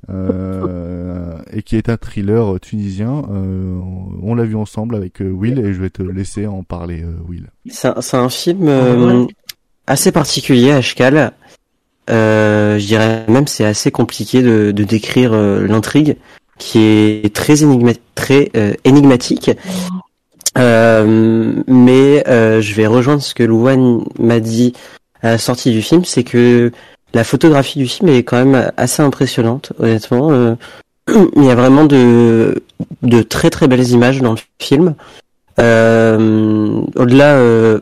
euh, et qui est un thriller tunisien. Euh, on l'a vu ensemble avec Will et je vais te laisser en parler, Will. C'est un film assez particulier, Ashkal. Euh, je dirais même c'est assez compliqué de, de décrire l'intrigue qui est très, énigma très énigmatique. mais je vais rejoindre ce que Louane m'a dit à la sortie du film, c'est que la photographie du film est quand même assez impressionnante, honnêtement. Euh, il y a vraiment de, de très très belles images dans le film. Euh, au-delà euh,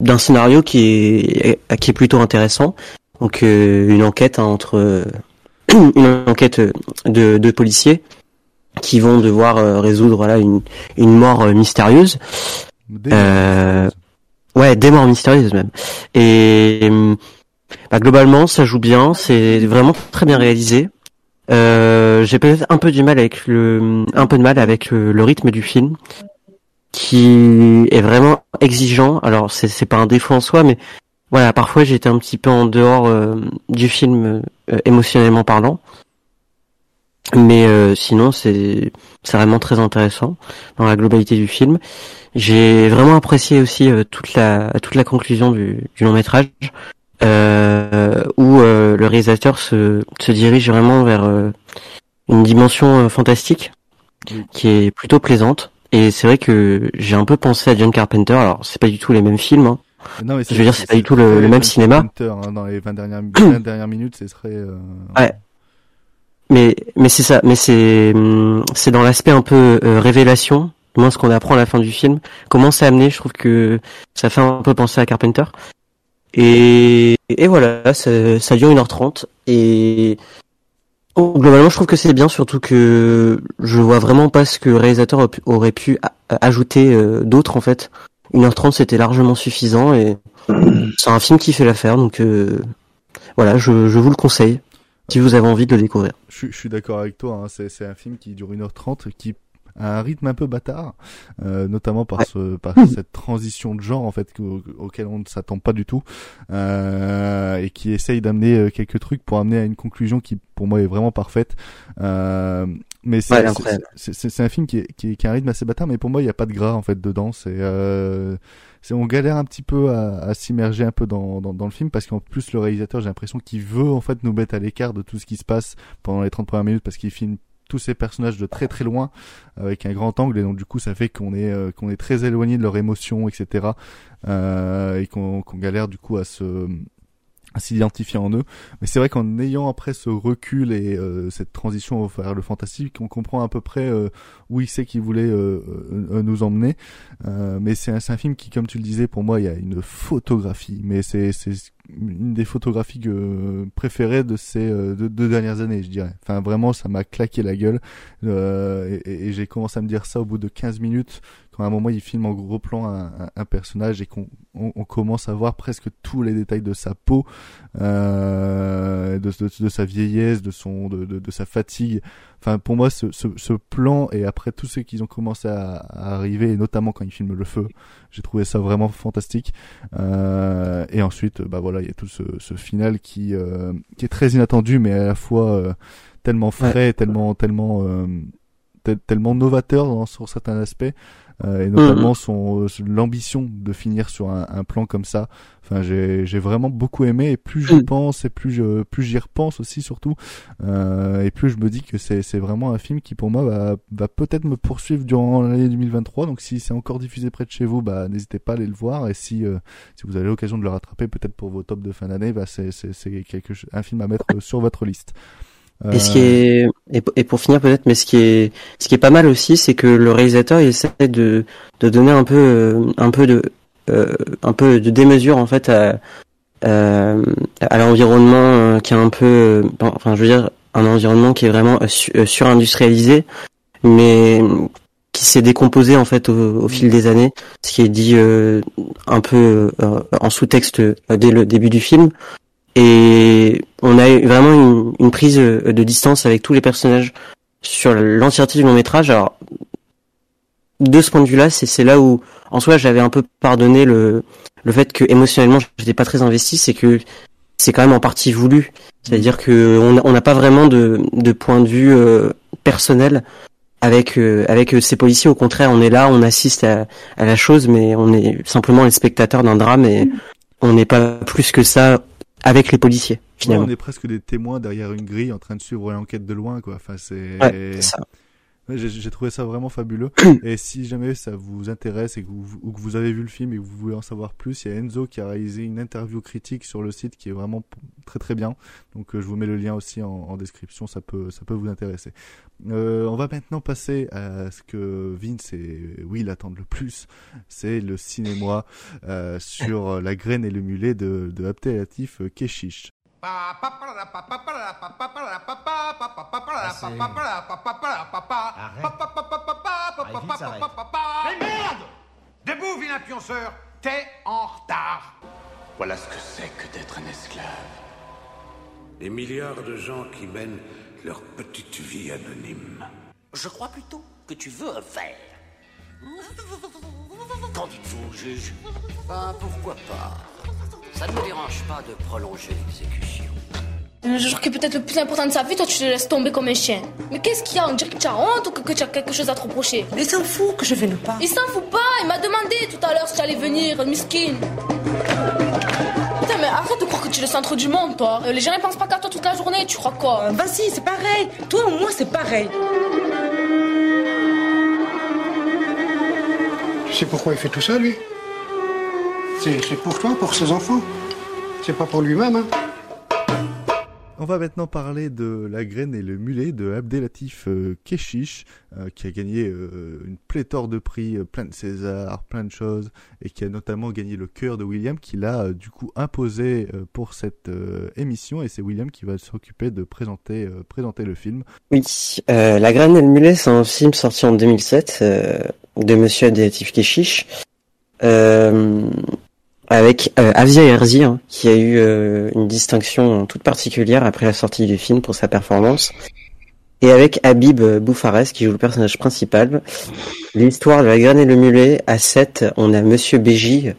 d'un scénario qui est qui est plutôt intéressant. Donc une enquête hein, entre une enquête de, de policiers qui vont devoir résoudre voilà une une mort mystérieuse. ouais, des morts mystérieuses même. Et bah, globalement, ça joue bien, c'est vraiment très bien réalisé. Euh, j'ai peut-être un peu du mal avec le, un peu de mal avec le, rythme du film, qui est vraiment exigeant. Alors c'est c'est pas un défaut en soi, mais voilà, parfois j'étais un petit peu en dehors euh, du film euh, émotionnellement parlant. Mais sinon c'est vraiment très intéressant dans la globalité du film. J'ai vraiment apprécié aussi toute la toute la conclusion du long métrage euh, où euh, le réalisateur se se dirige vraiment vers euh, une dimension euh, fantastique qui est plutôt plaisante. Et c'est vrai que j'ai un peu pensé à John Carpenter. Alors c'est pas du tout les mêmes films. Hein. Non, mais Je veux dire c'est pas du tout le, le même cinéma. Hein, dans les 20 dernières, 20 dernières minutes, ce serait. euh, Ouais. Mais mais c'est ça, mais c'est hum, c'est dans l'aspect un peu euh, révélation, du moins ce qu'on apprend à la fin du film. Comment c'est amené, je trouve que ça fait un peu penser à Carpenter. Et et voilà, ça, ça dure 1h30 et oh, globalement je trouve que c'est bien surtout que je vois vraiment pas ce que le réalisateur aurait pu- ajouter euh, d'autre en fait. 1h30 c'était largement suffisant et c'est un film qui fait l'affaire donc euh, voilà, je, je vous le conseille si vous avez envie de le découvrir. Je, je suis d'accord avec toi, hein, c'est un film qui dure 1h30, qui a un rythme un peu bâtard, euh, notamment par, ce, par cette transition de genre en fait auquel on ne s'attend pas du tout, euh, et qui essaye d'amener euh, quelques trucs pour amener à une conclusion qui pour moi est vraiment parfaite. Euh, mais c'est Ouais, c'est- un film qui, est, qui, est- qui a un rythme assez bâtard, mais pour moi il n'y a pas de gras en fait dedans. C'est euh, on galère un petit peu à, à s'immerger un peu dans, dans, dans le film parce qu'en plus le réalisateur j'ai l'impression qu'il veut en fait nous mettre à l'écart de tout ce qui se passe pendant les 30 premières minutes parce qu'il filme tous ces personnages de très très loin avec un grand angle et donc du coup ça fait qu'on est euh, qu'on est très éloigné de leurs émotions etc euh, et qu'on qu'on galère du coup à se s'identifier en eux. Mais c'est vrai qu'en ayant après ce recul et euh, cette transition vers le fantastique, on comprend à peu près euh, où il sait qu'il voulait euh, euh, nous emmener. Euh, mais c'est un, un film qui, comme tu le disais, pour moi, il y a une photographie. Mais c'est une des photographies que, préférées de ces euh, deux, deux dernières années, je dirais. Enfin, vraiment, ça m'a claqué la gueule. Et- et j'ai commencé à me dire ça au bout de 15 minutes quand à un moment il filme en gros plan un, un- un personnage et qu'on on, on commence à voir presque tous les détails de sa peau, euh, de, de, de sa vieillesse, de son, de, de, sa fatigue. Enfin, pour moi, ce, ce, ce plan et après tous ceux qui ont commencé à, à arriver, et notamment quand il filme le feu, j'ai trouvé ça vraiment fantastique. Euh, et ensuite, bah voilà, il y a tout ce, ce final qui, euh, qui est très inattendu, mais à la fois euh, tellement frais, tellement, tellement, euh, tel- tellement novateur dans, sur certains aspects. Euh, et notamment Mhm. son euh, l'ambition de finir sur un, un plan comme ça. Enfin, j'ai j'ai vraiment beaucoup aimé et plus j'y pense et plus je plus j'y repense aussi surtout euh, et plus je me dis que c'est c'est vraiment un film qui pour moi va va peut-être me poursuivre durant l'année 2023. Donc si c'est encore diffusé près de chez vous, bah n'hésitez pas à aller le voir et si euh, si vous avez l'occasion de le rattraper peut-être pour vos tops de fin d'année, bah c'est c'est c'est quelque chose un film à mettre sur votre liste. Et ce qui Euh, est et, pour finir peut-être, mais ce qui est ce qui est pas mal aussi, c'est que le réalisateur il essaie de de donner un peu euh, un peu de euh, un peu de démesure en fait à euh, à l'environnement euh, qui est un peu euh, enfin je veux dire un environnement qui est vraiment euh, su- euh, surindustrialisé, mais qui s'est décomposé en fait au, au fil des années, ce qui est dit euh, un peu euh, en sous-texte euh, dès le début du film. Et on a eu vraiment une, une prise euh, de distance avec tous les personnages sur l'entièreté du long métrage. Alors, de ce point de vue-là, c'est là où, en soi, j'avais un peu pardonné le le fait que émotionnellement, j'étais pas très investi. C'est que c'est quand même en partie voulu. C'est-à-dire que on a- on n'a pas vraiment de de point de vue euh, personnel avec euh, avec euh, ces policiers. Au contraire, on est là, on assiste à, à la chose, mais on est simplement les spectateurs d'un drame et on n'est pas plus que ça avec les policiers. Ouais, Finalement. on est presque des témoins derrière une grille en train de suivre l'enquête de loin, quoi. Enfin, c'est. Ouais, c'est ça. J'ai trouvé ça vraiment fabuleux. et si jamais ça vous intéresse et que vous, ou que vous avez vu le film et que vous voulez en savoir plus, il y a Enzo qui a réalisé une interview critique sur le site qui est vraiment très très bien. Donc euh, je vous mets le lien aussi en, en description, ça peut ça peut vous intéresser. Euh, on va maintenant passer à ce que Vince et Will attendent le plus, c'est le cinéma euh, sur la graine et le mulet de, de Abdelatif Keshish. Mais merde Debout, vilain pionceur T'es en retard Voilà ce que c'est que d'être un esclave. Les milliards de gens qui mènent leur petite vie anonyme. Je crois plutôt que tu veux un verre. Qu'en dites-vous, juge? Ben, pourquoi pas? Ça ne me dérange pas de prolonger l'exécution. Le jour qui est peut-être le plus important de sa vie, toi tu te laisses tomber comme un chien. Mais qu'est-ce qu'il y a? On dirait que tu as honte ou que, que tu as quelque chose à te reprocher Il s'en fout que je vienne pas. Il s'en fout pas, il m'a demandé tout à l'heure si tu allais venir, miskin. Putain, mais arrête de croire que tu es le centre du monde, toi. Euh, Les gens ils pensent pas qu'à toi toute la journée, tu crois quoi? Vas-y, c'est pareil. Toi ou moi, c'est pareil. Tu sais pourquoi il fait tout ça, lui? C'est pour toi, pour ses enfants. C'est pas pour lui-même, hein On va maintenant parler de La graine et le mulet de Abdelatif euh, Keshish, euh, qui a gagné euh, une pléthore de prix, plein de César, plein de choses, et qui a notamment gagné le cœur de William, qui l'a du coup imposé pour cette émission, et c'est William qui va s'occuper de présenter, présenter le film. Oui, euh, La graine et le mulet, c'est un film sorti en 2007 euh, de Monsieur Abdelatif Keshish, euh, avec euh, Herzi, hein, qui a eu euh, une distinction toute particulière après la sortie du film pour sa performance, et avec Habib Boufares qui joue le personnage principal. L'histoire de La graine et le mulet, à 7, on a Monsieur Béji,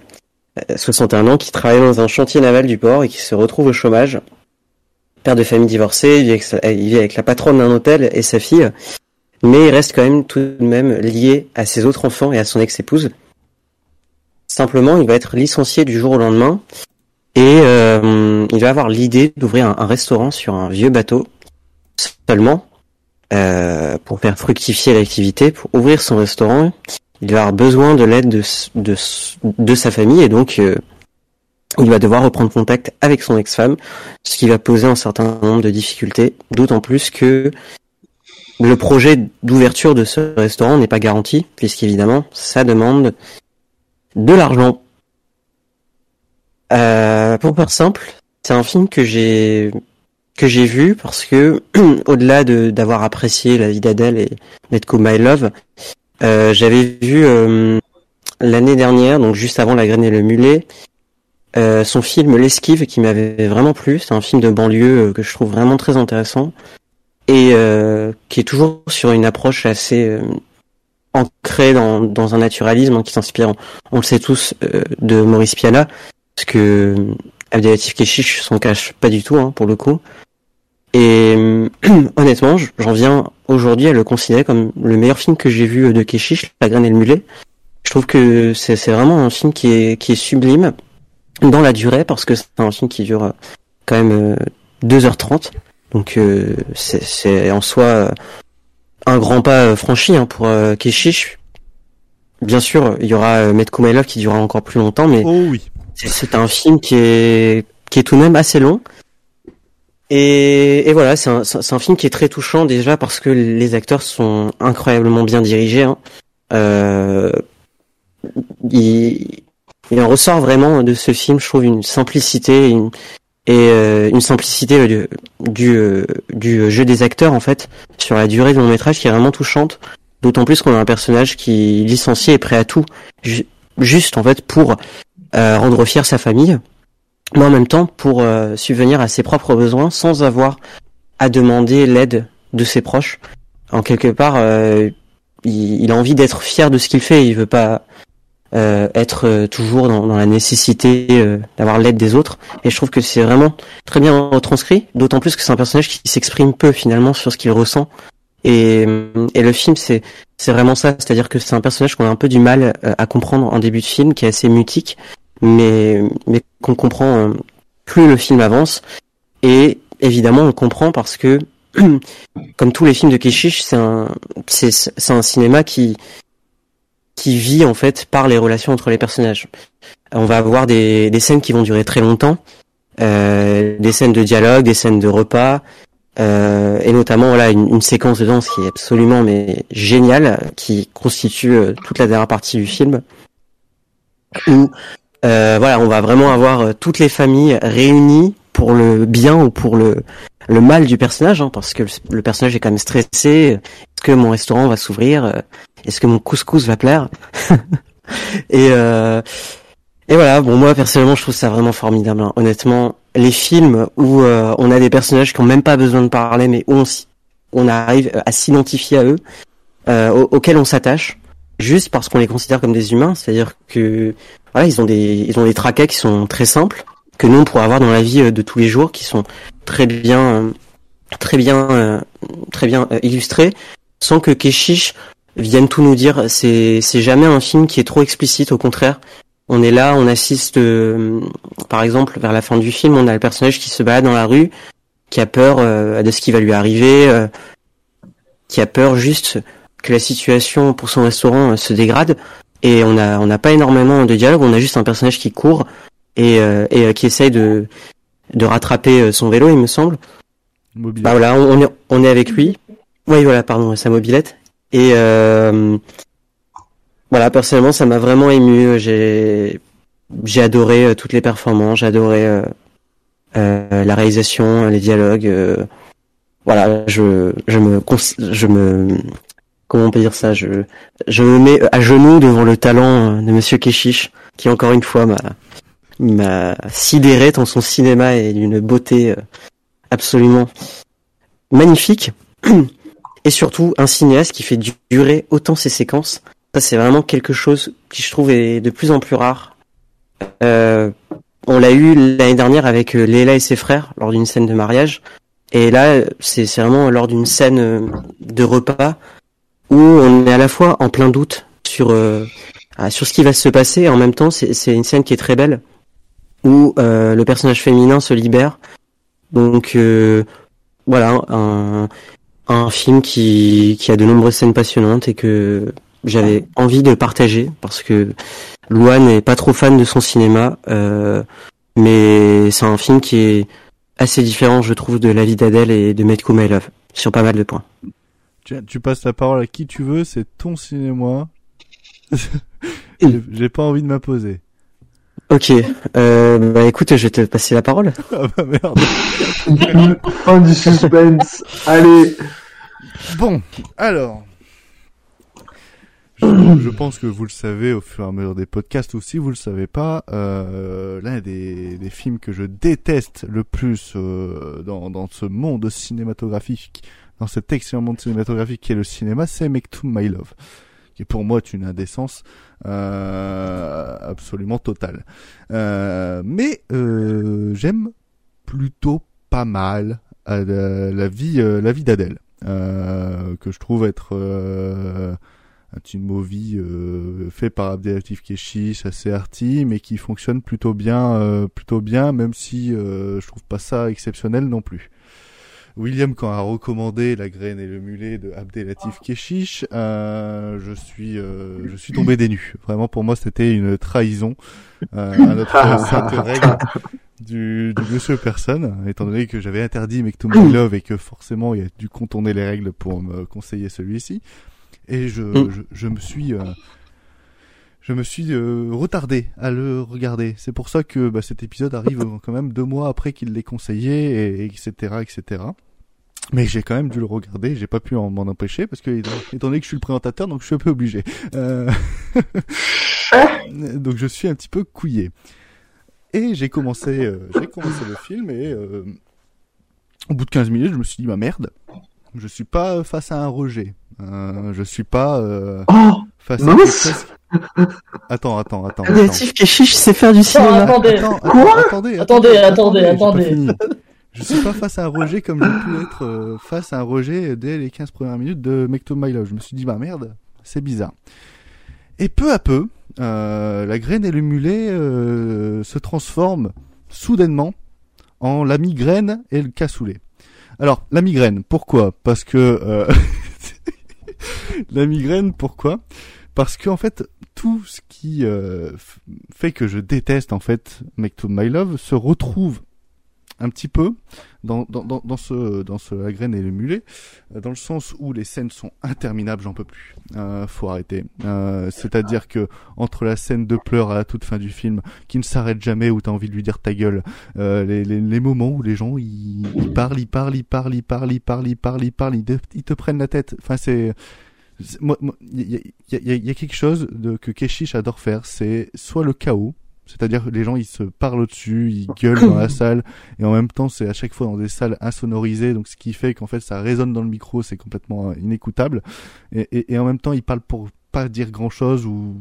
euh, 61 ans, qui travaille dans un chantier naval du port et qui se retrouve au chômage. Père de famille divorcé, il vit avec, sa- il vit avec la patronne d'un hôtel et sa fille, mais il reste quand même tout de même lié à ses autres enfants et à son ex-épouse. Simplement, il va être licencié du jour au lendemain et euh, il va avoir l'idée d'ouvrir un, restaurant sur un vieux bateau seulement euh, pour faire fructifier l'activité, pour ouvrir son restaurant. Il va avoir besoin de l'aide de sa famille et donc euh, il va devoir reprendre contact avec son ex-femme, ce qui va poser un certain nombre de difficultés, d'autant plus que le projet d'ouverture de ce restaurant n'est pas garanti, puisqu'évidemment, ça demande de l'argent. Euh, pour faire simple, c'est un film que j'ai que j'ai vu parce que au-delà de d'avoir apprécié la vie d'Adèle et Let's Go My Love, euh, j'avais vu euh, l'année dernière, donc juste avant La Graine et le Mulet, euh, son film L'esquive qui m'avait vraiment plu. C'est un film de banlieue que je trouve vraiment très intéressant et qui est toujours sur une approche assez ancrée dans, dans un naturalisme hein, qui s'inspire, on, le sait tous, euh, de Maurice Piala, parce que euh, Abdelatif Keshish s'en cache pas du tout hein, pour le coup. Et euh, honnêtement, j'en viens aujourd'hui à le considérer comme le meilleur film que j'ai vu euh, de Keshish, La Graine et le Mulet. Je trouve que c'est vraiment un film qui est, qui est sublime dans la durée, parce que c'est un film qui dure euh, quand même euh, 2h30. Donc euh, c'est en soi un grand pas euh, franchi hein, pour euh, Keshish. Bien sûr, il y aura euh, Metko My Love qui durera encore plus longtemps, mais Oh oui. c'est- un film qui est qui est tout de même assez long. Et, et voilà, c'est un, un film qui est très touchant déjà parce que les acteurs sont incroyablement bien dirigés. Hein. Euh, il, il en ressort vraiment de ce film, je trouve, une simplicité une, et euh, une simplicité du, du, euh, du jeu des acteurs en fait sur la durée du long métrage qui est vraiment touchante. D'autant plus qu'on a un personnage qui licencié est prêt à tout, ju- juste en fait pour euh, rendre fier sa famille, mais en même temps pour euh, subvenir à ses propres besoins sans avoir à demander l'aide de ses proches. En quelque part, euh, il, il a envie d'être fier de ce qu'il fait. Il veut pas euh, être euh, toujours dans, dans la nécessité euh, d'avoir l'aide des autres. Et je trouve que c'est vraiment très bien retranscrit. D'autant plus que c'est un personnage qui s'exprime peu finalement sur ce qu'il ressent. Et, et le film, c'est c'est vraiment ça. C'est-à-dire que c'est un personnage qu'on a un peu du mal euh, à comprendre en début de film, qui est assez mutique, mais mais qu'on comprend euh, plus le film avance. Et évidemment, on comprend parce que comme tous les films de Keshish, c'est un c'est un cinéma qui qui vit en fait par les relations entre les personnages. On va avoir des, des scènes qui vont durer très longtemps, euh, des scènes de dialogue, des scènes de repas, euh, et notamment voilà une, une séquence de danse qui est absolument mais géniale, qui constitue euh, toute la dernière partie du film, où euh, voilà on va vraiment avoir euh, toutes les familles réunies pour le bien ou pour le le mal du personnage, hein, parce que le, le personnage est quand même stressé. Est-ce que mon restaurant va s'ouvrir? Est-ce que mon couscous va plaire Et euh, et voilà, bon moi personnellement je trouve ça vraiment formidable. hein. Honnêtement, les films où euh, on a des personnages qui ont même pas besoin de parler, mais où on, on arrive à s'identifier à eux, euh, au- auxquels on s'attache, juste parce qu'on les considère comme des humains. C'est-à-dire que voilà, ils ont des ils ont des qui sont très simples que nous on pourrait avoir dans la vie de tous les jours, qui sont très bien très bien très bien illustrés, sans que Keshish vienne tout nous dire. C'est c'est jamais un film qui est trop explicite. Au contraire, on est là, on assiste. euh, par exemple, vers la fin du film, on a le personnage qui se balade dans la rue, qui a peur euh, de ce qui va lui arriver, euh, qui a peur juste que la situation pour son restaurant se dégrade. Et on a on n'a pas énormément de dialogue. On a juste un personnage qui court et euh, et qui essaye de de rattraper son vélo, il me semble. Mobilette. Bah voilà, on on est on est avec lui. Oui, voilà, pardon, sa mobilette. Et euh, voilà, personnellement, ça m'a vraiment ému. J'ai j'ai adoré euh, toutes les performances, j'ai adoré euh, euh, la réalisation, les dialogues. voilà, je je me je me comment on peut dire ça? Je je me mets à genoux devant le talent de Monsieur Keshish, qui encore une fois m'a m'a sidéré tant son cinéma est d'une beauté absolument magnifique et surtout un cinéaste qui fait durer autant ses séquences. Ça c'est vraiment quelque chose qui je trouve est de plus en plus rare. Euh, on l'a eu l'année dernière avec euh, Léla et ses frères lors d'une scène de mariage et là c'est vraiment lors d'une scène euh, de repas où on est à la fois en plein doute sur euh, ah, sur ce qui va se passer et en même temps c'est une scène qui est très belle où euh, le personnage féminin se libère. Donc euh, voilà, un, un film qui, qui a de nombreuses scènes passionnantes et que j'avais envie de partager parce que Luan n'est pas trop fan de son cinéma, euh, mais c'est un film qui est assez différent, je trouve, de La vie d'Adèle et de Metco My Love sur pas mal de points. Tu, tu passes la parole à qui tu veux, c'est ton cinéma. J'ai j'ai pas envie de m'imposer. Ok, euh, bah écoute, je vais te passer la parole. Ah bah merde. Fin du suspense. Allez. Bon, alors. Je, pense que vous le savez au fur et à mesure des podcasts ou si vous le savez pas, euh, l'un des, films que je déteste le plus euh, dans, ce monde cinématographique, dans cet excellent monde cinématographique qui est le cinéma, c'est Make to My Love, qui pour moi est une indécence euh, absolument totale. Euh, mais j'aime plutôt pas mal la vie, la vie d'Adèle, que je trouve être euh, un teen movie euh, fait par Abdelatif Keshish, assez arty, mais qui fonctionne plutôt bien, euh, plutôt bien, même si euh, je trouve pas ça exceptionnel non plus. William, quand a recommandé La graine et le mulet de Abdelatif Keshish, euh, je suis, euh, je suis tombé des nues. Vraiment, pour moi, c'était une trahison euh, à notre sainte règle du, du monsieur personne, étant donné que j'avais interdit Make to My Love et que forcément, il a dû contourner les règles pour me conseiller celui-ci. Et je, Mm. je, je me suis, euh, je me suis euh, retardé à le regarder. C'est pour ça que bah, cet épisode arrive quand même deux mois après qu'il l'ait conseillé, et, etc., etc. Mais j'ai quand même dû le regarder, j'ai pas pu en- m'en empêcher parce que étant, étant donné que je suis le présentateur, donc je suis un peu obligé. Euh... donc je suis un petit peu couillé. Et j'ai commencé, euh, j'ai commencé le film et euh, au bout de 15 minutes, je me suis dit bah merde, je suis pas face à un rejet. Euh, je suis pas euh, Oh, face à quelque chose. Attends, attends, attends. attends. Abdelatif Keshish sait faire du Non, cinéma. attendez. Attends, Quoi attendez, Attendez, attendez, attendez. Je suis pas face à un rejet comme j'ai pu être euh, face à un rejet dès les 15 premières minutes de Make to My Love. Je me suis dit, bah merde, c'est bizarre. Et peu à peu, la graine et le mulet euh, se transforment soudainement en la migraine et le cassoulet. Alors, la migraine, pourquoi? Parce que... euh, la migraine, pourquoi? Parce que en fait, tout ce qui euh, fait que je déteste en fait Make to My Love se retrouve un petit peu dans, ce dans ce la graine et le mulet euh, dans le sens où les scènes sont interminables j'en peux plus. Euh, faut arrêter. Euh, c'est-à-dire que entre la scène de pleurs à la toute fin du film qui ne s'arrête jamais où t'as envie de lui dire ta gueule euh, les, moments où les gens ils, parlent ils parlent ils parlent ils parlent ils parlent ils parlent ils te- prennent la tête. Enfin c'est il y a, quelque chose que Keshish adore faire, c'est soit le chaos, C'est-à-dire que les gens ils se parlent au-dessus, ils gueulent dans la salle et en même temps c'est à chaque fois dans des salles insonorisées donc ce qui fait qu'en fait ça résonne dans le micro, c'est complètement euh, inécoutable. Et, et, et en même temps il parle pour pas dire grand-chose ou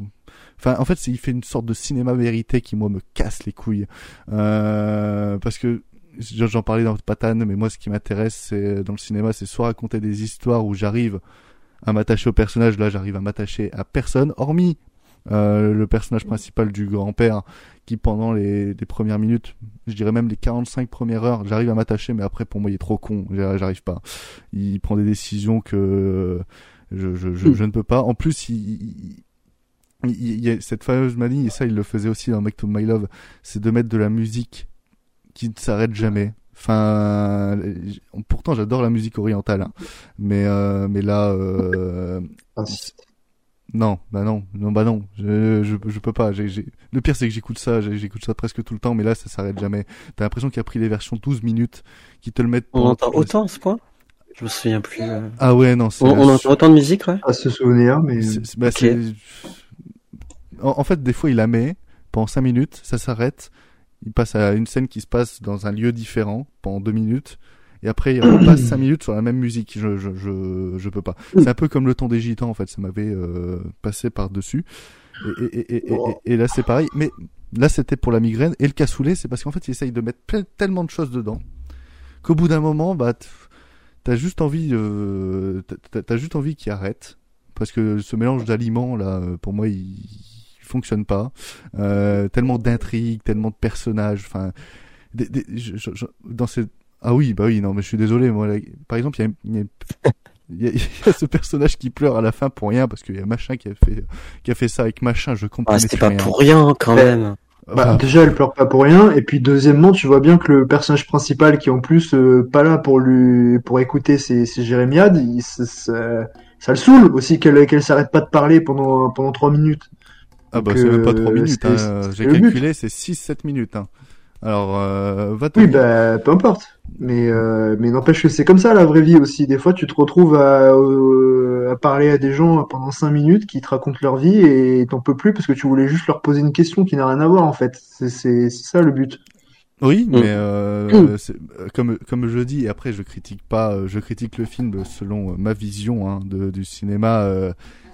enfin en fait c'est- il fait une sorte de cinéma vérité qui moi me casse les couilles. Euh, parce que j'en j'en parlais dans Patane mais moi ce qui m'intéresse c'est dans le cinéma c'est soit raconter des histoires où j'arrive à m'attacher au personnage là j'arrive à m'attacher à personne hormis euh, le personnage principal du grand-père qui pendant les, les premières minutes, je dirais même les 45 premières heures, j'arrive à m'attacher mais après pour moi il est trop con, J'ar- j'arrive pas. Il prend des décisions que je, je, je, je ne peux pas. En plus, il, il, il- y a cette fameuse manie, et ça il le faisait aussi dans Make to My Love, c'est de mettre de la musique qui ne s'arrête jamais. Enfin, pourtant j'adore la musique orientale, hein. mais euh, mais là, euh, non, bah non, non, bah non, je je, je peux pas. Le pire c'est que j'écoute ça, j'écoute ça presque tout le temps, mais là ça s'arrête jamais. T'as l'impression qu'il a pris les versions 12 minutes, qui te le mettent. On entend autant à ce point? Je me souviens plus. euh. Ah ouais, non, c'est On, on entend autant de musique, ouais? À se souvenir, mais. Bah, En, en fait, des fois, il la met pendant 5 minutes, ça s'arrête. Il passe à une scène qui se passe dans un lieu différent pendant 2 minutes. Et après, il repasse 5 minutes sur la même musique. Je, je, je, je peux pas. C'est un peu comme le temps des gitans, en fait. Ça m'avait euh, passé par-dessus. Et, et, et, et, et- et là, c'est pareil. Mais là, c'était pour la migraine. Et le cassoulet, c'est parce qu'en fait, il essaye de mettre plein- tellement de choses dedans qu'au bout d'un moment, bah, t'as juste envie, euh, t'as- juste envie qu'il arrête parce que ce mélange d'aliments là, euh, pour moi, il, fonctionne pas. Euh, tellement d'intrigues, tellement de personnages, enfin, dans ces, ah oui, bah oui, non, mais je suis désolé, moi, là, par exemple, il y a, il y a- il y a- il y a ce personnage qui pleure à la fin pour rien parce qu'il y a machin qui a fait qui a fait ça avec machin je comprends Ah, c'était pas pour rien quand même. Bah, déjà, elle pleure pas pour rien, et puis deuxièmement, tu vois bien que le personnage principal, qui est en plus euh, pas là pour lui pour écouter ses, ses jérémiades, il, ça, ça, ça le saoule aussi qu'elle qu'elle s'arrête pas de parler pendant pendant trois minutes. Ah bah Donc, c'est même pas euh, 3 minutes, hein. j'ai calculé, c'est 6-7 minutes. Hein. Alors, euh, va Oui, bah peu importe. Mais euh, mais n'empêche que c'est comme ça la vraie vie aussi. Des fois, tu te retrouves à, euh, à parler à des gens pendant cinq minutes qui te racontent leur vie et t'en peux plus parce que tu voulais juste leur poser une question qui n'a rien à voir en fait. C'est c'est c'est ça le but. Oui, Mm. mais euh, c'est- euh, comme comme je dis, et après je critique pas, je critique le film selon ma vision hein, de, du cinéma,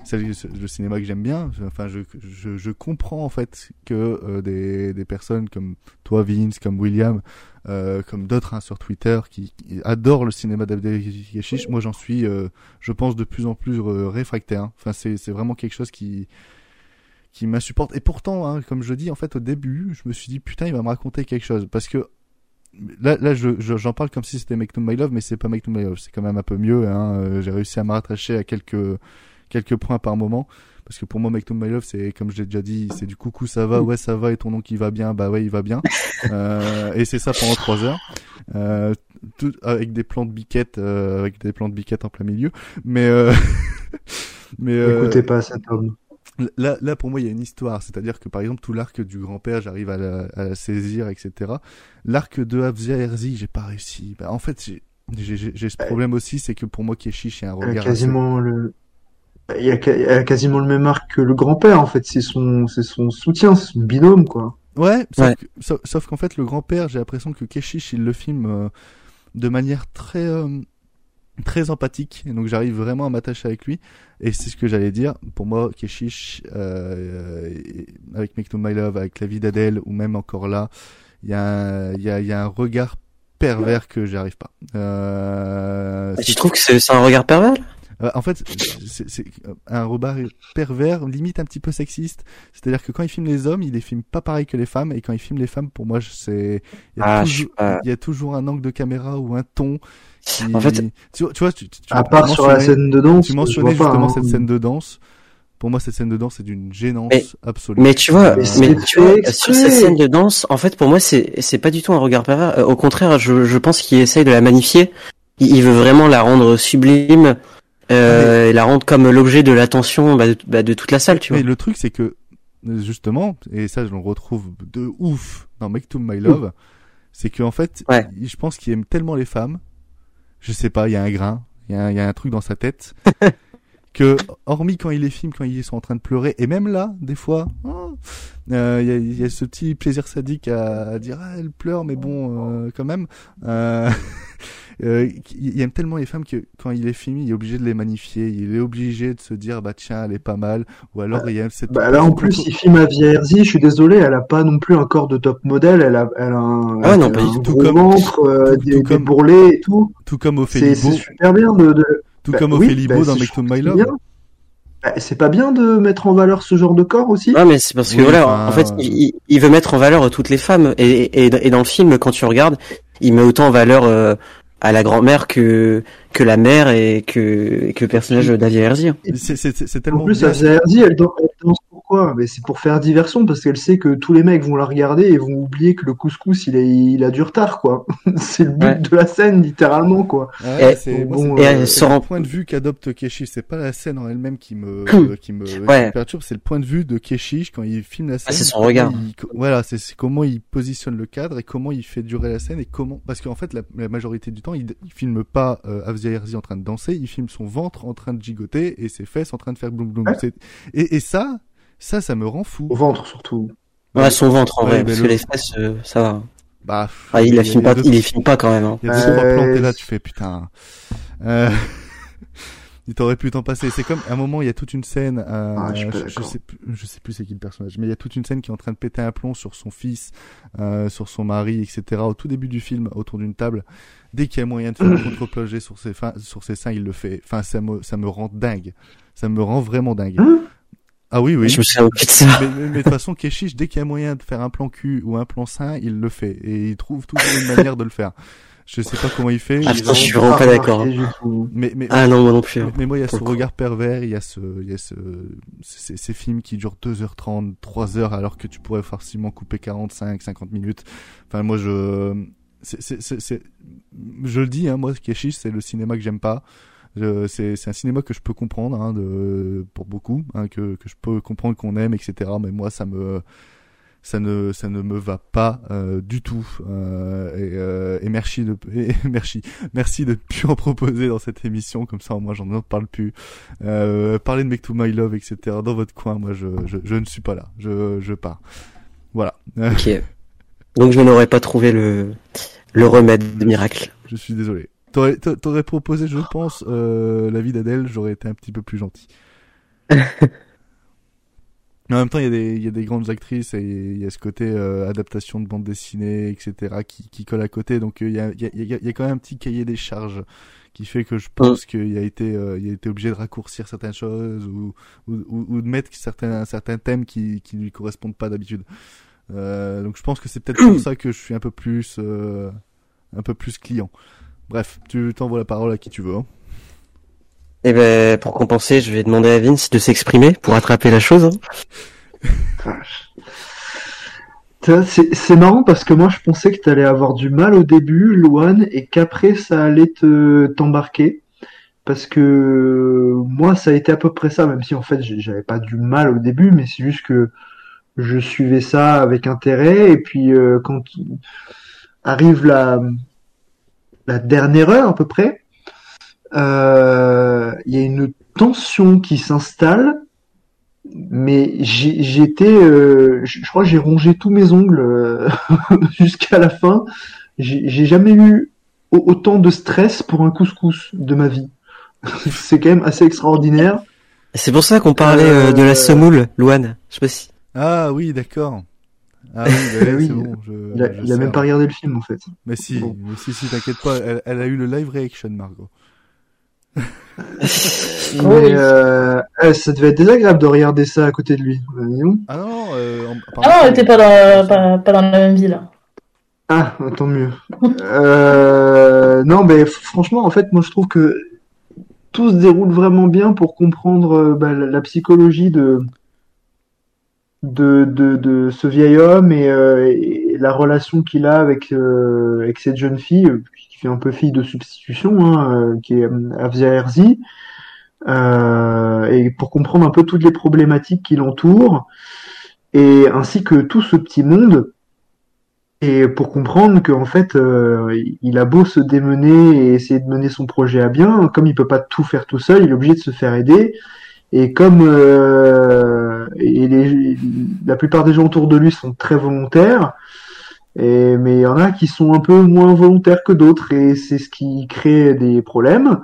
celle- le cinéma que j'aime bien. Enfin, je, je je comprends en fait que euh, des des personnes comme toi, Vince, comme William, euh, comme d'autres hein, sur Twitter qui, qui adorent le cinéma d'Abdelkashish. Moi, j'en suis, euh, je pense, de plus en plus euh, réfractaire. Enfin, c'est c'est vraiment quelque chose qui qui m'insupporte. Et pourtant, hein, comme je dis, en fait, au début, je me suis dit, putain, il va me raconter quelque chose. Parce que là, là je, je- j'en parle comme si c'était Make No My Love, mais c'est pas Make No My Love. C'est quand même un peu mieux. Hein. Euh, J'ai réussi à me rattacher à quelques, quelques points par moment. Parce que pour moi, Make No My Love, c'est, comme je l'ai déjà dit, c'est du coucou, ça va, ouais, ça va, et ton nom qui va bien, bah ouais, il va bien. Euh, et c'est ça pendant trois heures. Euh, tout, avec des plans de biquette, euh, avec des plans de biquette en plein milieu. Mais, euh, mais, euh, Écoutez pas cet homme. Là, là, pour moi, il y a une histoire. C'est-à-dire que, par exemple, tout l'arc du grand-père, j'arrive à la, à la saisir, etc. L'arc de Avzia Herzi, j'ai pas réussi. Bah, en fait, j'ai, j'ai, j'ai- j'ai ce problème aussi, c'est que pour moi, Keshish, il y a un regard. quasiment le il y a, a quasiment le même arc que le grand-père en fait. C'est son c'est son soutien, c'est son binôme quoi. Ouais, sauf, Ouais. qu'en fait, le grand-père, j'ai l'impression que Keshish, il le filme euh, de manière très, euh, très empathique. Et donc, j'arrive vraiment à m'attacher avec lui. Et c'est ce que j'allais dire. Pour moi, Keshish, euh, euh, avec Make No My Love, avec La vie d'Adèle, ou même encore là, il y, a y, a, y a un regard pervers que j'arrive pas. Euh, Tu trouves que c'est un regard pervers euh, en fait, c'est c'est un regard pervers, limite un petit peu sexiste. C'est-à-dire que quand il filme les hommes, il les filme pas pareil que les femmes, et quand il filme les femmes, pour moi, c'est il y, a Ah, toujours- il y a toujours un angle de caméra ou un ton. Qui... En fait- tu, tu vois, tu, tu- tu À part sur la mentionnais- scène de danse, tu mentionnais justement hein. cette scène de danse. Pour moi, cette scène de danse est d'une gênance Mais- absolue. Mais tu vois, Euh, mais tu vois, sur cette scène de danse, en fait, pour moi, c'est c'est pas du tout un regard pervers. Euh, Au contraire, je, je pense qu'il essaye de la magnifier. Il, il veut vraiment la rendre sublime, euh, et la rendre comme l'objet de l'attention bah, de, bah, de toute la salle, tu vois. Mais le truc, c'est que, justement, et ça, je le retrouve de ouf dans Make to My Love, c'est qu'en fait, je pense qu'il aime tellement les femmes, je sais pas, il y a un grain, il y a, un- il y a un truc dans sa tête, que hormis quand il les filme, quand ils sont en train de pleurer, et même là, des fois, oh, euh, il y, a, y, a, ce petit plaisir sadique à, à, dire ah elle pleure, mais bon, euh, quand même. Euh, il aime tellement les femmes que quand il les filme, il est obligé de les magnifier, il est obligé de se dire bah tiens elle est pas mal, ou alors il y a cette. Bah là en plus il filme à Vierzi, je suis désolé, elle a pas non plus un corps de top modèle, elle a, elle a un, ah non, elle pas a un tout. gros comme- ventre, euh, tout- des, tout des comme- bourrelets et tout. Tout comme C'est Ophélie c'est super bien de. de... tout Bah comme oui, Ophélie bah, Beau dans c'est- Make to My Love. Bah, c'est pas bien de mettre en valeur ce genre de corps aussi? Ah mais c'est parce que Oui, voilà, en fait, euh, il, il veut mettre en valeur toutes les femmes. Et, et, et dans le film, quand tu regardes, il met autant en valeur euh, à la grand-mère que que la mère et que que le personnage d'Alia Herzi. C'est- C'est c'est- c'est En tellement plus. Afia Herzi, elle danse pourquoi Mais c'est pour faire diversion, parce qu'elle sait que tous les mecs vont la regarder et vont oublier que le couscous, il a, il a du retard, quoi. c'est le but Ouais. de la scène, littéralement, quoi. Ah ouais, Et- bon, et euh, c'est le point de vue qu'adopte Keshish. C'est pas la scène en elle-même qui me qui me, qui Ouais. me perturbe, c'est le point de vue de Keshish quand il filme la scène. Ah, c'est son regard. il- voilà, c'est comment il positionne le cadre et comment il fait durer la scène et comment parce qu'en fait la, la majorité du temps il, il filme pas euh, Afzia Herzi en train de danser, il filme son ventre en train de gigoter et ses fesses en train de faire bloum bloum. Et, et ça, ça, ça me rend fou. Au ventre, surtout. Ouais, son ventre en Ouais, vrai, mais parce le- que les fesses, euh, ça va. Bah, Ah, il a- filme pas, deux- il les filme pas quand même. Hein. Il y a deux trois Euh, là, tu fais putain. Euh... il t'aurait pu t'en passer. C'est comme à un moment, il y a toute une scène. Euh, Ah, je je, d'accord. sais plus, je sais plus c'est qui le personnage, mais il y a toute une scène qui est en train de péter un plomb sur son fils, euh, sur son mari, etc. Au tout début du film, autour d'une table. Dès qu'il y a moyen de faire un contre-plongé sur ses, fins, sur ses seins, il le fait. Enfin, ça me, ça me rend dingue. Ça me rend vraiment dingue. Ah oui, oui. Je me de ça. Mais, mais, mais de toute façon, Keshish, dès qu'il y a moyen de faire un plan cul ou un plan sein, il le fait. Et il trouve toujours une manière de le faire. Je sais pas comment il fait. Ah, putain, je suis vraiment- pas d'accord. hein. Mais, mais, Ah non, moi non plus. mais, hein. mais moi, il y a ce regard pervers, il y a ce, il y a ce, ces, ces films qui durent 2h30, 3h, alors que tu pourrais facilement couper 45, 50 minutes. Enfin, moi, je, c'est, c'est, c'est, c'est- je le dis, hein, moi, Keshish, c'est le cinéma que j'aime pas. C'est, un cinéma que je peux comprendre, hein, de, pour beaucoup, hein, que, que je peux comprendre qu'on aime, etc. Mais moi, ça me, ça ne, ça ne me va pas euh, du tout. Euh, et, euh, et merci de, et merci, merci de plus en proposer dans cette émission, comme ça, moi, j'en en parle plus. Euh, parler de Make to My Love, etc. Dans votre coin, moi, je, je, je ne suis pas là. Je, je pars. Voilà. Ok. Donc je n'aurais pas trouvé le le remède de miracle. je suis désolé. T'aurais, t'a- t'aurais proposé, je pense, euh, la vie d'Adèle, j'aurais été un petit peu plus gentil. Mais en même temps, il y, a des, il y a des grandes actrices et il y a ce côté euh, adaptation de bande dessinée, etc., qui, qui colle à côté. Donc euh, il y, a, il y, a, il y a- quand même un petit cahier des charges qui fait que je pense qu'il a été, euh, il a été obligé de raccourcir certaines choses ou, ou, ou- ou de mettre certains, certains thèmes qui, qui lui correspondent pas d'habitude. Euh, donc je pense que c'est peut-être pour ça que je suis un peu plus, euh, un peu plus client. Bref, tu t'envoies la parole à qui tu veux. hein. Et ben pour compenser, je vais demander à Vince de s'exprimer pour attraper la chose. hein. C'est c'est marrant parce que moi je pensais que t'allais avoir du mal au début, Luan, et qu'après ça allait te t'embarquer. Parce que moi ça a été à peu près ça, même si en fait j'avais pas du mal au début, mais c'est juste que je suivais ça avec intérêt, et puis euh, quand arrive la, la dernière heure à peu près, euh, il y a une tension qui s'installe mais j'ai- j'étais, euh, je crois que j'ai rongé tous mes ongles euh, jusqu'à la fin. J'ai jamais eu au- autant de stress pour un couscous de ma vie. C'est quand même assez extraordinaire. C'est pour ça qu'on parlait euh, de la semoule, Luan. Je sais pas si. Ah oui, d'accord. Ah oui, bah, oui, c'est bon. Je, Il a, je il a sais, même pas regardé le film en fait. Mais si, Bon. mais si, si, t'inquiète pas, elle, elle a eu le live reaction, Margot. Mais euh, eh, ça devait être désagréable de regarder ça à côté de lui. Euh. Ah non, euh, en- Ah non, elle était pas dans, pas, pas dans la même ville. Ah, tant mieux. Euh, non, mais franchement, en fait, moi, je trouve que tout se déroule vraiment bien pour comprendre euh, bah, la, la psychologie de, de, de, de ce vieil homme et, euh, la relation qu'il a avec, euh, avec cette jeune fille, euh, qui fait un peu fille de substitution, hein, euh, qui est euh, Afzia Herzi, euh, et pour comprendre un peu toutes les problématiques qui l'entourent, et ainsi que tout ce petit monde et pour comprendre qu'en fait, il a beau se démener et essayer de mener son projet à bien, comme il peut pas tout faire tout seul, il est obligé de se faire aider. Et comme et les, la plupart des gens autour de lui sont très volontaires, et, mais il y en a qui sont un peu moins volontaires que d'autres, et c'est ce qui crée des problèmes,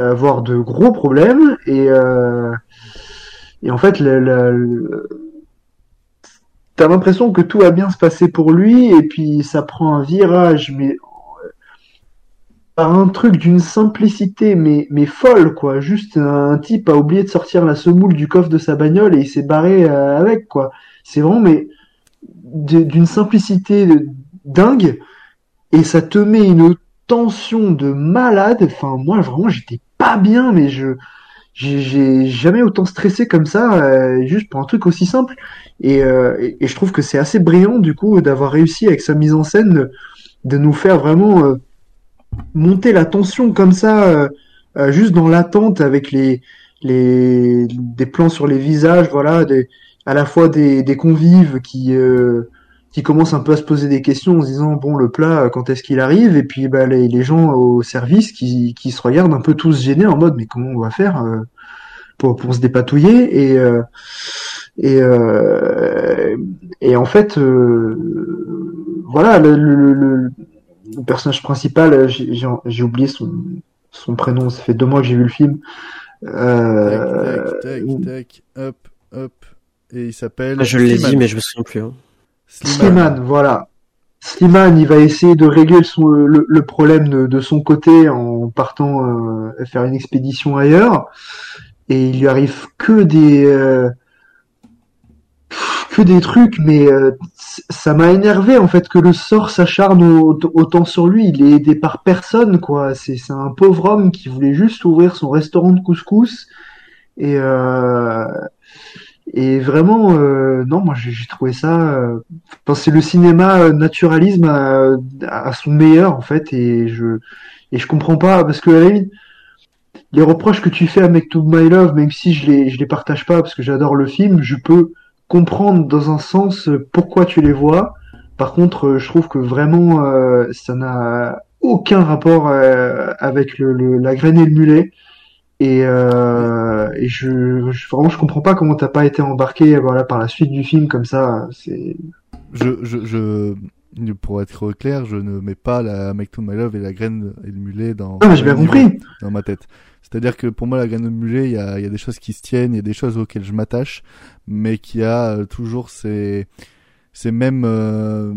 euh, voire de gros problèmes. Et, euh, et en fait, le, le, t'as l'impression que tout va bien se passer pour lui, et puis ça prend un virage, mais par un truc d'une simplicité mais mais folle quoi. Juste un type a oublié de sortir la semoule du coffre de sa bagnole et il s'est barré euh, avec quoi. C'est vraiment mais d'une simplicité dingue. Et ça te met une tension de malade. Enfin moi vraiment j'étais pas bien mais je j'ai jamais autant stressé comme ça euh, juste pour un truc aussi simple. Et, euh, et, je trouve que c'est assez brillant du coup d'avoir réussi avec sa mise en scène de nous faire vraiment euh, monter la tension comme ça, euh, euh, juste dans l'attente avec les, les des plans sur les visages, voilà, des, à la fois des, convives qui euh, qui commencent un peu à se poser des questions en se disant bon le plat quand est-ce qu'il arrive? Et puis bah, les, les gens au service qui, qui se regardent un peu tous gênés en mode mais comment on va faire euh, pour, pour se dépatouiller? Et euh, et euh, et en fait voilà le, le personnage principal, j'ai oublié son, son prénom, ça fait deux mois que j'ai vu le film. Euh... Tac, tac, tac, hop, hop. Et il s'appelle. Je l'ai dit, mais je me souviens plus. Hein. Slimane, voilà. Slimane, il va essayer de régler son, le, le, problème de, de, son côté en partant euh, faire une expédition ailleurs. Et il lui arrive que des. Euh, que des trucs, mais euh, ça m'a énervé en fait que le sort s'acharne autant sur lui. Il est aidé par personne, quoi. C'est un pauvre homme qui voulait juste ouvrir son restaurant de couscous et euh, et vraiment euh, non, moi j'ai trouvé ça. Euh, c'est le cinéma naturalisme à, son meilleur en fait et je et je comprends pas parce que les reproches que tu fais à Make to My Love, même si je les je les partage pas parce que j'adore le film, je peux comprendre dans un sens pourquoi tu les vois. Par contre, je trouve que vraiment euh, ça n'a aucun rapport euh, avec le, le, la graine et le mulet. Et, euh, et je, je, vraiment je comprends pas comment t'as pas été embarqué voilà par la suite du film comme ça. C'est je, je, je pour être clair, je ne mets pas la Make to My Love et la graine et le mulet dans, ah, bien compris. dans ma tête. C'est-à-dire que pour moi, la graine de mulet, il y a, y a, des choses qui se tiennent, il y a des choses auxquelles je m'attache, mais qui a euh, toujours ces, ces mêmes euh,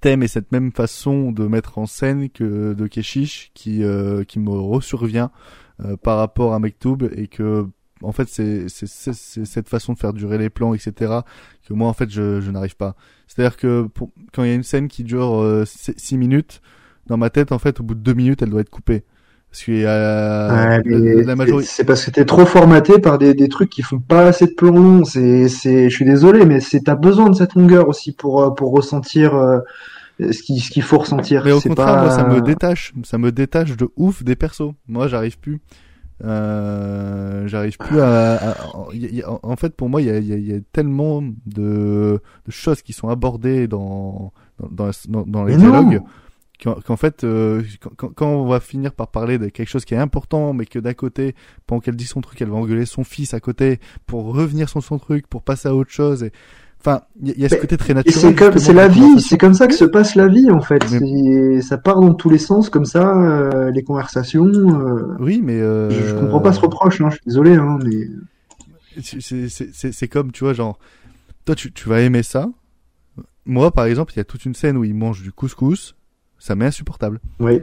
thèmes et cette même façon de mettre en scène que de Keshish qui, euh, qui me ressurvient euh, par rapport à Mektoub et que en fait c'est cette façon de faire durer les plans etc que moi en fait je, je n'arrive pas c'est à dire que pour, quand il y a une scène qui dure 6 minutes dans ma tête en fait au bout de 2 minutes elle doit être coupée parce y a ouais, la majorité. C'est parce que t'es trop formaté par des, des trucs qui font pas assez de plans longs. C'est, c'est, je suis désolé, mais c'est t'as besoin de cette longueur aussi pour pour ressentir euh, ce qu'il ce qu'il faut ressentir. Mais au contraire, pas... moi, ça me détache, ça me détache de ouf des persos. Moi, j'arrive plus. Euh, j'arrive plus à, à, en fait pour moi il y a, y, a, y a, tellement de, de, choses qui sont abordées dans dans, dans, dans les dialogues qu'en fait, euh, quand, quand, on va finir par parler de quelque chose qui est important, mais que d'un côté, pendant qu'elle dit son truc, elle va engueuler son fils à côté pour revenir sur son truc, pour passer à autre chose. Et... Enfin, il y, a ce côté très naturel. C'est la vie, c'est comme ça que se passe la vie en fait. Mais... Ça part dans tous les sens comme ça, euh, les conversations. Euh... Oui, mais euh... je, je, comprends pas ce reproche. Hein, je suis désolé, hein, mais c'est comme tu vois, genre, toi tu, tu vas aimer ça. Moi, par exemple, il y a toute une scène où il mange du couscous ça m'est insupportable. Oui.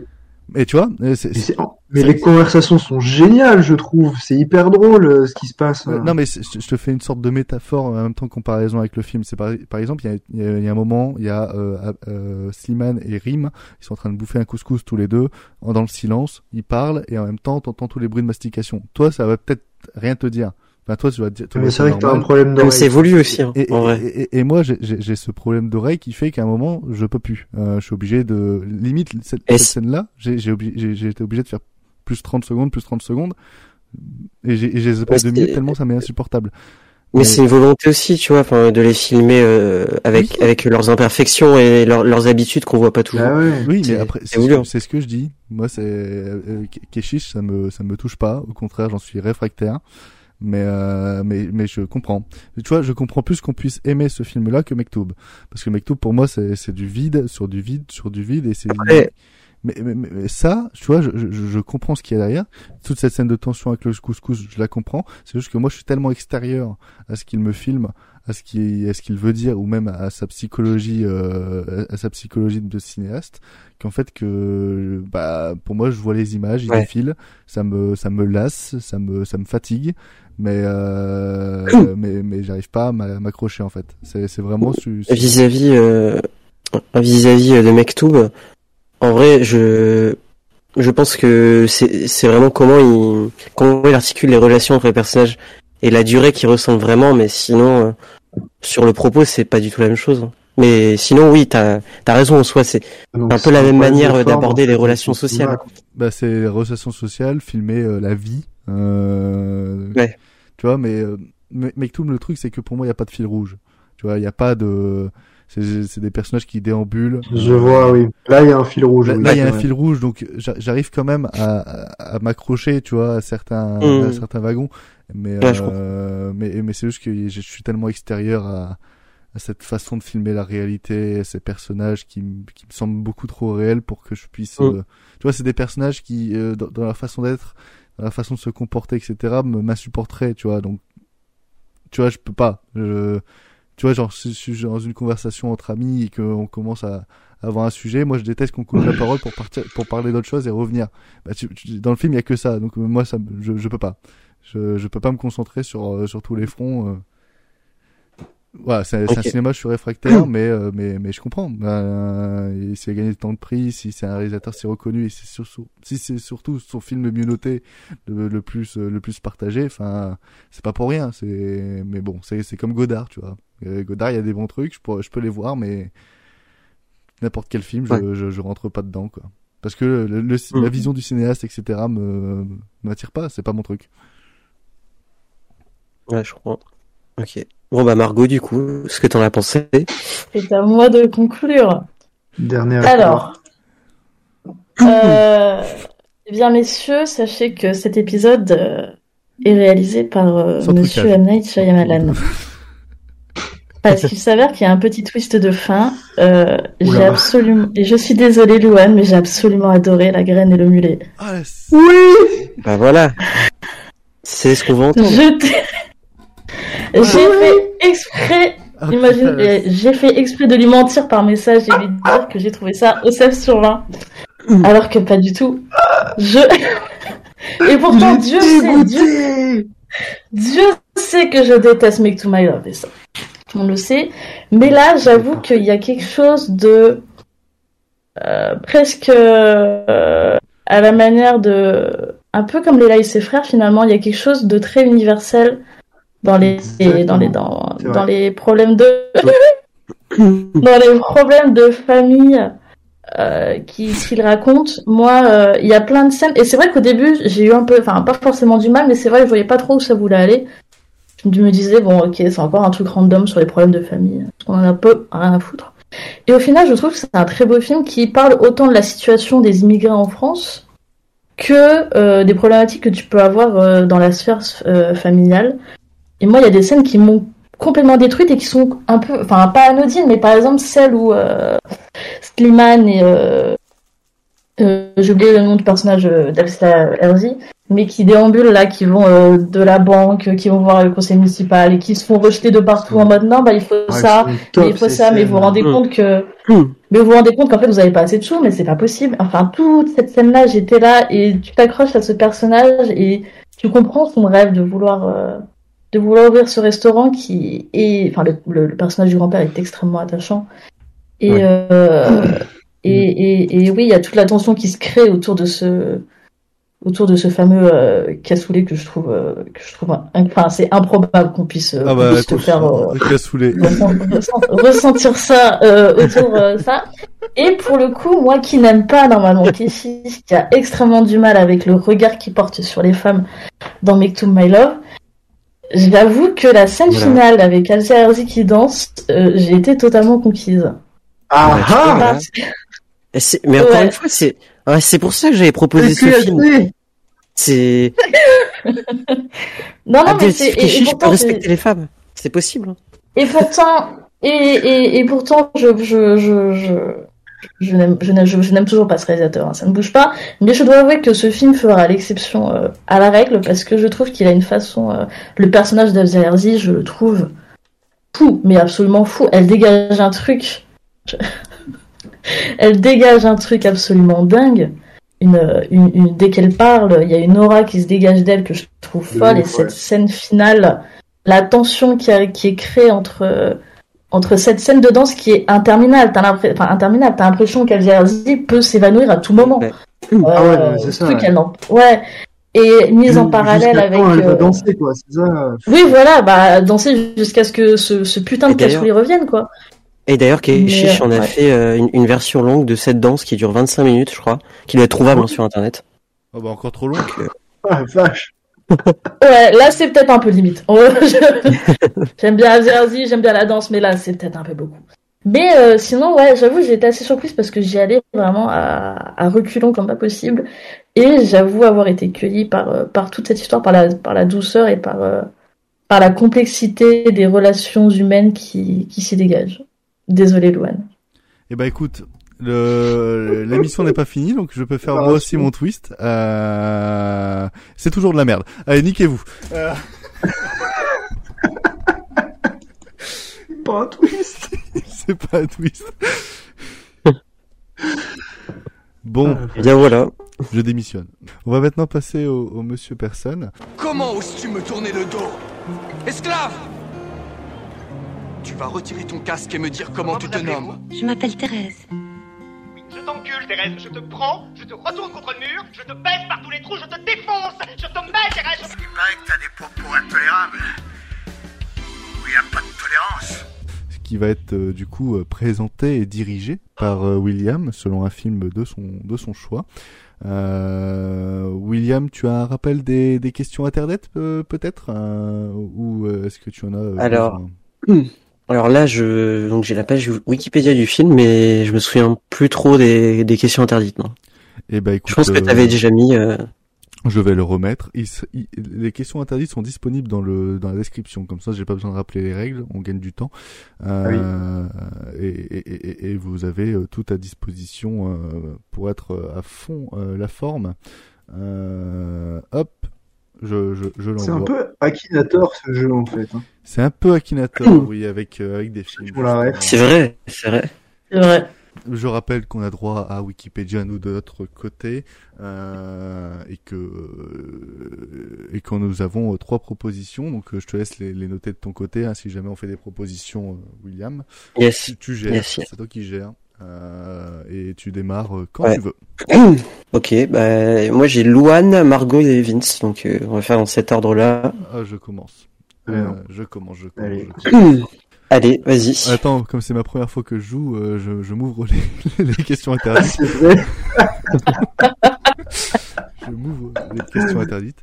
Et tu vois, c'est, mais, mais les conversations sont géniales, je trouve. C'est hyper drôle euh, ce qui se passe. Euh. Non, mais je te fais une sorte de métaphore en même temps comparaison avec le film. C'est par, par exemple, il y a, y a, un moment, il y a euh, euh, Slimane et Rim, ils sont en train de bouffer un couscous tous les deux, dans le silence, ils parlent et en même temps, t'entends tous les bruits de mastication. Toi, ça va peut-être rien te dire. Bah toi, tu vas dire. Mais c'est vrai que t'as un problème d'oreille. C'est voulu aussi. Hein, et, en vrai. Et, et, et, moi, j'ai ce problème d'oreille qui fait qu'à un moment, je peux plus. Euh, je suis obligé de limite cette, cette scène-là. J'ai été obligé de faire plus 30 secondes, plus 30 secondes, et j'ai les épaules de mieux tellement ça m'est insupportable. Mais c'est une volonté aussi, tu vois, enfin, de les filmer euh, avec avec leurs imperfections et leurs leurs habitudes qu'on voit pas toujours. Ah ouais. Oui, mais C'est- après, c'est ce, hein. c'est ce que je dis. Moi, c'est euh, Ke- Keshish, ça me ça me touche pas. Au contraire, j'en suis réfractaire. Mais euh, mais mais je comprends. Tu vois, je comprends plus qu'on puisse aimer ce film-là que Mektoub, parce que Mektoub pour moi c'est c'est du vide sur du vide sur du vide et c'est. Mais, mais, mais- mais ça, tu vois, je, je, je comprends ce qu'il y a derrière. Toute cette scène de tension avec le couscous, je la comprends. C'est juste que moi, je suis tellement extérieur à ce qu'il me filme, à ce qu'il, à ce qu'il veut dire, ou même à sa psychologie, euh, à sa psychologie de cinéaste, qu'en fait que, bah, pour moi, je vois les images, ils Ouais. défilent, ça me, ça me lasse, ça me, ça me fatigue, mais, euh, mais, mais j'arrive pas à m'a- m'accrocher en fait. C'est, c'est vraiment vis-à-vis euh, vis-à-vis de Mektoub, en vrai, je je pense que c'est c'est vraiment comment il comment il articule les relations entre les personnages et la durée qui ressemble vraiment, mais sinon euh, sur le propos c'est pas du tout la même chose. hein. Mais sinon oui, t'as as raison en soi, c'est Donc, un peu la même manière d'aborder les relations sociales. Bah, c'est les relations sociales, filmer euh, la vie. Euh, Ouais. Tu vois, mais, euh, mais Mektoub, le truc, c'est que pour moi, il n'y a pas de fil rouge. Tu vois, il n'y a pas de. C'est c'est des personnages qui déambulent. Je vois, oui. Là, il y a un fil rouge. Là, oui, il y a un fil rouge, donc j'a- j'arrive quand même à, à, à m'accrocher, tu vois, à certains, Mm. à certains wagons. Mais, Ouais, euh, mais, mais c'est juste que je suis tellement extérieur à, à cette façon de filmer la réalité, à ces personnages qui, qui me semblent beaucoup trop réels pour que je puisse. Mm. euh, tu vois, c'est des personnages qui, euh, dans, dans leur façon d'être, dans leur façon de se comporter, etc., me- m'insupporteraient, tu vois. Donc, tu vois, je peux pas. Je, tu vois, genre, si je suis dans une conversation entre amis et qu'on commence à à avoir un sujet, moi je déteste qu'on coupe la parole pour partir, pour parler d'autre chose et revenir. Bah, tu- tu- dans le film, il y a que ça, donc euh, moi ça, je, je peux pas. Je, je peux pas me concentrer sur euh, sur tous les fronts. euh. Voilà, c'est un cinéma, je suis réfractaire, mais euh, mais mais je comprends. Euh, et s'il a gagné tant de prix, si c'est un réalisateur si reconnu, et si c'est sur- si c'est surtout son film le mieux noté, le, le plus euh, le plus partagé, enfin c'est pas pour rien. C'est mais bon, c'est c'est comme Godard, tu vois. Euh, Godard, il y a des bons trucs, je peux je peux les voir, mais n'importe quel film, je, Ouais. je, je rentre pas dedans, quoi. Parce que le, le- la vision du cinéaste, etc., me m'attire pas, c'est pas mon truc. Ouais, je crois. Ok. Bon bah Margot, du coup, ce que t'en as pensé? C'est à moi de conclure. Dernière Alors, euh, eh bien, messieurs, sachez que cet épisode euh, est réalisé par euh, Monsieur. M. Night Shyamalan. Parce qu'il s'avère qu'il y a un petit twist de fin. Euh, j'ai absolument, et je suis désolée, Louane, mais j'ai absolument adoré la graine et le mulet. Ah, Oui Bah voilà. C'est ce qu'on va entendre. Je t'ai- J'ai fait exprès, Ah, imagine, j'ai fait exprès de lui mentir par message et lui dire que j'ai trouvé ça au 16 sur 20. Alors que pas du tout. Je... Et pourtant, Dieu sait, Dieu, Dieu sait que je déteste Make to My Love et ça. On le sait. Mais là, j'avoue qu'il y a quelque chose de euh, presque euh, à la manière de un peu comme Léla et ses frères finalement, il y a quelque chose de très universel dans les dans les dans, C'est vrai. dans les problèmes de dans les problèmes de famille euh, qui qu'il raconte. Moi, euh, il y a plein de scènes et c'est vrai qu'au début, j'ai eu un peu enfin pas forcément du mal, mais c'est vrai que je voyais pas trop où ça voulait aller. Je me disais bon, OK, c'est encore un truc random sur les problèmes de famille. On en a peu rien à foutre. Et au final, je trouve que c'est un très beau film qui parle autant de la situation des immigrés en France que euh, des problématiques que tu peux avoir euh, dans la sphère euh, familiale. Et moi, il y a des scènes qui m'ont complètement détruite et qui sont un peu, enfin pas anodines, mais par exemple celle où Slimane et j'ai oublié le nom du personnage d'Elsa Herzi, mais qui déambulent là, qui vont euh, de la banque, qui vont voir le conseil municipal et qui se font rejeter de partout en mode non, bah il faut Ouais, ça, top, mais il faut ça, mais vous vous rendez compte que Hmm. mais vous vous rendez compte qu'en fait vous avez pas assez de sous, mais c'est pas possible. Enfin, toute cette scène-là, j'étais là et tu t'accroches à ce personnage et tu comprends son rêve de vouloir euh, de vouloir ouvrir ce restaurant qui est, enfin, le, le- le personnage du grand-père est extrêmement attachant. Et, Ouais. euh, et, et, et oui, il y a toute la tension qui se crée autour de ce autour de ce fameux euh, cassoulet que je trouve euh, que je trouve enfin c'est improbable qu'on puisse, euh, Ah bah, puisse te faire euh, cassoulet. ressent- ressent- ressentir ça euh, autour de ça. Et pour le coup, moi qui n'aime pas normalement Keshi, qui a extrêmement du mal avec le regard qu'il porte sur les femmes dans Make to My Love, J'avoue que la scène Voilà. finale avec Alcia Herzi qui danse, euh, j'ai été totalement conquise. Ah ah. Et c'est- Mais encore Ouais. une fois, c'est ouais, c'est pour ça que j'avais proposé ce film. C'est Non, non, mais c'est. Et, et je peux respecter les femmes. C'est possible. hein. Et pourtant, et, et, et pourtant, je, je, je, je, je n'aime, je n'aime, je, je n'aime toujours pas ce réalisateur, hein, ça ne bouge pas. Mais je dois avouer que ce film fera l'exception euh, à la règle parce que je trouve qu'il a une façon, euh, le personnage d'Afzal Herzi, je le trouve fou, mais absolument fou. Elle dégage un truc, elle dégage un truc absolument dingue. Une, une, une- dès qu'elle parle, il y a une aura qui se dégage d'elle que je trouve folle. Et cette scène finale, la tension qui, a- qui est créée entre, euh, entre cette scène de danse qui est interminable. T'as l'impression, enfin, interminable. T'as l'impression qu'Elzerzi peut s'évanouir à tout moment. Ouais. Ah ouais, Euh, c'est ça, truc, ouais. elle n'en- ouais. Et mise en Ju- parallèle avec. quand elle va euh, danser, quoi, c'est ça. Oui, voilà, bah, danser jusqu'à ce que ce, ce putain de cassoulet revienne, quoi. Et d'ailleurs, Keshish en a ouais. fait euh, une, une version longue de cette danse qui dure 25 minutes, je crois, qui doit être trouvable hein, sur internet. Oh bah encore trop long. Ah, vache. Ouais, là, c'est peut-être un peu limite. Oh, j'aime bien Azerzi, j'aime bien la danse, mais là, c'est peut-être un peu beaucoup. Mais euh, sinon, ouais, j'avoue, j'ai été assez surprise parce que j'y allais vraiment à, à reculons comme pas possible. Et j'avoue avoir été cueillie par, euh, par toute cette histoire, par la, par la douceur et par, euh, par la complexité des relations humaines qui, qui s'y dégagent. Désolé, Louane. Eh bah écoute, le... l'émission n'est pas finie, donc je peux faire moi aussi si. mon twist. Euh... C'est toujours de la merde. Allez, niquez-vous. Euh, Pas un twist. C'est pas un twist. Bon, Et bien voilà. je démissionne. On va maintenant passer au, au monsieur personne. Comment oses-tu me tourner le dos? Esclave Tu vas retirer ton casque et me dire comment, tu te nommes. Je m'appelle Thérèse. Je t'encule, Thérèse, je te prends, je te retourne contre le mur, je te baisse par tous les trous, je te défonce, je te mets, Thérèse. Il paraît que t'as des propos intolérables. Où il n'y a pas de tolérance. qui va être euh, du coup euh, présenté et dirigé par euh, William selon un film de son de son choix. Euh, William, tu as un rappel des, des questions internet euh, peut-être euh, ou euh, est-ce que tu en as euh, Alors, Alors là, je donc j'ai la page Wikipédia du film, mais je me souviens plus trop des, des questions interdites. Non. Eh ben, écoute, je pense que euh, tu avais déjà mis. euh, Je vais le remettre. Il s- il- les questions interdites sont disponibles dans le dans la description. Comme ça, j'ai pas besoin de rappeler les règles. On gagne du temps. Euh, et, et, et, et vous avez euh, tout à disposition euh, pour être euh, à fond euh, la forme. Euh, hop, je je, je C'est un l'envoie. peu Akinator ce jeu en fait. hein. C'est un peu Akinator, oui, avec euh, avec des films. C'est vrai, c'est vrai. C'est vrai. Je rappelle qu'on a droit à Wikipédia nous de notre côté euh, et que euh, et que nous avons euh, trois propositions. Donc euh, je te laisse les, les noter de ton côté hein, si jamais on fait des propositions, euh, William. Yes. Tu, tu gères, Yes, yes. c'est toi qui gères euh, et tu démarres euh, quand Ouais. tu veux. ok, bah moi j'ai Luan, Margot et Vince, donc euh, on va faire dans cet ordre-là. Ah, je commence. Ouais, Euh, je commence, je commence. Allez. je commence. Allez, vas-y. Attends, comme c'est ma première fois que je joue, euh, je, je m'ouvre les, les questions interdites. C'est vrai. je m'ouvre les questions interdites.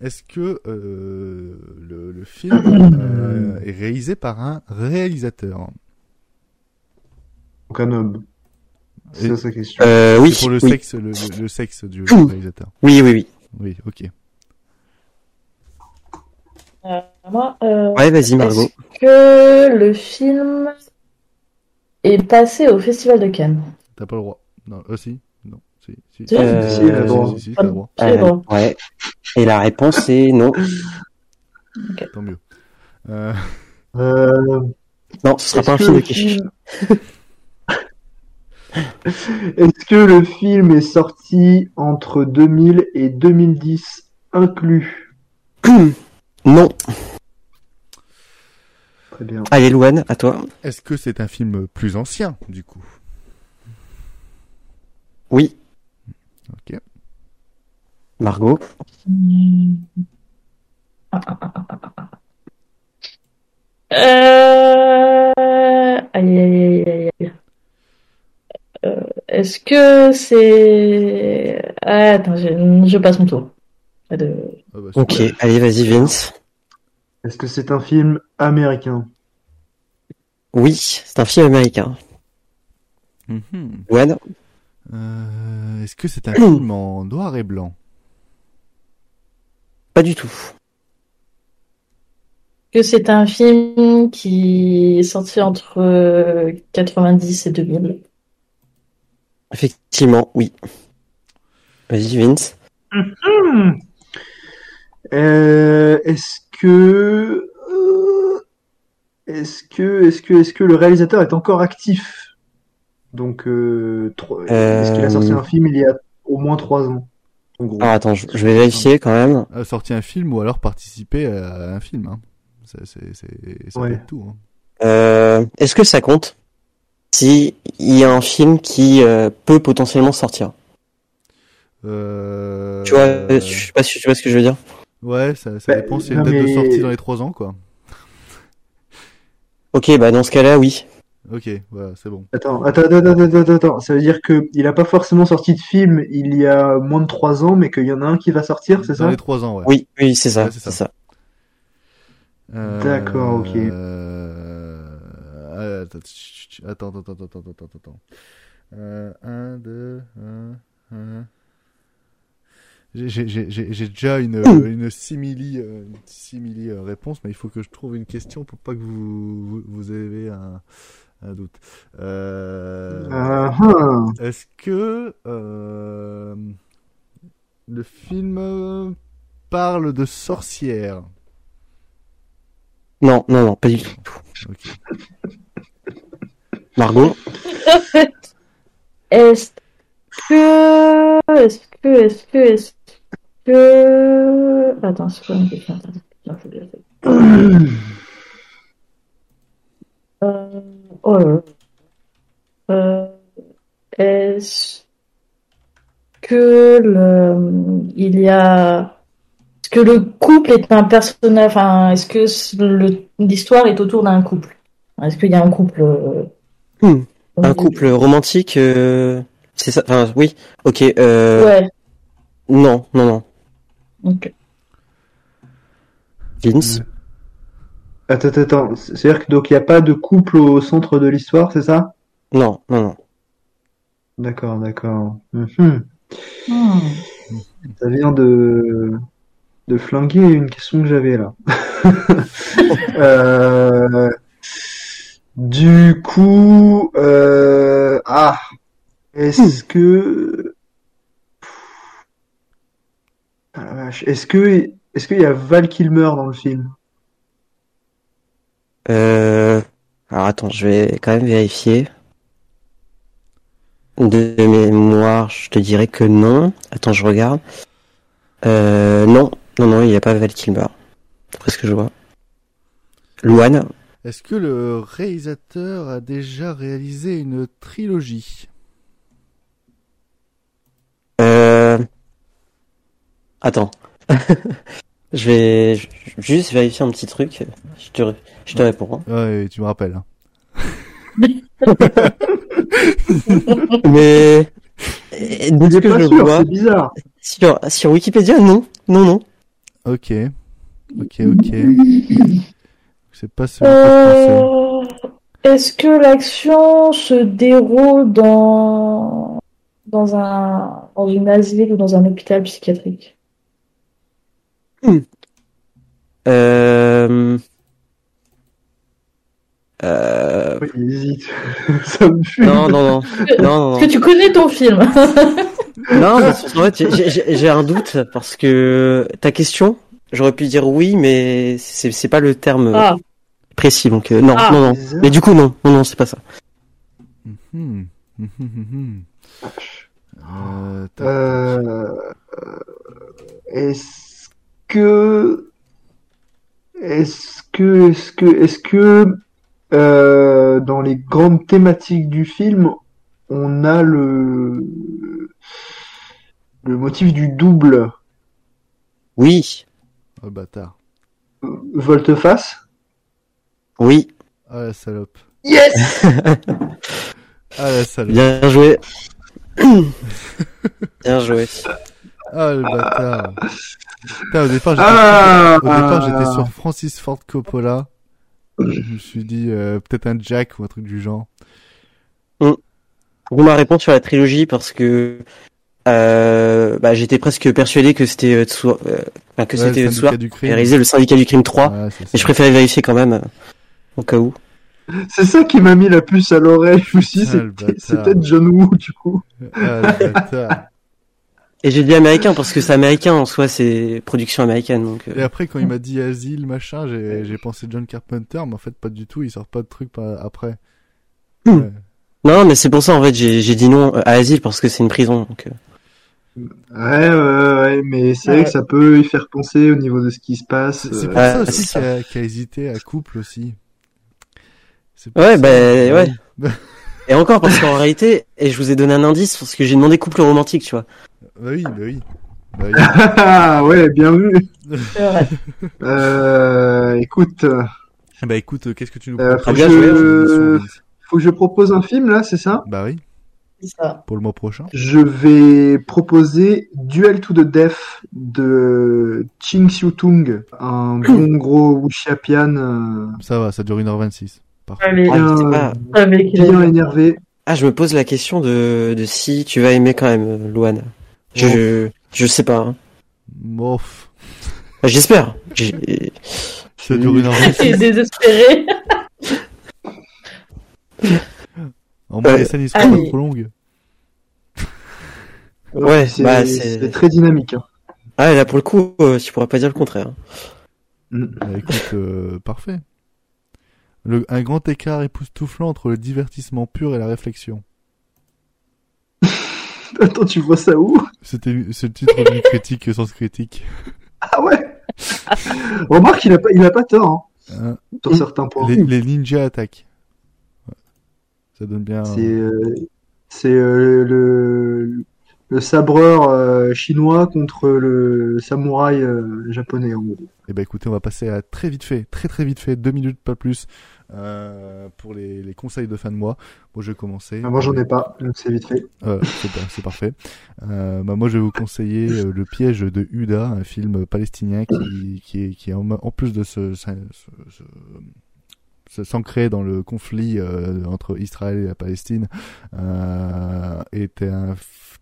Est-ce que euh, le, le film euh, est réalisé par un réalisateur? Donc un homme. C'est sa question. Euh, oui. C'est pour le oui. sexe, le, le- le sexe du réalisateur. Oui, oui, oui. Oui, ok. Euh, moi, euh, Ouais, vas-y, Margot. Est-ce que le film est passé au Festival de Cannes T'as pas le droit. Non, euh, si. Non, si. Si, Si, Euh, si, le droit. si, si, si, t'as le droit. Droit. ouais. Et la réponse est non. Tant mieux. Euh, Euh, Non, ce sera est-ce pas un que film de film- Est-ce que le film est sorti entre 2000 et 2010 inclus Non. Très bien. Allez, Luan, à toi. Est-ce que c'est un film plus ancien, du coup? Oui. Ok. Margot? Euh... Aïe, aïe, aïe, aïe, aïe. Euh, Est-ce que c'est... Ah, attends, je, je passe mon tour. De- Ah bah, Ok, allez, vas-y, Vince. Est-ce que c'est un film américain? Oui, c'est un film américain. Euh, Est-ce que c'est un film en noir et blanc? Pas du tout. Que c'est un film qui est sorti entre euh, 90 et 2000. Effectivement, oui. Vas-y, Vince. Mhm. Euh, est-ce que euh, est-ce que est-ce que est-ce que le réalisateur est encore actif? Donc euh, est-ce qu'il a sorti Euh, un film il y a au moins trois ans? En gros. Ah, attends, je, je vais vérifier quand même. A sorti un film ou alors participer à un film. Hein. C'est, c'est, c'est, ça Ouais. peut être tout. Hein. Euh, Est-ce que ça compte si il y a un film qui euh, peut potentiellement sortir? Euh... Tu vois, je sais pas si tu vois ce que je veux dire. Ouais, ça, ça Bah, dépend s'il y a une date de mais- sortie dans les trois ans, quoi. Ok, bah dans ce cas-là, oui. Ok, voilà, c'est bon. Attends, attends, attends, attends, attends. Ça veut dire que il a pas forcément sorti de film il y a moins de trois ans, mais qu'il y en a un qui va sortir, c'est Dans ça les trois ans, ouais. Oui, oui, c'est ça, Ouais, c'est ça. ça. Euh, D'accord, ok. euh, Attends, attends, attends, attends, attends, attends, attends. Euh, un, deux, un, un. J'ai- déjà une, euh, une simili, euh, une simili euh, réponse, mais il faut que je trouve une question pour pas que vous, vous, vous ayez un, un doute. Euh, ah. Est-ce que euh, le film parle de sorcières? Non, non, non, pas du tout. Ok. Margot? Est-ce que, est-ce que, est-ce que, est-ce que, attends, c'est quoi une question? Que je- Euh, oh là là. Euh, est-ce que le, il y a, est-ce que le couple est un personnage, enfin, est-ce que l'histoire est autour d'un couple? Est-ce qu'il y a un couple, euh, Hmm. Un couple romantique, euh, c'est ça. Enfin, oui. Ok. Euh, Ouais, Non, non, non. Ok. Vince. Attends, attends, attends. C'est-à-dire que donc il n'y a pas de couple au centre de l'histoire, c'est ça? Non, non, non. D'accord, d'accord. Mhm. Hmm. Ça vient de de flinguer une question que j'avais là. Euh, Du coup, euh, ah, est-ce que, Ah la vache, est-ce que, est-ce qu'il y a Val Kilmer dans le film? Euh... Alors attends, je vais quand même vérifier. De mémoire, je te dirais que non. Attends, je regarde. Euh, non, non, non, il n'y a pas Val Kilmer. D'après ce que je vois. Luan. Est-ce que le réalisateur a déjà réalisé une trilogie Euh... Attends. je vais ju- juste vérifier un petit truc. Je te, je te réponds. hein. Ouais, tu me rappelles. hein. Mais... et De ce J'ai que pas je sûr, vois... c'est bizarre. Sur, sur Wikipédia, non. Non, non. Ok, ok, ok. C'est pas. Euh, est-ce que l'action se déroule dans, dans un, dans une asile ou dans un hôpital psychiatrique? Euh... Euh... Oui, hésite. Ça me fume. Non, non, non. Non, non, Est-ce que tu connais ton film? Non, parce qu'en fait, j'ai- un doute parce que ta question, j'aurais pu dire oui, mais c'est pas le terme Ah. précis, donc euh, non, Ah. non, non. Mais du coup, non, non, non, c'est pas ça. Hmm. Hmm, hmm, hmm. Euh. Euh, est-ce que, est-ce que, est-ce que, est-ce que, euh, dans les grandes thématiques du film, on a le, le motif du double? Oui, Oh, bâtard. volte-face? oui, Ah la salope. Yes! Ah la salope. bien joué. bien joué. Ah, le bâtard. Putain, au départ, j'étais, Ah. au départ, j'étais sur Francis Ford Coppola. Je me suis dit, euh, peut-être un Jack ou un truc du genre. Vous ma réponse sur la trilogie parce que euh, bah, j'étais presque persuadé que c'était euh, euh, que Ouais, c'était le le syndicat soir du crime. et réalisé le syndicat du crime 3 Ouais, mais je préférais vérifier quand même euh, au cas où. C'est ça qui m'a mis la puce à l'oreille. Je me suis dit, Ah, c'est- peut-être John Woo, du coup. Ah, le bâtard. Et j'ai dit américain parce que c'est américain en soi, c'est production américaine donc. euh, Et après, quand il m'a dit asile, machin, j'ai, j'ai pensé John Carpenter, mais en fait, pas du tout, il sort pas de trucs pas- après. Ouais. Non, mais c'est pour ça en fait j'ai j'ai dit non euh, à asile parce que c'est une prison donc. euh. Ouais, ouais, ouais, mais c'est vrai que ça peut y faire penser au niveau de ce qui se passe. C'est euh, pour ça Ah, aussi c'est ça. qu'il a, qu'il a hésité à couple aussi. Ouais, ça. bah ouais. Et encore parce qu'en réalité, et je vous ai donné un indice parce que j'ai demandé couple romantique, tu vois. Oui, bah oui. Bah oui. Ah ouais, bien vu. C'est vrai. Euh, écoute, euh, bah écoute, euh, qu'est-ce que tu nous euh, proposes faut, je... faut que je propose un film là, c'est ça Bah oui, C'est ça. pour le mois prochain. Je vais proposer Duel to the Death de Ching Siu Tung, un bon gros wuxiapian euh, Ça va, ça dure 1h26. Parfait. Allez, Ah, pas. mec, bien énervé. Ah, je me pose la question de, de si tu vas aimer quand même, euh, Luan. Je, je, je sais pas. hein. Mof. Enfin, J'espère. J'ai- Ça dure Il est 1h26. désespéré. En moins, Ouais. les scènes, ils seront pas trop longues. Ouais, c'est bah, c'est c'est. très dynamique. hein. Ah, là, pour le coup, euh, tu pourras pas dire le contraire. Mm. Bah écoute, euh, parfait. Le, un grand écart époustouflant entre le divertissement pur et la réflexion. Attends, tu vois ça où? C'était c'est le titre d'une critique sans critique. Ah ouais? Remarque, il a pas, il a pas tort, hein, Hein, sur certains points. les, les ninjas attaquent. Ça donne bien. C'est euh, c'est euh, le, le sabreur euh, chinois contre le samouraï euh, japonais en gros. Eh ben écoutez, on va passer à très vite fait, très très vite fait, deux minutes pas plus, euh, pour les, les conseils de fin de mois. Moi je vais commencer. Ah, moi j'en ai pas, donc c'est vite fait. Euh, c'est parfait. Euh, bah, moi, je vais vous conseiller Le piège de Huda, un film palestinien qui, qui est, qui est en, en plus de ce, s'ancrer dans le conflit euh, entre Israël et la Palestine euh, était un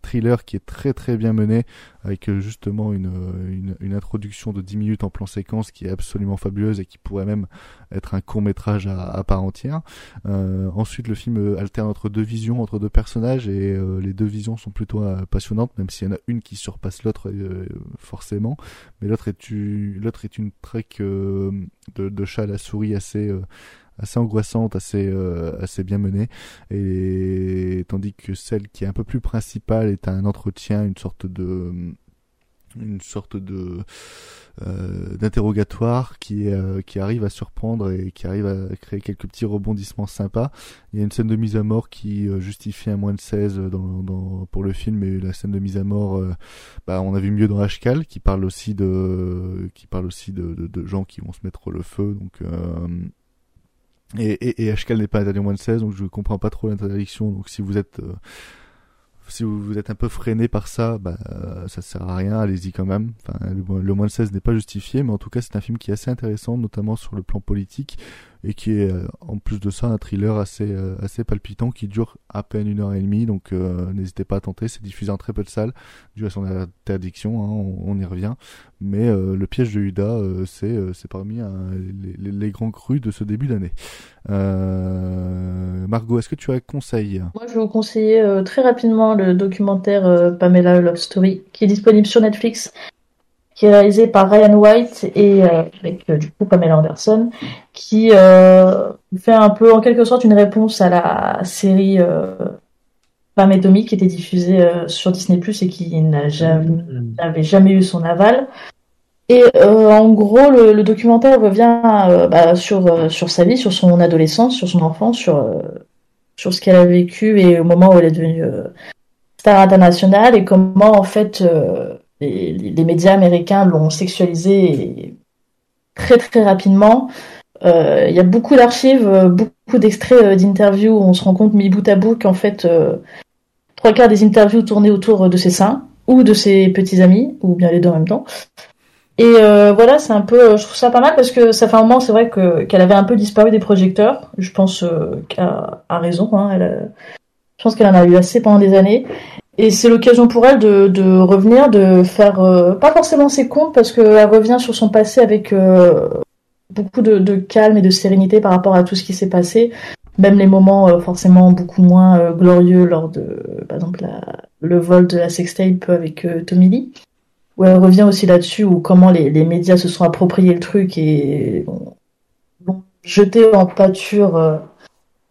thriller qui est très très bien mené avec euh, justement une, une, une introduction de 10 minutes en plan séquence qui est absolument fabuleuse et qui pourrait même être un court métrage à, part entière. Euh, ensuite, le film euh, alterne entre deux visions, entre deux personnages, et euh, les deux visions sont plutôt euh, passionnantes, même s'il y en a une qui surpasse l'autre euh, forcément. Mais l'autre est, une trek euh, de, de chat à la souris assez, euh, assez angoissante, assez, euh, assez bien menée. Et tandis que celle qui est un peu plus principale est un entretien, une sorte de une sorte de euh, d'interrogatoire qui euh, qui arrive à surprendre et qui arrive à créer quelques petits rebondissements sympas. Il y a une scène de mise à mort qui euh, justifie un moins de 16 dans, dans, pour le film et la scène de mise à mort, euh, bah, on a vu mieux dans Ashkal qui parle aussi de qui parle aussi de, de, de gens qui vont se mettre le feu. Donc euh, et, et, et n'est pas interdit au moins de 16, donc je comprends pas trop l'interdiction. Donc si vous êtes euh, si vous, êtes un peu freiné par ça, bah, euh, ça sert à rien, allez-y quand même. Enfin, le, le moins de 16 n'est pas justifié, mais en tout cas, c'est un film qui est assez intéressant, notamment sur le plan politique, et qui est, euh, en plus de ça, un thriller assez, euh, assez palpitant, qui dure à peine une heure et demie, donc euh, n'hésitez pas à tenter, c'est diffusé en très peu de salles, dû à son interdiction, hein, on, on y revient. Mais euh, le piège de Huda, euh, c'est euh, c'est parmi les, les- grands crus de ce début d'année. Margot, est-ce que tu as un conseil? Moi, je vais vous conseiller très rapidement le documentaire Pamela Love Story, qui est disponible sur Netflix, qui est réalisé par Ryan White et euh, avec euh, du coup Pamela Anderson, qui euh, fait un peu en quelque sorte une réponse à la série Femme et Tommy qui était diffusée sur Disney Plus et qui jamais, n'avait jamais eu son aval. Et en gros, le, le documentaire revient bah, sur, sur sa vie, sur son adolescence, sur son enfance, sur, sur ce qu'elle a vécu et au moment où elle est devenue star internationale et comment en fait euh, les, médias américains l'ont sexualisée et très très rapidement. Euh, Il y a beaucoup d'archives, euh, beaucoup d'extraits euh, d'interviews où on se rend compte mis bout à bout qu'en fait trois quarts des interviews tournaient autour de ses seins ou de ses petits amis, ou bien les deux en même temps. Et voilà, c'est un peu, je trouve ça pas mal parce que ça fait un moment, c'est vrai que qu'elle avait un peu disparu des projecteurs. Je pense qu'elle a raison. Hein, je pense qu'elle en a eu assez pendant des années. Et c'est l'occasion pour elle de, de revenir, de faire euh, pas forcément ses comptes parce qu'elle revient sur son passé avec euh, beaucoup de, de calme et de sérénité par rapport à tout ce qui s'est passé, même les moments euh, forcément beaucoup moins euh, glorieux lors de, par exemple, la- le vol de la sextape avec euh, Tommy Lee, où elle revient aussi là-dessus, où comment les, les médias se sont appropriés le truc et l'ont jeté en pâture euh,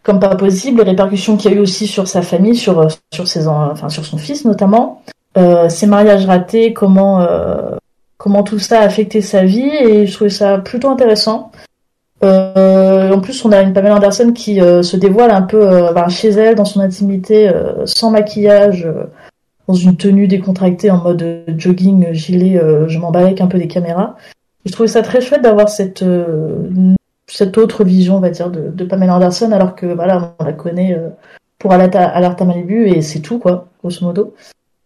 comme pas possible, les répercussions qu'il y a eu aussi sur sa famille, sur, euh, sur, ses, en- enfin, sur son fils notamment, euh, ses mariages ratés, comment, euh, comment tout ça a affecté sa vie, et je trouvais ça plutôt intéressant. Euh, en plus, on a une Pamela Anderson qui euh, se dévoile un peu euh, ben, chez elle, dans son intimité, sans maquillage, dans une tenue décontractée, en mode jogging, gilet, je m'en balèque un peu des caméras. Je trouvais ça très chouette d'avoir cette, cette autre vision, on va dire, de, de Pamela Anderson, alors que voilà, on la connaît euh, pour Alerta, Alerta Malibu et c'est tout, quoi, grosso modo.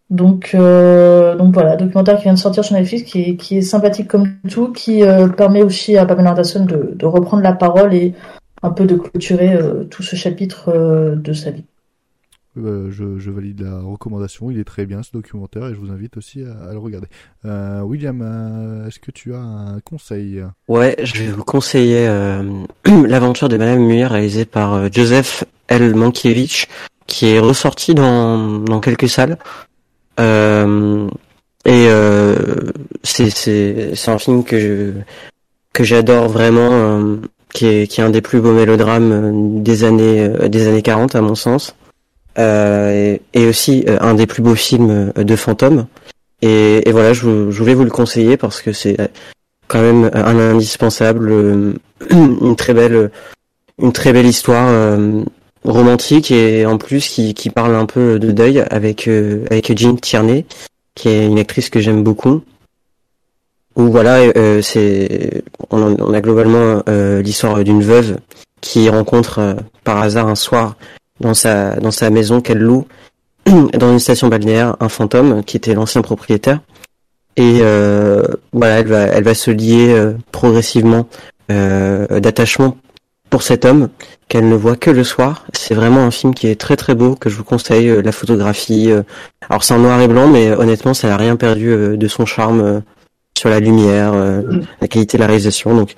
Donc, euh, donc voilà, documentaire qui vient de sortir sur Netflix, qui est, qui est sympathique comme tout, qui euh, permet aussi à Pamela Anderson de, de reprendre la parole et un peu de clôturer euh, tout ce chapitre de sa vie. Euh, je, je valide la recommandation, il est très bien ce documentaire et je vous invite aussi à, à le regarder. Euh, William, euh, est-ce que tu as un conseil Ouais, je vais vous conseiller euh, l'aventure de Madame Muir réalisée par euh, Joseph L. Mankiewicz, qui est ressorti dans, dans quelques salles. Euh, et c'est un film que je que j'adore vraiment, qui est qui est un des plus beaux mélodrames des années des années 40 à mon sens, et, et aussi euh, un des plus beaux films euh, de fantômes. Et, et voilà, je, je voulais vous le conseiller parce que c'est quand même un indispensable, euh, une très belle, une très belle histoire euh, romantique et en plus qui, qui parle un peu de deuil avec euh, avec Jean Tierney, qui est une actrice que j'aime beaucoup. Où voilà, euh, c'est on, on a globalement euh, l'histoire d'une veuve qui rencontre euh, par hasard un soir dans sa dans sa maison qu'elle loue dans une station balnéaire un fantôme qui était l'ancien propriétaire. Et euh, voilà elle va elle va se lier euh, progressivement euh, d'attachement pour cet homme qu'elle ne voit que le soir. C'est vraiment un film qui est très très beau que je vous conseille la photographie alors c'est en noir et blanc mais honnêtement ça n'a rien perdu de son charme sur la lumière la qualité de la réalisation. Donc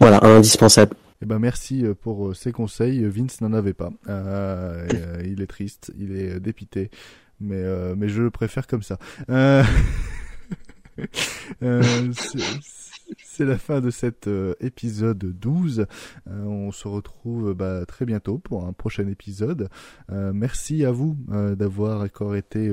voilà un indispensable Eh ben merci euh, pour euh, ces conseils. Vince n'en avait pas. Euh, il est triste, il est dépité, mais euh, mais je le préfère comme ça. Euh... c'est- la fin de cet épisode 12. Euh, on se retrouve bah, très bientôt pour un prochain épisode. Euh, merci à vous euh, d'avoir encore été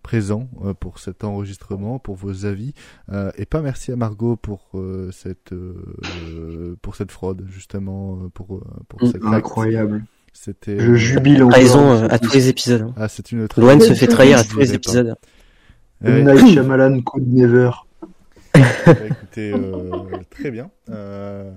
euh, présent euh, pour cet enregistrement, pour vos avis, euh, et pas merci à Margot pour euh, cette euh, pour cette fraude justement pour pour Mm, cet acte. incroyable. C'était Je jubile. Trahison à tous les épisodes. hein. Ah, c'est une Loane se fait trahir à tous les épisodes. Euh. Night Shyamalan Could Never. Bah, écoutez, euh, très bien. Euh,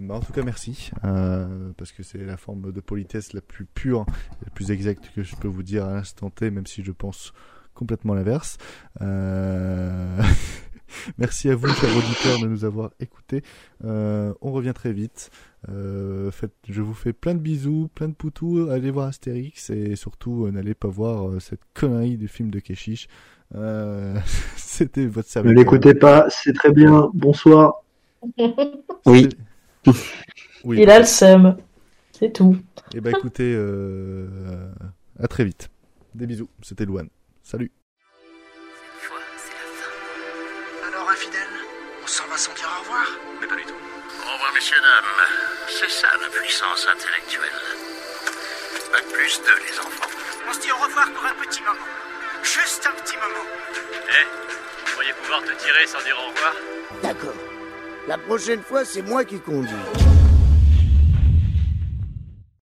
bah, en tout cas, merci. Euh, parce que c'est la forme de politesse la plus pure, la plus exacte que je peux vous dire à l'instant T, même si je pense complètement l'inverse. Euh... merci à vous, chers auditeurs, de nous avoir écoutés. Euh, on revient très vite. Euh, faites, je vous fais plein de bisous, plein de poutous. Allez voir Astérix et surtout, euh, n'allez pas voir euh, cette connerie du film de Keshish. Euh, C'était votre Ne serviteur. l'écoutez pas, c'est très bien. Bonsoir. Oui. Oui. Il a le seum. C'est tout. Et bah écoutez, euh, à très vite. Des bisous. C'était Louane. Salut. Alors, infidèle, on s'en va sans dire au revoir Mais pas du tout. Au revoir, messieurs, dames. C'est ça la puissance intellectuelle. Bac plus 2, les enfants. On se dit au revoir pour un petit moment. Juste un petit moment. Eh, vous pourriez pouvoir te tirer sans dire au revoir D'accord. La prochaine fois, c'est moi qui conduis.